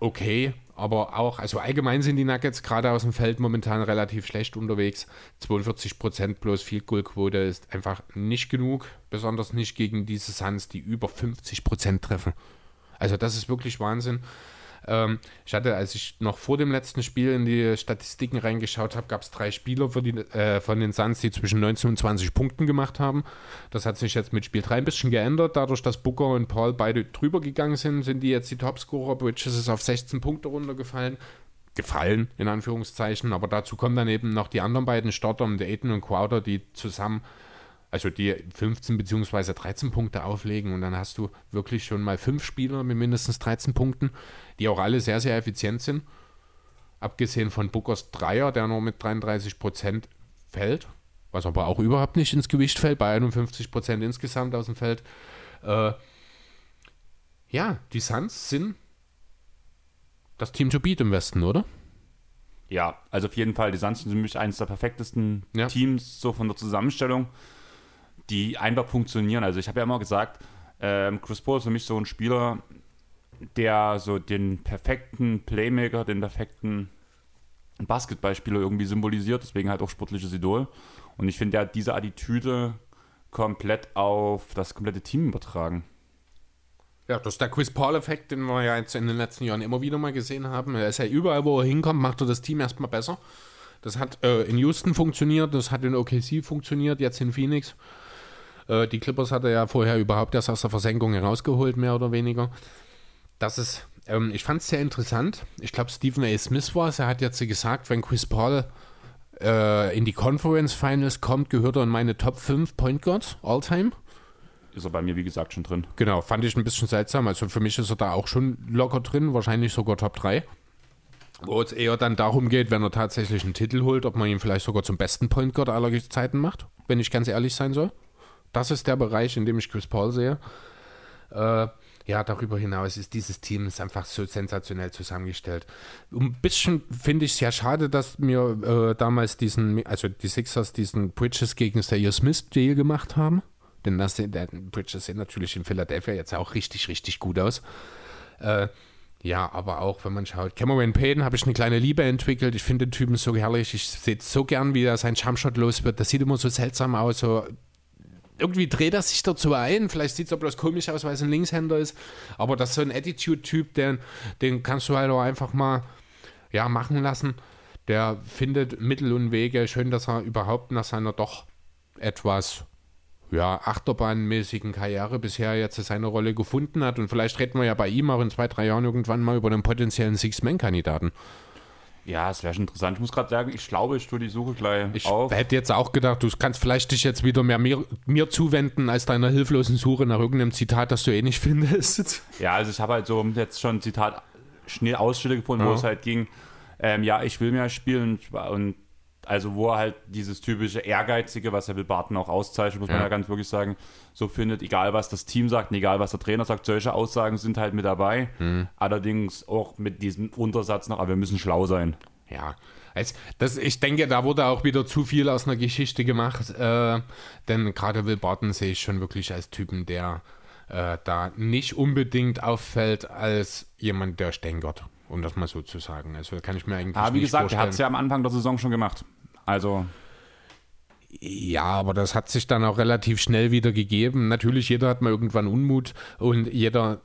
okay, aber auch, also allgemein sind die Nuggets gerade aus dem Feld momentan relativ schlecht unterwegs. 42% bloß Field Goal Quote ist einfach nicht genug, besonders nicht gegen diese Suns, die über 50% treffen. Also das ist wirklich Wahnsinn. Ähm, ich hatte, als ich noch vor dem letzten Spiel in die Statistiken reingeschaut habe, gab es drei Spieler die, äh, von den Suns, die zwischen 19 und 20 Punkten gemacht haben. Das hat sich jetzt mit Spiel 3 ein bisschen geändert. Dadurch, dass Booker und Paul beide drüber gegangen sind, sind die jetzt die Topscorer. Bridges ist auf 16 Punkte runtergefallen. Gefallen, in Anführungszeichen. Aber dazu kommen dann eben noch die anderen beiden Starter, Aiden und Crowder, die zusammen also die 15 bzw. 13 Punkte auflegen und dann hast du wirklich schon mal fünf Spieler mit mindestens 13 Punkten, die auch alle sehr, sehr effizient sind. Abgesehen von Bookers Dreier, der nur mit 33 Prozent fällt, was aber auch überhaupt nicht ins Gewicht fällt, bei 51 Prozent insgesamt aus dem Feld. Äh, ja, die Suns sind das Team to beat im Westen, oder? Ja, also auf jeden Fall, die Suns sind für mich eines der perfektesten Ja. Teams, so von der Zusammenstellung, die einfach funktionieren. Also ich habe ja immer gesagt, ähm, Chris Paul ist für mich so ein Spieler, der so den perfekten Playmaker, den perfekten Basketballspieler irgendwie symbolisiert, deswegen halt auch sportliches Idol. Und ich finde, der hat diese Attitüde komplett auf das komplette Team übertragen. Ja, das ist der Chris Paul-Effekt, den wir ja jetzt in den letzten Jahren immer wieder mal gesehen haben. Er ist ja überall, wo er hinkommt, macht er das Team erstmal besser. Das hat äh, in Houston funktioniert, das hat in OKC funktioniert, jetzt in Phoenix. Äh, die Clippers hat er ja vorher überhaupt erst aus der Versenkung herausgeholt, mehr oder weniger. Das ist, ähm, ich fand es sehr interessant. Ich glaube, Stephen A. Smith war es. Er hat jetzt gesagt, wenn Chris Paul äh, in die Conference Finals kommt, gehört er in meine Top 5 Point Guards all time. Ist er bei mir, wie gesagt, schon drin. Genau, fand ich ein bisschen seltsam. Also für mich ist er da auch schon locker drin, wahrscheinlich sogar Top 3. Wo es eher dann darum geht, wenn er tatsächlich einen Titel holt, ob man ihn vielleicht sogar zum besten Point Guard aller Zeiten macht, wenn ich ganz ehrlich sein soll. Das ist der Bereich, in dem ich Chris Paul sehe. Äh, ja, darüber hinaus ist dieses Team ist einfach so sensationell zusammengestellt. Ein bisschen finde ich es ja schade, dass mir äh, damals diesen, also die Sixers diesen Bridges gegen Sayer Smith Deal gemacht haben. Denn das, der Bridges sehen natürlich in Philadelphia jetzt auch richtig, richtig gut aus. Äh, Ja, aber auch, wenn man schaut, Cameron Payne habe ich eine kleine Liebe entwickelt. Ich finde den Typen so herrlich. Ich sehe so gern, wie er sein Jumpshot los wird. Das sieht immer so seltsam aus. So irgendwie dreht er sich dazu ein. Vielleicht sieht es auch bloß komisch aus, weil es ein Linkshänder ist. Aber das ist so ein Attitude-Typ, den, den kannst du halt auch einfach mal ja, machen lassen. Der findet Mittel und Wege. Schön, dass er überhaupt nach seiner doch etwas ja, achterbahnmäßigen Karriere bisher jetzt seine Rolle gefunden hat. Und vielleicht reden wir ja bei ihm auch in zwei, drei Jahren irgendwann mal über einen potenziellen Six-Man-Kandidaten. Ja, es wäre schon interessant. Ich muss gerade sagen, ich glaube, ich tue die Suche gleich Ich auf. hätte jetzt auch gedacht, du kannst vielleicht dich jetzt wieder mehr mir, mir zuwenden als deiner hilflosen Suche nach irgendeinem Zitat, das du eh nicht findest. [LAUGHS] Ja, also ich habe halt so jetzt schon ein Zitat schnell Ausschnitte gefunden, wo Ja. es halt ging, ähm, ja, ich will mehr spielen und also wo er halt dieses typische Ehrgeizige, was er will Barton auch auszeichnet, muss man Ja. ja ganz wirklich sagen, so findet, egal was das Team sagt, egal was der Trainer sagt, solche Aussagen sind halt mit dabei. Hm. Allerdings auch mit diesem Untersatz noch, aber wir müssen schlau sein. Ja, also das, ich denke, da wurde auch wieder zu viel aus einer Geschichte gemacht, äh, denn gerade Will Barton sehe ich schon wirklich als Typen, der äh, da nicht unbedingt auffällt als jemand, der stänkert, um das mal so zu sagen. Also kann ich mir eigentlich Aber wie gesagt, er hat es ja am Anfang der Saison schon gemacht. Also, Ja, aber das hat sich dann auch relativ schnell wieder gegeben. Natürlich, jeder hat mal irgendwann Unmut und jeder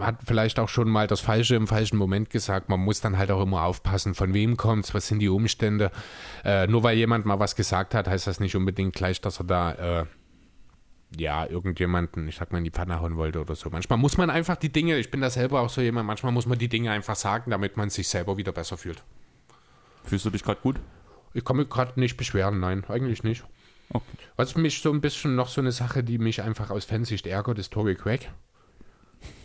hat vielleicht auch schon mal das Falsche im falschen Moment gesagt. Man muss dann halt auch immer aufpassen, von wem kommt es, was sind die Umstände. Äh, nur weil jemand mal was gesagt hat, heißt das nicht unbedingt gleich, dass er da äh, ja irgendjemanden, ich sag mal, in die Pfanne hauen wollte oder so. Manchmal muss man einfach die Dinge, ich bin da selber auch so jemand, manchmal muss man die Dinge einfach sagen, damit man sich selber wieder besser fühlt. fühlst du dich gerade gut? Ich kann mich gerade nicht beschweren, nein, eigentlich nicht. Okay. Was mich so ein bisschen noch so eine Sache, die mich einfach aus Fansicht ärgert, ist Tory Craig.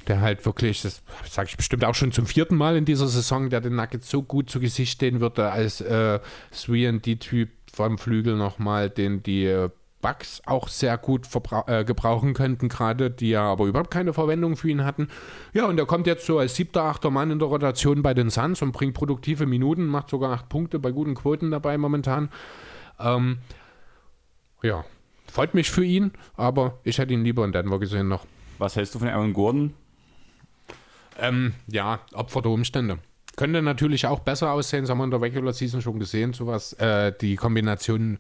Der halt wirklich, das sage ich bestimmt auch schon zum vierten Mal in dieser Saison, der den Nuggets so gut zu Gesicht stehen wird, als äh, 3D-Typ vom Flügel nochmal, den die äh, Bucks auch sehr gut äh, gebrauchen könnten, gerade, die ja aber überhaupt keine Verwendung für ihn hatten. Ja, und er kommt jetzt so als siebter, achter Mann in der Rotation bei den Suns und bringt produktive Minuten, macht sogar acht Punkte bei guten Quoten dabei momentan. Ähm, ja, freut mich für ihn, aber ich hätte ihn lieber in Denver gesehen noch. Was hältst du von Aaron Gordon? Ähm, ja, Opfer der Umstände. Könnte natürlich auch besser aussehen, das haben wir in der Regular Season schon gesehen, sowas, äh, die Kombination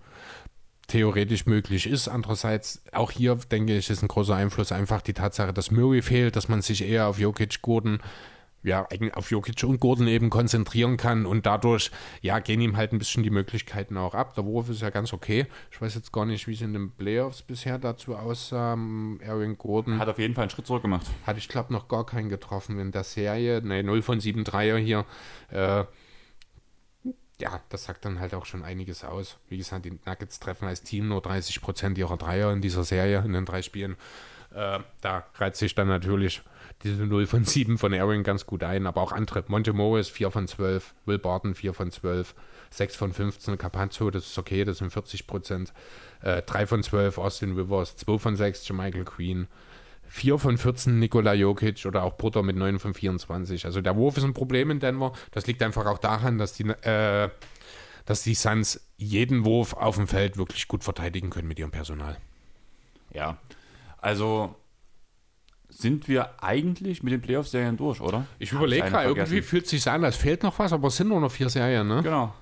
theoretisch möglich ist. Andererseits, auch hier denke ich, ist ein großer Einfluss einfach die Tatsache, dass Murray fehlt, dass man sich eher auf Jokic, Gordon, ja, auf Jokic und Gordon eben konzentrieren kann und dadurch, ja, gehen ihm halt ein bisschen die Möglichkeiten auch ab. Der Wurf ist ja ganz okay. Ich weiß jetzt gar nicht, wie es in den Playoffs bisher dazu aussah. Aaron Gordon Hat auf jeden Fall einen Schritt zurück gemacht. hatte ich glaube noch gar keinen getroffen in der Serie. Ne, 0 von 7 Dreier hier. Äh, ja, das sagt dann halt auch schon einiges aus. Wie gesagt, die Nuggets treffen als Team nur 30% ihrer Dreier in dieser Serie, in den drei Spielen. Äh, da reizt sich dann natürlich diese 0 von 7 von Aaron ganz gut ein, aber auch andere. Monte Morris 4 von 12, Will Barton 4 von 12, 6 von 15, Capazzo, das ist okay, das sind 40 Prozent. Äh, 3 von 12, Austin Rivers, 2 von 6, Jermichael Queen, 4 von 14 Nikola Jokic oder auch Butter mit 9 von 24. Also der Wurf ist ein Problem in Denver. Das liegt einfach auch daran, dass die, äh, dass die Suns jeden Wurf auf dem Feld wirklich gut verteidigen können mit ihrem Personal. Ja. Also sind wir eigentlich mit den Playoff-Serien durch, oder? Ich überlege gerade, irgendwie fühlt es sich an, als fehlt noch was, aber es sind nur noch vier Serien, ne? Genau.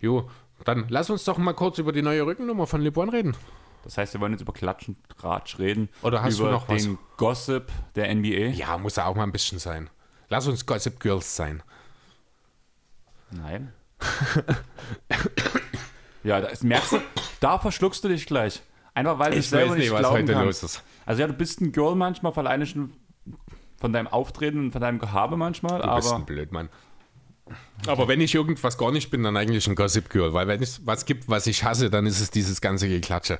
Jo, dann lass uns doch mal kurz über die neue Rückennummer von LeBron reden. Das heißt, wir wollen jetzt über Klatschen, Tratsch reden. Oder hast du über noch was? den Gossip der NBA. Ja, muss ja auch mal ein bisschen sein. Lass uns Gossip Girls sein. Nein. [LAUGHS] ja, das merkst du, da verschluckst du dich gleich. Einfach weil du es selber nicht glauben kannst. ist. Also ja, du bist ein Girl manchmal, alleine schon von deinem Auftreten und von deinem Gehabe manchmal, Du bist aber ein Blödmann. Aber wenn ich irgendwas gar nicht bin, dann eigentlich ein Gossip Girl. Weil wenn es was gibt, was ich hasse, dann ist es dieses ganze Geklatsche.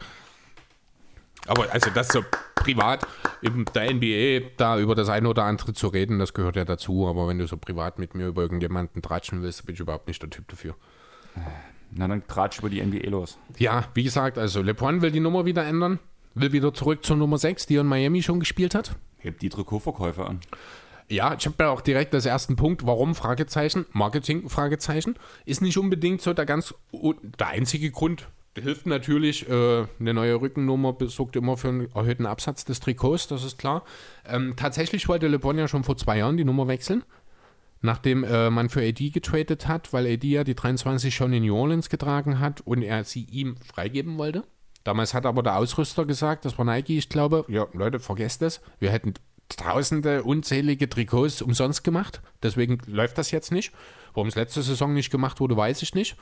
Aber also das so privat in der NBA da über das eine oder andere zu reden, das gehört ja dazu. Aber wenn du so privat mit mir über irgendjemanden tratschen willst, bin ich überhaupt nicht der Typ dafür. na dann tratsch über die NBA los. Ja, wie gesagt, also LeBron will die Nummer wieder ändern. Will wieder zurück zur Nummer 6, die er in Miami schon gespielt hat. Hebt die Trikotverkäufe an. Ja, ich habe ja auch direkt das ersten Punkt, warum Fragezeichen, Marketing Fragezeichen, ist nicht unbedingt so der ganz der einzige Grund, hilft natürlich. Äh, eine neue Rückennummer sorgt immer für einen erhöhten Absatz des Trikots, das ist klar. Ähm, tatsächlich wollte LeBron ja schon vor zwei Jahren die Nummer wechseln, nachdem äh, man für AD getradet hat, weil AD ja die 23 schon in New Orleans getragen hat und er sie ihm freigeben wollte. Damals hat aber der Ausrüster gesagt, das war Nike, ich glaube, ja, Leute, vergesst es. Wir hätten tausende, unzählige Trikots umsonst gemacht. Deswegen läuft das jetzt nicht. Warum es letzte Saison nicht gemacht wurde, weiß ich nicht.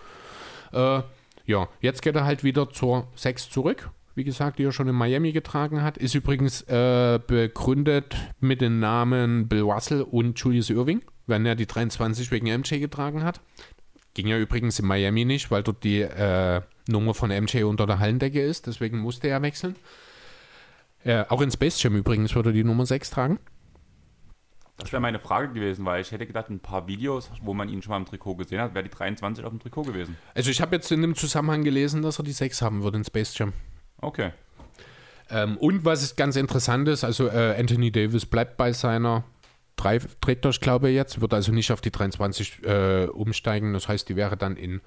Äh, ja, jetzt geht er halt wieder zur 6 zurück. Wie gesagt, die er schon in Miami getragen hat. Ist übrigens äh, begründet mit den Namen Bill Russell und Julius Irving, wenn er die 23 wegen MJ getragen hat. Ging ja übrigens in Miami nicht, weil dort die äh, Nummer von MJ unter der Hallendecke ist. Deswegen musste er wechseln. Äh, auch in Space Jam übrigens würde er die Nummer 6 tragen. Das wäre meine Frage gewesen, weil ich hätte gedacht, ein paar Videos, wo man ihn schon mal im Trikot gesehen hat, wäre die 23 auf dem Trikot gewesen. Also ich habe jetzt in dem Zusammenhang gelesen, dass er die 6 haben würde in Space Jam. Okay. Ähm, und was ist ganz interessant ist, also äh, Anthony Davis bleibt bei seiner 3, trägt er, ich glaube jetzt, wird also nicht auf die 23 äh, umsteigen. Das heißt, die wäre dann in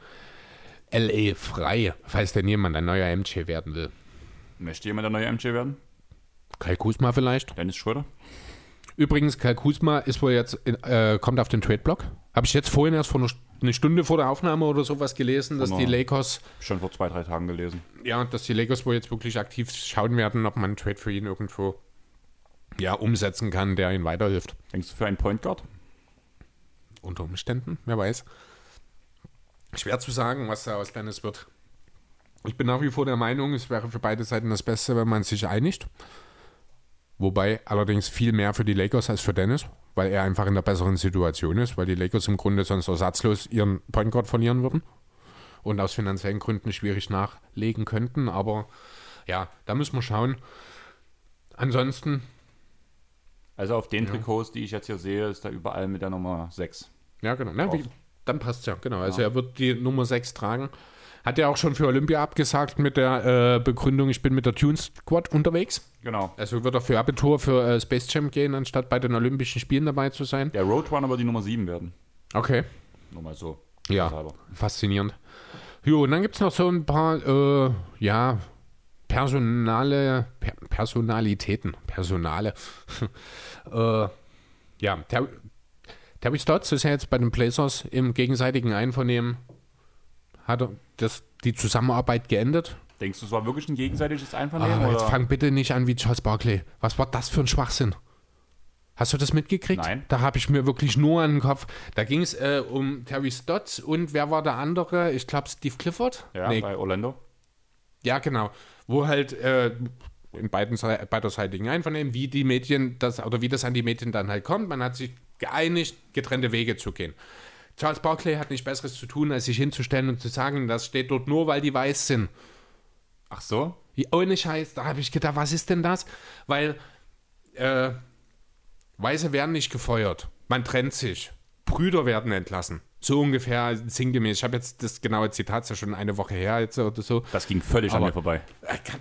LA frei, falls denn jemand ein neuer MJ werden will. Möchte jemand der neue MJ werden? Kai Kusma vielleicht. Dennis Schröder? Übrigens, Kai Kusma ist wohl jetzt, in, äh, kommt auf den Trade-Block. Habe ich jetzt vorhin erst vor einer, eine Stunde vor der Aufnahme oder sowas gelesen, dass die Lakers. Schon vor zwei, drei Tagen gelesen. Ja, dass die Lakers wohl jetzt wirklich aktiv schauen werden, ob man einen Trade für ihn irgendwo ja, umsetzen kann, der ihn weiterhilft. Denkst du für einen Point Guard? Unter Umständen, wer weiß. Schwer zu sagen, was da aus Dennis wird. Ich bin nach wie vor der Meinung, es wäre für beide Seiten das Beste, wenn man sich einigt. Wobei allerdings viel mehr für die Lakers als für Dennis, weil er einfach in der besseren Situation ist, weil die Lakers im Grunde sonst ersatzlos ihren Point Guard verlieren würden und aus finanziellen Gründen schwierig nachlegen könnten. Aber ja, da müssen wir schauen. Ansonsten. Also auf den ja. Trikots, die ich jetzt hier sehe, ist da überall mit der Nummer 6. Ja, genau. Ja, wie, dann passt es ja, genau. Also ja. er wird die Nummer 6 tragen. Hat er auch schon für Olympia abgesagt mit der äh, Begründung, ich bin mit der Tune Squad unterwegs. Genau. Also wird er für Abitur für äh, Space Jam gehen, anstatt bei den Olympischen Spielen dabei zu sein. Der Roadrunner wird die Nummer 7 werden. Okay. Nur mal so. Ja, faszinierend. Jo, und dann gibt es noch so ein paar, äh, ja, personale, per Personalitäten, Personale. [LAUGHS] äh, ja, Ter Terry Stotts ist ja jetzt bei den Blazers im gegenseitigen Einvernehmen hat das, die Zusammenarbeit geendet. Denkst du, es war wirklich ein gegenseitiges Einvernehmen? Ah, jetzt fang bitte nicht an wie Charles Barkley. Was war das für ein Schwachsinn? Hast du das mitgekriegt? Nein. Da habe ich mir wirklich nur an den Kopf. Da ging es äh, um Terry Stotts und wer war der andere? Ich glaube Steve Clifford? Ja, nee. bei Orlando. Ja, genau. Wo halt äh, in beiden beiderseitigen Einvernehmen, wie die Medien das oder wie das an die Medien dann halt kommt. Man hat sich geeinigt, getrennte Wege zu gehen. Charles Barkley hat nicht Besseres zu tun, als sich hinzustellen und zu sagen, das steht dort nur, weil die weiß sind. Ach so? Ohne Scheiß, da habe ich gedacht, was ist denn das? Weil äh, Weiße werden nicht gefeuert. Man trennt sich. Brüder werden entlassen. So ungefähr sinngemäß. Ich habe jetzt das genaue Zitat ja schon eine Woche her jetzt oder so. Das ging völlig Aber an mir vorbei.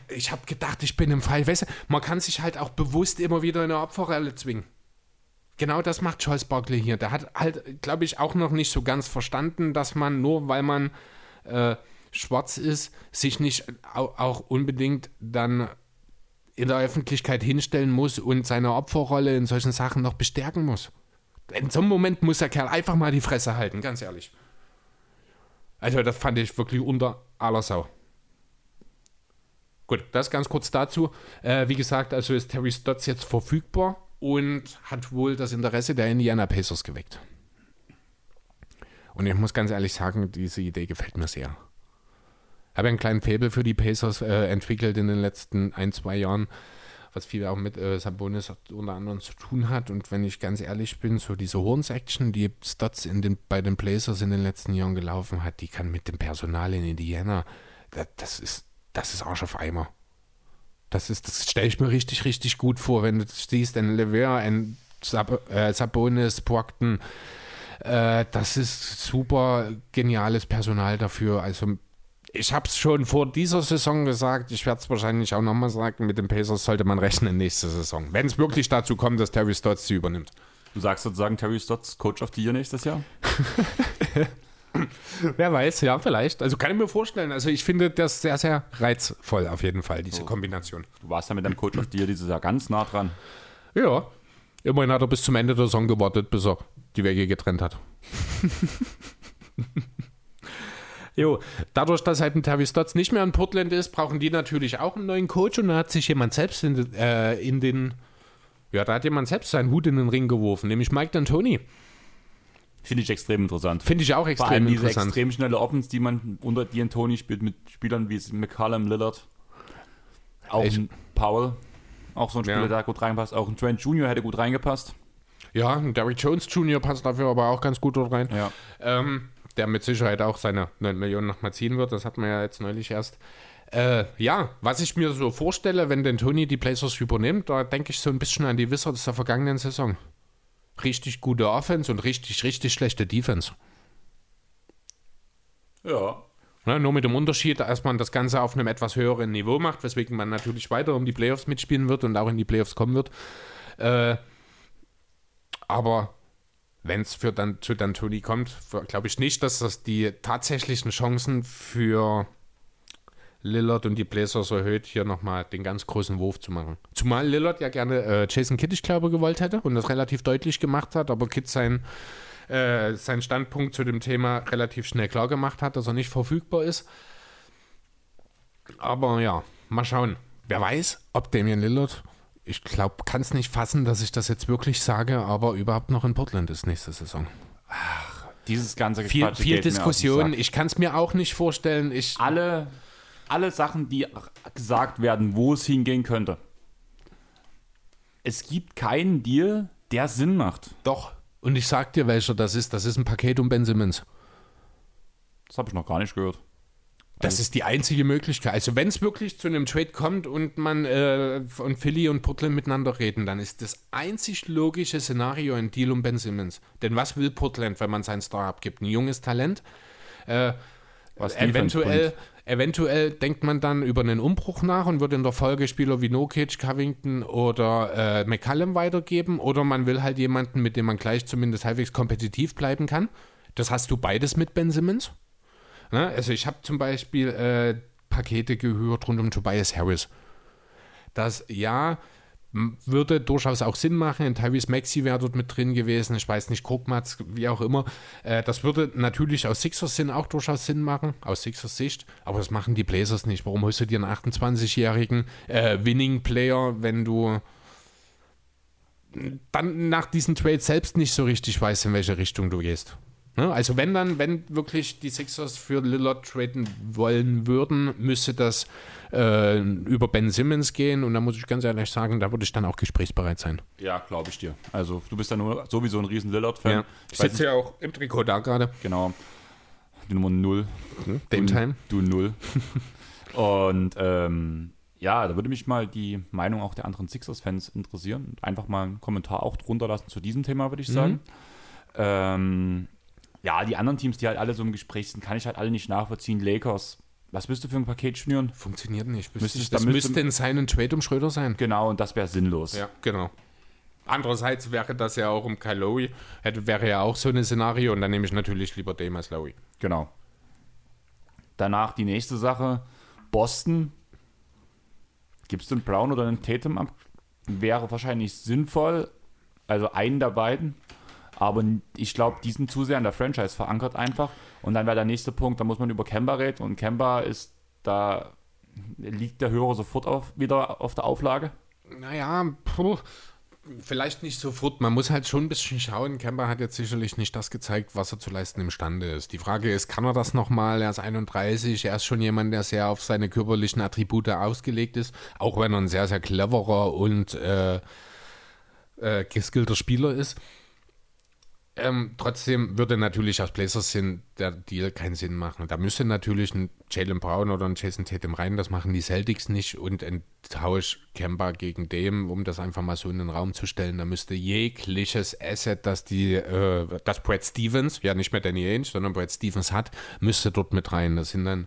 Ich habe gedacht, ich bin im Fall. Weißt du, man kann sich halt auch bewusst immer wieder in eine Opferrolle zwingen. Genau das macht Charles Barkley hier. Der hat halt, glaube ich, auch noch nicht so ganz verstanden, dass man nur, weil man äh, schwarz ist, sich nicht auch unbedingt dann in der Öffentlichkeit hinstellen muss und seine Opferrolle in solchen Sachen noch bestärken muss. In so einem Moment muss der Kerl einfach mal die Fresse halten, ganz ehrlich. Also das fand ich wirklich unter aller Sau. Gut, das ganz kurz dazu. Äh, wie gesagt, also ist Terry Stotts jetzt verfügbar und hat wohl das Interesse der Indiana Pacers geweckt. Und ich muss ganz ehrlich sagen, diese Idee gefällt mir sehr. Ich habe einen kleinen Faible für die Pacers äh, entwickelt in den letzten ein, zwei Jahren, was viel auch mit äh, Sabonis unter anderem zu tun hat. Und wenn ich ganz ehrlich bin, so diese Horns-Action, die Stats in den, bei den Blazers in den letzten Jahren gelaufen hat, die kann mit dem Personal in Indiana, das, das ist, das ist Arsch auf Eimer. Das, das stelle ich mir richtig, richtig gut vor, wenn du siehst, ein Lever, ein Sab äh, Sabonis, Brockton. Äh, das ist super geniales Personal dafür. Also ich habe es schon vor dieser Saison gesagt, ich werde es wahrscheinlich auch nochmal sagen, mit den Pacers sollte man rechnen nächste Saison. Wenn es wirklich dazu kommt, dass Terry Stotts sie übernimmt. Du sagst sozusagen Terry Stotts Coach of the Year nächstes Jahr? [LAUGHS] [CLEARS THROAT] Wer weiß, ja, vielleicht. Also kann ich mir vorstellen. Also ich finde das sehr, sehr reizvoll auf jeden Fall, diese Kombination. Du warst ja mit deinem Coach of dir dieses Jahr ganz nah dran. Ja. Immerhin hat er bis zum Ende der Saison gewartet, bis er die Wege getrennt hat. [LAUGHS] Jo, dadurch, dass halt ein Tavi Stotts nicht mehr in Portland ist, brauchen die natürlich auch einen neuen Coach und da hat sich jemand selbst in, äh, in den, ja, da hat jemand selbst seinen Hut in den Ring geworfen, nämlich Mike D'Antoni. Finde ich extrem interessant. Finde ich auch Vor extrem allem diese interessant. extrem schnelle Offens, die man unter D'Antoni spielt, mit Spielern wie McCallum, Lillard, auch Ich- Powell, auch so ein Spieler, Ja. der gut reinpasst. Auch ein Trent Jr. hätte gut reingepasst. Ja, ein Derrick Jones Jr. passt dafür aber auch ganz gut dort rein. Ja. Ähm, der mit Sicherheit auch seine 9 Millionen nochmal ziehen wird. Das hat man ja jetzt neulich erst. Äh, ja, was ich mir so vorstelle, wenn denn Tony die Blazers übernimmt, da denke ich so ein bisschen an die Wizards der vergangenen Saison. Richtig gute Offense und richtig, richtig schlechte Defense. Ja. Ne, nur mit dem Unterschied, dass man das Ganze auf einem etwas höheren Niveau macht, weswegen man natürlich weiter um die Playoffs mitspielen wird und auch in die Playoffs kommen wird. Äh, aber wenn es für dann zu D'Antoni kommt, glaube ich nicht, dass das die tatsächlichen Chancen für Lillard und die Blazers erhöht, hier nochmal den ganz großen Wurf zu machen. Zumal Lillard ja gerne äh, Jason Kidd, ich glaube, gewollt hätte und das relativ deutlich gemacht hat, aber Kidd sein, äh, seinen Standpunkt zu dem Thema relativ schnell klar gemacht hat, dass er nicht verfügbar ist. Aber ja, mal schauen. Wer weiß, ob Damian Lillard, ich glaube, kann es nicht fassen, dass ich das jetzt wirklich sage, aber überhaupt noch in Portland ist nächste Saison. Dieses ganze Viel, Gequatsche viel den Diskussion. Ich kann es mir auch nicht vorstellen. Ich, Alle, alle Sachen, die gesagt werden, wo es hingehen könnte. Es gibt keinen Deal, der Sinn macht. doch. Und ich sag dir, welcher das ist. Das ist ein Paket um Ben Simmons. Das habe ich noch gar nicht gehört. Das ist die einzige Möglichkeit. Also wenn es wirklich zu einem Trade kommt und man äh, und Philly und Portland miteinander reden, dann ist das einzig logische Szenario ein Deal um Ben Simmons. Denn was will Portland, wenn man seinen Star abgibt? Ein junges Talent? Äh, eventuell, bringt. Eventuell denkt man dann über einen Umbruch nach und wird in der Folge Spieler wie Nokic, Covington oder äh, McCallum weitergeben. Oder man will halt jemanden, mit dem man gleich zumindest halbwegs kompetitiv bleiben kann. Das hast du beides mit Ben Simmons. Ne? Also ich habe zum Beispiel äh, Pakete gehört rund um Tobias Harris. Das ja würde durchaus auch Sinn machen. Ein Tyrese Maxi wäre dort mit drin gewesen. Ich weiß nicht, Krugmatz, wie auch immer. Äh, das würde natürlich aus Sixers Sinn auch durchaus Sinn machen, aus Sixers Sicht. Aber das machen die Blazers nicht. Warum holst du dir einen 28-jährigen äh, Winning-Player, wenn du dann nach diesem Trade selbst nicht so richtig weißt, in welche Richtung du gehst? Ne? Also wenn dann, wenn wirklich die Sixers für Lillard traden wollen würden, müsste das äh, über Ben Simmons gehen und da muss ich ganz ehrlich sagen, da würde ich dann auch gesprächsbereit sein. Ja, glaube ich dir. Also du bist ja nur sowieso ein riesen Lillard-Fan. Ich Ich sitze ja auch im Trikot da gerade. Genau. Die Nummer 0. Dame Time. Du 0. [LAUGHS] Und ähm, ja, da würde mich mal die Meinung auch der anderen Sixers-Fans interessieren. Einfach mal einen Kommentar auch drunter lassen zu diesem Thema, würde ich sagen. Ähm, ja, die anderen Teams, die halt alle so im Gespräch sind, kann ich halt alle nicht nachvollziehen. Lakers, was willst du für ein Paket schnüren? Funktioniert nicht. Müsste Müsste, das da müsste- in seinen Trade um Schröder sein. Genau, und das wäre sinnlos. Ja, genau. Andererseits wäre das ja auch um Kyle Lowry, hätte, wäre ja auch so ein Szenario und dann nehme ich natürlich lieber Dame als Lowry. Genau. Danach die nächste Sache. Boston. Gibst du einen Brown oder einen Tatum ab? Wäre wahrscheinlich sinnvoll. Also einen der beiden. Aber ich glaube, die sind zu sehr in der Franchise verankert einfach. Und dann wäre der nächste Punkt, da muss man über Kemba reden. Und Kemba ist, da liegt der Hörer sofort auf, wieder auf der Auflage. Naja, puh, vielleicht nicht sofort. Man muss halt schon ein bisschen schauen. Kemba hat jetzt sicherlich nicht das gezeigt, was er zu leisten imstande ist. Die Frage ist, kann er das nochmal? Er ist 31, er ist schon jemand, der sehr auf seine körperlichen Attribute ausgelegt ist, auch wenn er ein sehr, sehr cleverer und äh, äh, geskillter Spieler ist. Ähm, trotzdem würde natürlich aus Blazers Sinn der Deal keinen Sinn machen. Da müsste natürlich ein Jalen Brown oder ein Jason Tatum rein, das machen die Celtics nicht und ein Tausch Kemba gegen dem, um das einfach mal so in den Raum zu stellen, da müsste jegliches Asset, das die, äh, das Brad Stevens, ja nicht mehr Danny Ainge, sondern Brad Stevens hat, müsste dort mit rein. Das sind dann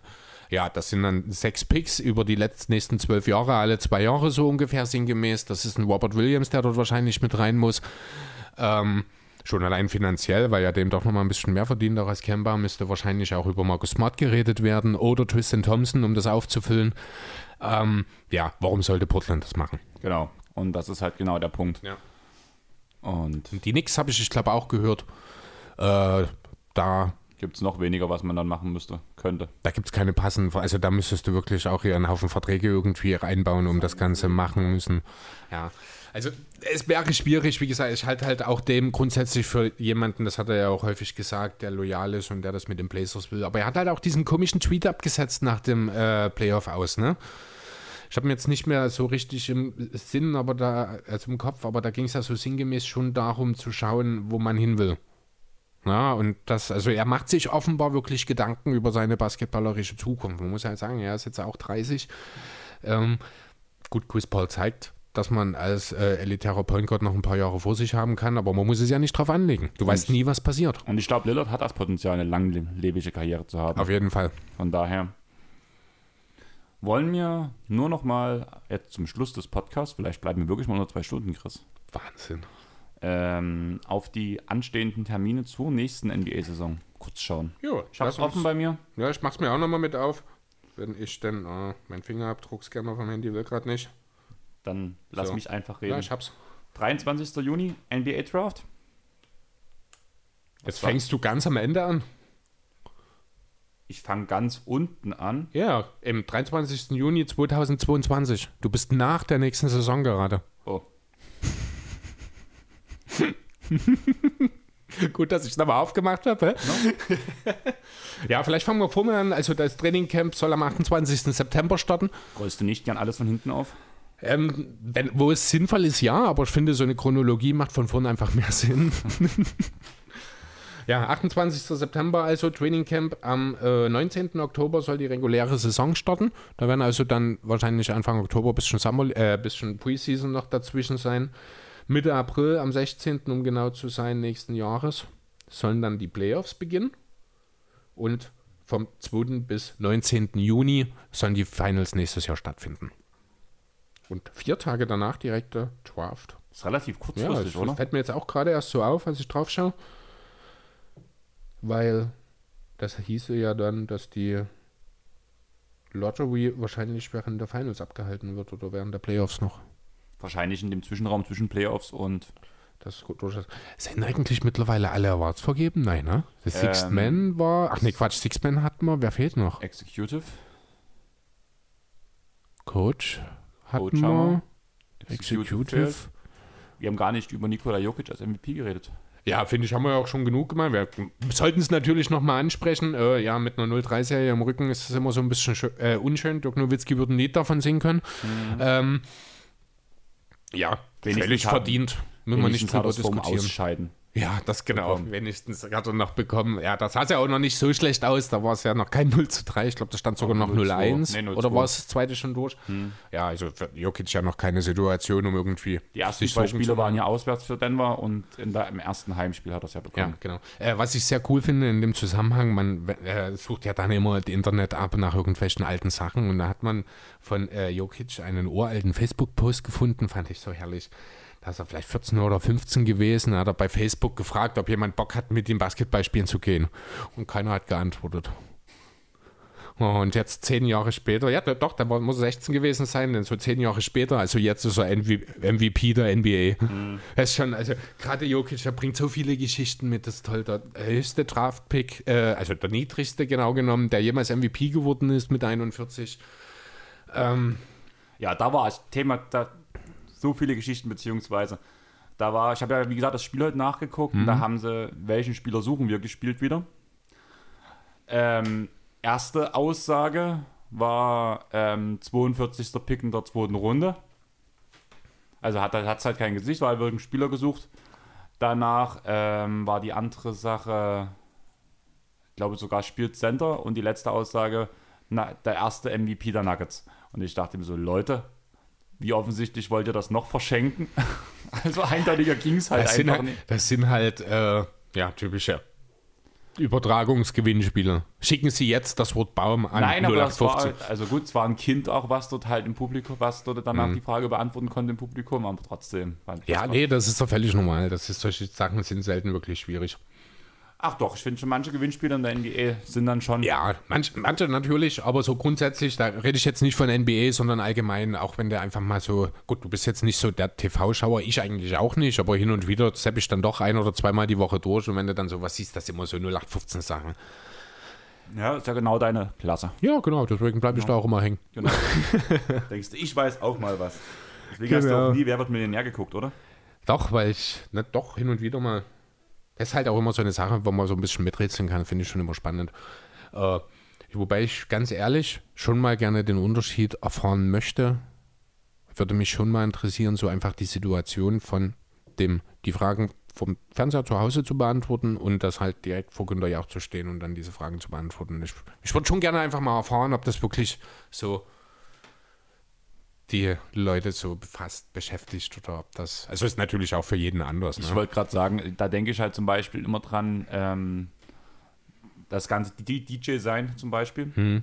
ja, das sind dann sechs Picks über die letzten nächsten zwölf Jahre, alle zwei Jahre so ungefähr sinngemäß. Das ist ein Robert Williams, der dort wahrscheinlich mit rein muss. Ähm, Schon allein finanziell, weil ja dem doch nochmal ein bisschen mehr verdient, auch als Kemba, müsste wahrscheinlich auch über Marcus Smart geredet werden oder Tristan Thompson, um das aufzufüllen. Ähm, ja, warum sollte Portland das machen? Genau. Und das ist halt genau der Punkt. Ja. Und Die Knicks habe ich, ich glaube, auch gehört. Äh, da gibt es noch weniger, was man dann machen müsste, könnte. da gibt es keine passenden, also da müsstest du wirklich auch hier einen Haufen Verträge irgendwie reinbauen, um das Ganze machen müssen. Ja, also es wäre schwierig, wie gesagt, ich halte halt auch dem grundsätzlich für jemanden, das hat er ja auch häufig gesagt, der loyal ist und der das mit den Blazers will. Aber er hat halt auch diesen komischen Tweet abgesetzt nach dem äh, Playoff aus, ne? Ich habe ihn jetzt nicht mehr so richtig im Sinn, aber da, also im Kopf, aber da ging es ja so sinngemäß schon darum zu schauen, wo man hin will. Ja, und das, also er macht sich offenbar wirklich Gedanken über seine basketballerische Zukunft. Man muss halt sagen, er ist jetzt auch 30. Ähm, gut, Chris Paul zeigt, dass man als äh, elitärer Point Guard noch ein paar Jahre vor sich haben kann, aber man muss es ja nicht drauf anlegen. Du weißt nie, was passiert. Und ich glaube, Lillard hat das Potenzial, eine langlebige Karriere zu haben. Auf jeden Fall. Von daher wollen wir nur noch mal jetzt zum Schluss des Podcasts, vielleicht bleiben wir wirklich mal nur zwei Stunden, Chris, Wahnsinn. ähm, auf die anstehenden Termine zur nächsten NBA-Saison kurz schauen. Jo, Ich es offen bei mir. Ja, ich mach's mir auch nochmal mit auf. Wenn ich denn, äh, mein Fingerabdruckscanner vom Handy will gerade nicht. Dann lass So. mich einfach Ja, reden. ich hab's. 23. Juni, NBA Draft. Jetzt war- fängst du ganz am Ende an. Ich fange ganz unten an. Ja, im 23. Juni 2022. Du bist nach der nächsten Saison gerade. Oh, [LAUGHS] Gut, dass ich es nochmal aufgemacht habe. [LAUGHS] ja, vielleicht fangen wir vorne an. Also das Trainingcamp soll am 28. September starten. rollst du nicht gern alles von hinten auf? Ähm, wenn, wo es sinnvoll ist, ja, aber ich finde, so eine Chronologie macht von vorne einfach mehr Sinn. [LAUGHS] ja, 28. September also Trainingcamp. Am äh, 19. Oktober soll die reguläre Saison starten. Da werden also dann wahrscheinlich Anfang Oktober bisschen, Summer, äh, bisschen Preseason noch dazwischen sein. Mitte April, am 16. um genau zu sein, nächsten Jahres, sollen dann die Playoffs beginnen. Und vom 2. bis 19. Juni sollen die Finals nächstes Jahr stattfinden. Und vier Tage danach direkt der Draft. Ist relativ Ja, kurzfristig, das oder? fällt mir jetzt auch gerade erst so auf, als ich drauf schaue. Weil das hieße ja dann, dass die Lottery wahrscheinlich während der Finals abgehalten wird oder während der Playoffs noch. Wahrscheinlich in dem Zwischenraum zwischen Playoffs und Das ist gut durchaus. Sind eigentlich mittlerweile alle Awards vergeben? Nein, ne? The Sixth Ähm, Man war. Ach nee, Quatsch, Sixth Man hatten wir. Wer fehlt noch? Executive. Coach hatten wir. Executive. Wir haben gar nicht über Nikola Jokic als MVP geredet. Ja, finde ich, haben wir ja auch schon genug gemacht. Wir sollten es natürlich nochmal ansprechen. Äh, ja, mit einer 0-3-Serie im Rücken ist es immer so ein bisschen äh, unschön. Dirk Nowitzki würde ein Lied davon singen können. Ähm, ja, Wenigstens völlig verdient. Müssen wir nicht drüber diskutieren. Ausscheiden. Ja, das genau. bekommen. Wenigstens hat er noch bekommen. Ja, das sah ja auch noch nicht so schlecht aus. Da war es ja noch kein 0 zu 3. Ich glaube, da stand sogar Auch noch 0-2. 0-1. Nee, 0-2. Oder war es das zweite schon durch? Ja, also für Jokic ja noch keine Situation, um irgendwie. Die ersten sich zwei Spiele waren ja auswärts für Denver und in der, im ersten Heimspiel hat er es ja Ja, bekommen. genau. Äh, was ich sehr cool finde in dem Zusammenhang, man äh, sucht ja dann immer das Internet ab nach irgendwelchen alten Sachen und da hat man von äh, Jokic einen uralten Facebook-Post gefunden, fand ich so herrlich. Da ist er vielleicht 14 oder 15 gewesen, da hat er bei Facebook gefragt, ob jemand Bock hat, mit ihm Basketball spielen zu gehen. Und keiner hat geantwortet. Und jetzt zehn Jahre später, ja doch, da muss er 16 gewesen sein, denn so zehn Jahre später, also jetzt ist er MV MVP der NBA. Das ist schon, also gerade Jokic, der bringt so viele Geschichten mit, das ist toll. Der höchste Draftpick, äh, also der niedrigste genau genommen, der jemals MVP geworden ist mit 41. Ähm, Ja, da war das Thema, da so viele Geschichten, beziehungsweise da war, ich habe ja, wie gesagt, das Spiel heute nachgeguckt und da haben sie, welchen Spieler suchen wir gespielt wieder. Ähm, erste Aussage war ähm, 42. Pick in der zweiten Runde. Also hat es halt kein Gesicht, weil wir einen Spieler gesucht. Danach ähm, war die andere Sache, ich glaube sogar spielt Center und die letzte Aussage, na, der erste MVP der Nuggets. Und ich dachte mir so, Leute, wie offensichtlich wollt ihr das noch verschenken? [LAUGHS] also eindeutiger ging es halt das, einfach halt nicht. das sind halt, äh, ja, typische Übertragungsgewinnspiele. Schicken Sie jetzt das Wort Baum an Nein, aber das war, 0815. also gut, es war ein Kind auch, was dort halt im Publikum, was dort danach Mhm. die Frage beantworten konnte im Publikum, aber trotzdem. Ja, nee, das ist doch völlig normal. Das ist, solche Sachen sind selten wirklich schwierig. Ach doch, ich finde schon manche Gewinnspiele in der NBA sind dann schon. Ja, manch, manche natürlich, aber so grundsätzlich, da rede ich jetzt nicht von NBA, sondern allgemein, auch wenn der einfach mal so, gut, du bist jetzt nicht so der TV-Schauer, ich eigentlich auch nicht, aber hin und wieder sepp ich dann doch ein oder zweimal die Woche durch und wenn du dann sowas siehst, das sind immer so 0815 Sachen. Ja, ist ja genau deine Klasse. Ja, genau, deswegen bleibe ich da auch immer hängen. Genau. [LAUGHS] Denkst du, ich weiß auch mal was. Deswegen hast du Genau. auch nie Wer wird Millionär geguckt, oder? Doch, weil ich, ne, doch, hin und wieder mal. Ist halt auch immer so eine Sache, wo man so ein bisschen miträtseln kann, finde ich schon immer spannend. Äh, wobei ich ganz ehrlich schon mal gerne den Unterschied erfahren möchte. Würde mich schon mal interessieren, so einfach die Situation von dem, die Fragen vom Fernseher zu Hause zu beantworten und das halt direkt vor Günter Jauch zu stehen und dann diese Fragen zu beantworten. Ich, ich würde schon gerne einfach mal erfahren, ob das wirklich so die Leute so befasst, beschäftigt oder ob das. Also ist natürlich auch für jeden anders. Ich Ne? wollte gerade sagen, da denke ich halt zum Beispiel immer dran, ähm, das ganze D- DJ sein zum Beispiel, Hm.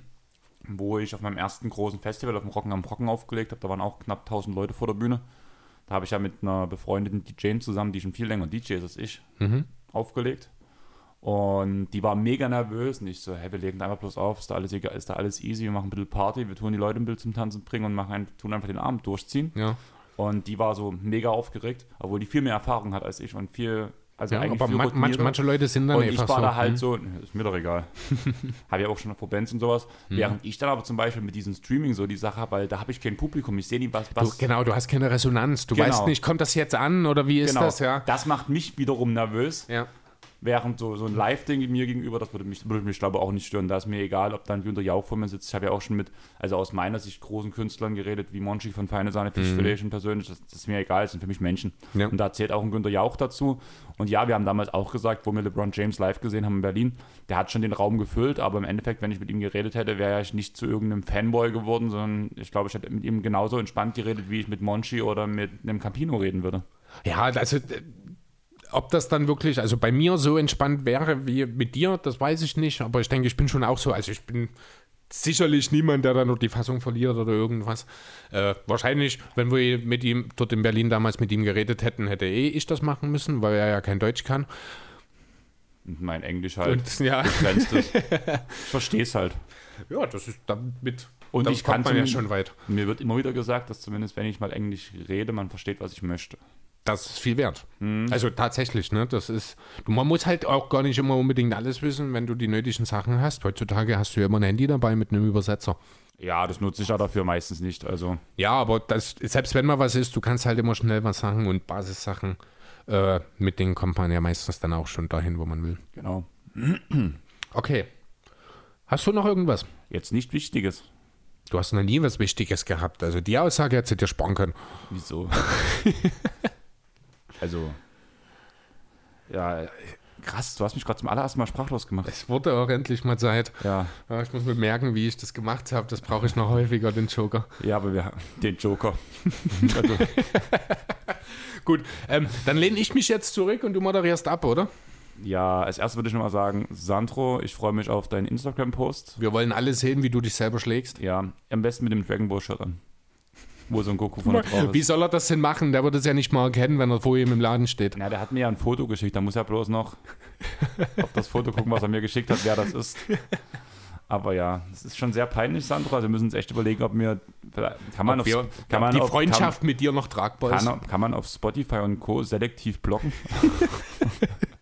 wo ich auf meinem ersten großen Festival auf dem Rocken am Brocken aufgelegt habe. Da waren auch knapp 1000 Leute vor der Bühne. Da habe ich ja mit einer befreundeten DJ zusammen, die schon viel länger DJ ist als ich, Mhm. aufgelegt. Und die war mega nervös. Und ich so, hey, wir legen einfach bloß auf, ist da alles egal, ist da alles easy, wir machen ein bisschen Party, wir tun die Leute ein bisschen zum Tanzen bringen und machen ein, tun einfach den Abend durchziehen. Ja. Und die war so mega aufgeregt, obwohl die viel mehr Erfahrung hat als ich und viel, also ja, eigentlich aber viel man, manche, manche Leute sind dann Und ich war so. da halt hm. so, ist mir doch egal. [LAUGHS] habe ja auch schon vor Bands und sowas. Hm. Während ich dann aber zum Beispiel mit diesem Streaming so die Sache habe, weil da habe ich kein Publikum. Ich sehe nie, was. Du, was genau, du hast keine Resonanz. Du Genau. weißt nicht, kommt das jetzt an oder wie ist genau. das, ja? Das macht mich wiederum nervös. Ja. Während so, so ein Live-Ding mir gegenüber, das würde mich, würde mich glaube ich auch nicht stören. Da ist mir egal, ob dann Günter Jauch vor mir sitzt. Ich habe ja auch schon mit, also aus meiner Sicht, großen Künstlern geredet, wie Monchi von Feine Sahne Fischfilet schon persönlich. Das, das ist mir egal, das sind für mich Menschen. Mhm. Ja. Und da zählt auch ein Günter Jauch dazu. Und ja, wir haben damals auch gesagt, wo wir LeBron James live gesehen haben in Berlin, der hat schon den Raum gefüllt, aber im Endeffekt, wenn ich mit ihm geredet hätte, wäre ich nicht zu irgendeinem Fanboy geworden, sondern ich glaube, ich hätte mit ihm genauso entspannt geredet, wie ich mit Monchi oder mit einem Campino reden würde. Ja, also ob das dann wirklich, also bei mir so entspannt wäre wie mit dir, das weiß ich nicht, aber ich denke, ich bin schon auch so, also ich bin sicherlich niemand, der dann noch die Fassung verliert oder irgendwas. Äh, wahrscheinlich, wenn wir mit ihm dort in Berlin damals mit ihm geredet hätten, hätte eh ich das machen müssen, weil er ja kein Deutsch kann. Und mein Englisch halt. Und ja. [LAUGHS] Ich verstehe es halt. ja, das ist damit. Und ich kann man ja schon weit. Mir wird immer wieder gesagt, dass zumindest wenn ich mal Englisch rede, man versteht, was ich möchte. Das ist viel wert. Also tatsächlich, ne? Das ist. Man muss halt auch gar nicht immer unbedingt alles wissen, wenn du die nötigen Sachen hast. Heutzutage hast du ja immer ein Handy dabei mit einem Übersetzer. Ja, das nutze ich ja dafür meistens nicht. Also, Ja, aber das, selbst wenn mal was ist, du kannst halt immer schnell was sagen und Basissachen, äh, mit denen kommt man ja meistens dann auch schon dahin, wo man will. genau. [CLEARS THROAT] Okay. Hast du noch irgendwas? Jetzt nicht Wichtiges. Du hast noch nie was Wichtiges gehabt. Also die Aussage hättest du dir sparen können. Wieso? [LAUGHS] also, ja, krass, du hast mich gerade zum allerersten Mal sprachlos gemacht. Es wurde auch endlich mal Zeit. Ja, Ja, ich muss mir merken, wie ich das gemacht habe. Das brauche ich noch häufiger, den Joker. ja, aber wir den Joker. [LAUGHS] also, Gut, ähm, dann lehne ich mich jetzt zurück und du moderierst ab, oder? ja, als erstes würde ich nochmal sagen, Sandro, ich freue mich auf deinen Instagram-Post. Wir wollen alle sehen, wie du dich selber schlägst. Ja, am besten mit dem Dragon Ball Shirt an. Wo so ein Goku von drauf Wie ist. soll er das denn machen? Der würde es ja nicht mal erkennen, wenn er vor ihm im Laden steht. Ja, der hat mir ja ein Foto geschickt, da muss er bloß noch auf das Foto gucken, was er mir geschickt hat, wer das ist. Aber ja, es ist schon sehr peinlich, Sandro. Also wir müssen uns echt überlegen, ob wir. vielleicht- Kann man, Ob auf, wir, kann man die auf, Freundschaft mit dir noch tragbar Kann, ist. kann, kann man auf Spotify und Co. selektiv blocken? [LAUGHS]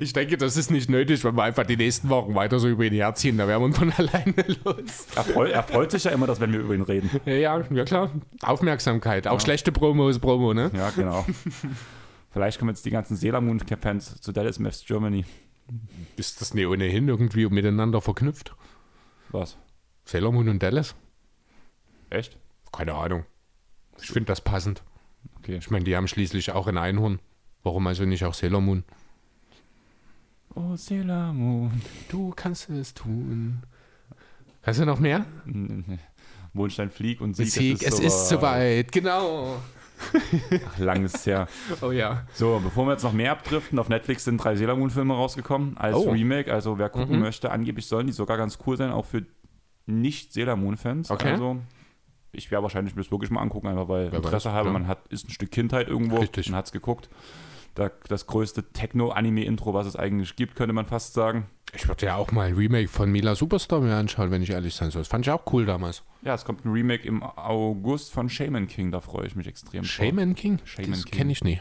Ich denke, das ist nicht nötig, wenn wir einfach die nächsten Wochen weiter so über ihn herziehen. Da wären wir von [LAUGHS] alleine los. Er, freu, er freut sich ja immer, dass wenn wir über ihn reden. Ja, ja, ja klar. Aufmerksamkeit. Auch schlechte Promo ist Promo, ne? Ja, genau. Vielleicht kommen jetzt die ganzen Sailor Moon-Fans zu Dallas Maps Germany. Ist das nicht ohnehin irgendwie miteinander verknüpft? Was? Sailor Moon und Dallas? Echt? Keine Ahnung. Ich finde das passend. Okay. Ich meine, die haben schließlich auch ein Einhorn. Warum also nicht auch Sailor Moon? Oh, Sailor Moon. Du kannst es tun. Kannst du noch mehr? [LAUGHS] Wohnstein Flieg und Sieg. Sieg, es ist soweit. Genau. Ach, lang ist es her. [LAUGHS] Oh ja. So, bevor wir jetzt noch mehr abdriften, auf Netflix sind drei Sailor Moon Filme rausgekommen als Oh. Remake. Also wer gucken Mhm. möchte, angeblich sollen die sogar ganz cool sein, auch für nicht Sailor Moon Fans. Okay. Also ich werde wahrscheinlich mir das wirklich mal angucken, einfach weil Wer Interesse weiß, halber, ja. man hat ist ein Stück Kindheit irgendwo Richtig. und hat es geguckt. Da, das größte Techno-Anime-Intro, was es eigentlich gibt, könnte man fast sagen. Ich würde ja auch mal ein Remake von Mila Superstar mir anschauen, wenn ich ehrlich sein soll. Das fand ich auch cool damals. Ja, es kommt ein Remake im August von Shaman King, da freue ich mich extrem. Shaman King? Shaman das King. kenne ich nie.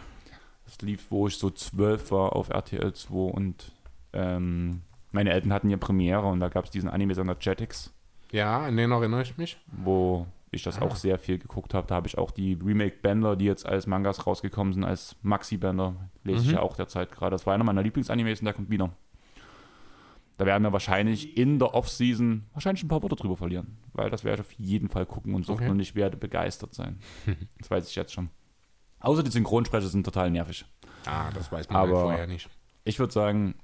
Das lief, wo ich so zwölf war auf RTL 2 und ähm, meine Eltern hatten ja Premiere und da gab es diesen Anime-Sender Jetix, Ja, an den erinnere ich mich. wo ich das auch sehr viel geguckt habe. Da habe ich auch die Remake-Bänder, die jetzt als Mangas rausgekommen sind, als Maxi-Bänder, lese ich Mhm. ja auch derzeit gerade. Das war einer meiner Lieblingsanimes und der kommt wieder. Da werden wir wahrscheinlich in der Off-Season wahrscheinlich ein paar Worte drüber verlieren, weil das werde ich auf jeden Fall gucken und suchen Okay. und ich werde begeistert sein. [LAUGHS] Das weiß ich jetzt schon. Außer die Synchronsprecher sind total nervig. Ah, das weiß man Aber- halt vorher nicht. Ich würde sagen,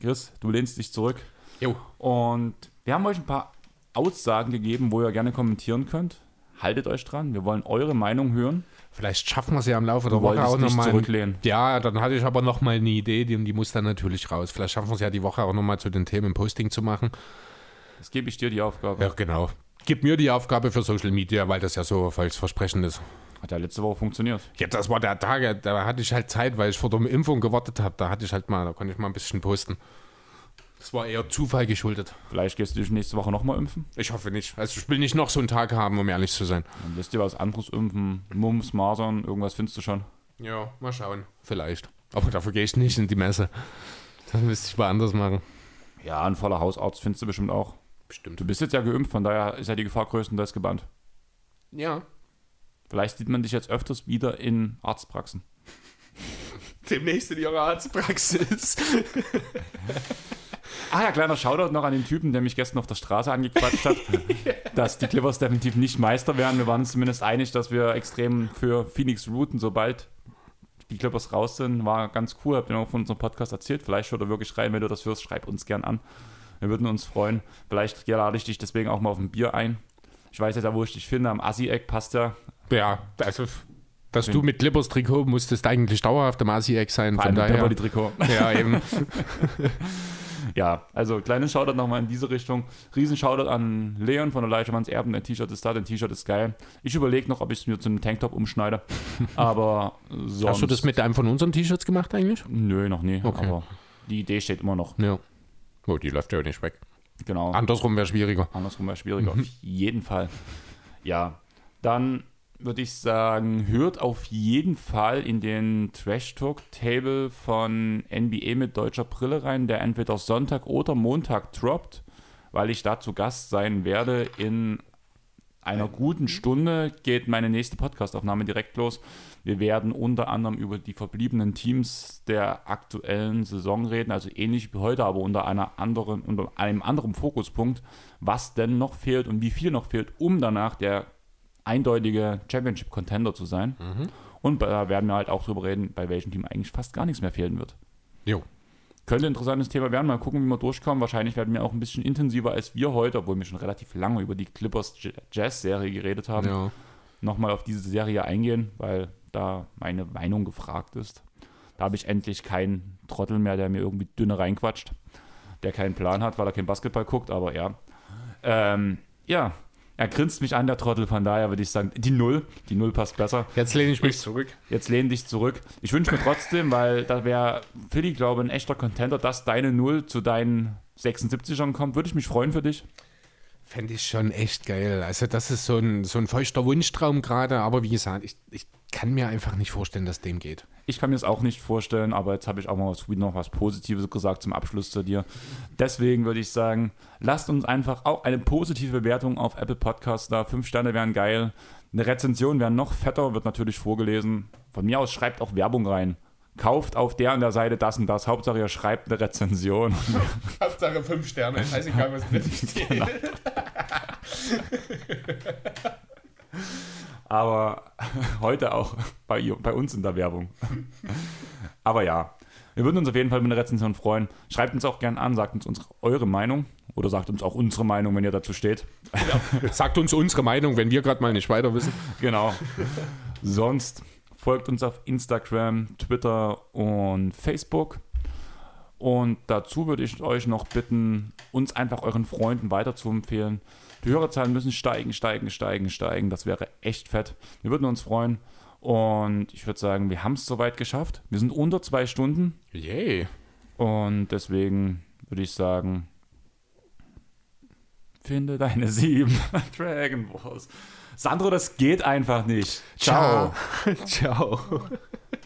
Chris, du lehnst dich zurück Jo. und wir haben euch ein paar Aussagen gegeben, wo ihr gerne kommentieren könnt. Haltet euch dran, wir wollen eure Meinung hören. Vielleicht schaffen wir es ja im Laufe der Woche auch nochmal. zurücklehnen. Ja, dann hatte ich aber noch mal eine Idee, die, die muss dann natürlich raus. Vielleicht schaffen wir es ja die Woche auch nochmal zu den Themen Posting zu machen. Das gebe ich dir die Aufgabe. Ja, genau. Gib mir die Aufgabe für Social Media, weil das ja so volksversprechend ist. Hat ja letzte Woche funktioniert. Ja, das war der Tag, da hatte ich halt Zeit, weil ich vor der Impfung gewartet habe. Da hatte ich halt mal, da konnte ich mal ein bisschen posten. Das war eher Zufall geschuldet. Vielleicht gehst du dich nächste Woche nochmal impfen. Ich hoffe nicht. Also ich will nicht noch so einen Tag haben, um ehrlich zu sein. Dann lässt dir was anderes impfen. Mumps, Masern, irgendwas findest du schon. Ja, mal schauen. Vielleicht. Aber dafür gehe ich nicht in die Messe. Das müsste ich mal anders machen. Ja, ein voller Hausarzt findest du bestimmt auch. Bestimmt. Du bist jetzt ja geimpft, von daher ist ja die Gefahr größtenteils gebannt. Ja. Vielleicht sieht man dich jetzt öfters wieder in Arztpraxen. [LAUGHS] Demnächst in ihrer Arztpraxis. [LAUGHS] Ah ja, kleiner Shoutout noch an den Typen, der mich gestern auf der Straße angequatscht hat, [LAUGHS] dass die Clippers definitiv nicht Meister werden. Wir waren uns zumindest einig, dass wir extrem für Phoenix routen, sobald die Clippers raus sind. War ganz cool, habt ihr auch von unserem Podcast erzählt. Vielleicht schaut er wirklich rein, wenn du das hörst, schreib uns gern an. Wir würden uns freuen. Vielleicht lade ich dich deswegen auch mal auf ein Bier ein. Ich weiß ja, wo ich dich finde, am Assi-Eck passt ja. Ja, also, dass du mit Clippers Trikot musstest eigentlich dauerhaft im Asi-Eck sein. Vor Von allem mit daher. Trikot. Ja, eben. [LAUGHS] Ja, also kleines Shoutout nochmal in diese Richtung. Riesen Shoutout an Leon von der Leichtemanns Erben. Dein T-Shirt ist da, dein T-Shirt ist geil. Ich überlege noch, ob ich es mir zu einem Tanktop umschneide. [LAUGHS] Aber sonst... Hast du das mit einem von unseren T-Shirts gemacht eigentlich? Nö, noch nie. Okay. Aber die Idee steht immer noch. Ja. Oh, die läuft ja nicht weg. Genau. Andersrum wäre schwieriger. Andersrum wäre schwieriger. Auf [LAUGHS] jeden Fall. Ja, dann würde ich sagen, hört auf jeden Fall in den Trash Talk Table von NBA mit deutscher Brille rein, der entweder Sonntag oder Montag droppt, weil ich da zu Gast sein werde. In einer guten Stunde geht meine nächste Podcastaufnahme direkt los. Wir werden unter anderem über die verbliebenen Teams der aktuellen Saison reden, also ähnlich wie heute, aber unter einer anderen, unter einem anderen Fokuspunkt, was denn noch fehlt und wie viel noch fehlt, um danach der eindeutige Championship-Contender zu sein. Und da werden wir halt auch drüber reden, bei welchem Team eigentlich fast gar nichts mehr fehlen wird. Jo. Könnte ein interessantes Thema werden. Mal gucken, wie wir durchkommen. Wahrscheinlich werden wir auch ein bisschen intensiver als wir heute, obwohl wir schon relativ lange über die Clippers Jazz-Serie geredet haben, Ja. nochmal auf diese Serie eingehen, weil da meine Meinung gefragt ist. Da habe ich endlich keinen Trottel mehr, der mir irgendwie dünne reinquatscht, der keinen Plan hat, weil er kein Basketball guckt, aber ja. Ähm, ja, er grinst mich an, der Trottel, von daher würde ich sagen, die Null, die Null passt besser. Jetzt lehne ich mich zurück. Jetzt lehn dich zurück. Ich wünsche mir trotzdem, weil da wäre Philly, glaube ich, ein echter Contender, dass deine Null zu deinen 76ern kommt. Würde ich mich freuen für dich. Fände ich schon echt geil. Also, das ist so ein, so ein feuchter Wunschtraum gerade, aber wie gesagt, ich, ich kann mir einfach nicht vorstellen, dass dem geht. Ich kann mir das auch nicht vorstellen, aber jetzt habe ich auch mal was, noch was Positives gesagt zum Abschluss zu dir. Deswegen würde ich sagen, lasst uns einfach auch eine positive Bewertung auf Apple Podcasts da. Fünf Sterne wären geil. Eine Rezension wäre noch fetter, wird natürlich vorgelesen. Von mir aus schreibt auch Werbung rein. Kauft auf der und der Seite das und das. Hauptsache ihr schreibt eine Rezension. [LAUGHS] Hauptsache fünf Sterne, scheißegal, was drin [LAUGHS] steht. [LAUGHS] Aber [LAUGHS] heute auch bei, bei uns in der Werbung. [LAUGHS] Aber ja, wir würden uns auf jeden Fall mit einer Rezension freuen. Schreibt uns auch gerne an, sagt uns unsere, eure Meinung Oder sagt uns auch unsere Meinung, wenn ihr dazu steht. [LAUGHS] Sagt uns unsere Meinung, wenn wir gerade mal nicht weiter wissen. Genau. Sonst folgt uns auf Instagram, Twitter und Facebook. Und dazu würde ich euch noch bitten, uns einfach euren Freunden weiterzuempfehlen. Die Hörerzahlen müssen steigen, steigen, steigen, steigen. Das wäre echt fett. Wir würden uns freuen. Und ich würde sagen, wir haben es soweit geschafft. Wir sind unter zwei Stunden. Yay. Und deswegen würde ich sagen, finde deine sieben [LAUGHS] Dragon Balls. Sandro, das geht einfach nicht. Ciao. Ciao. [LAUGHS] Ciao.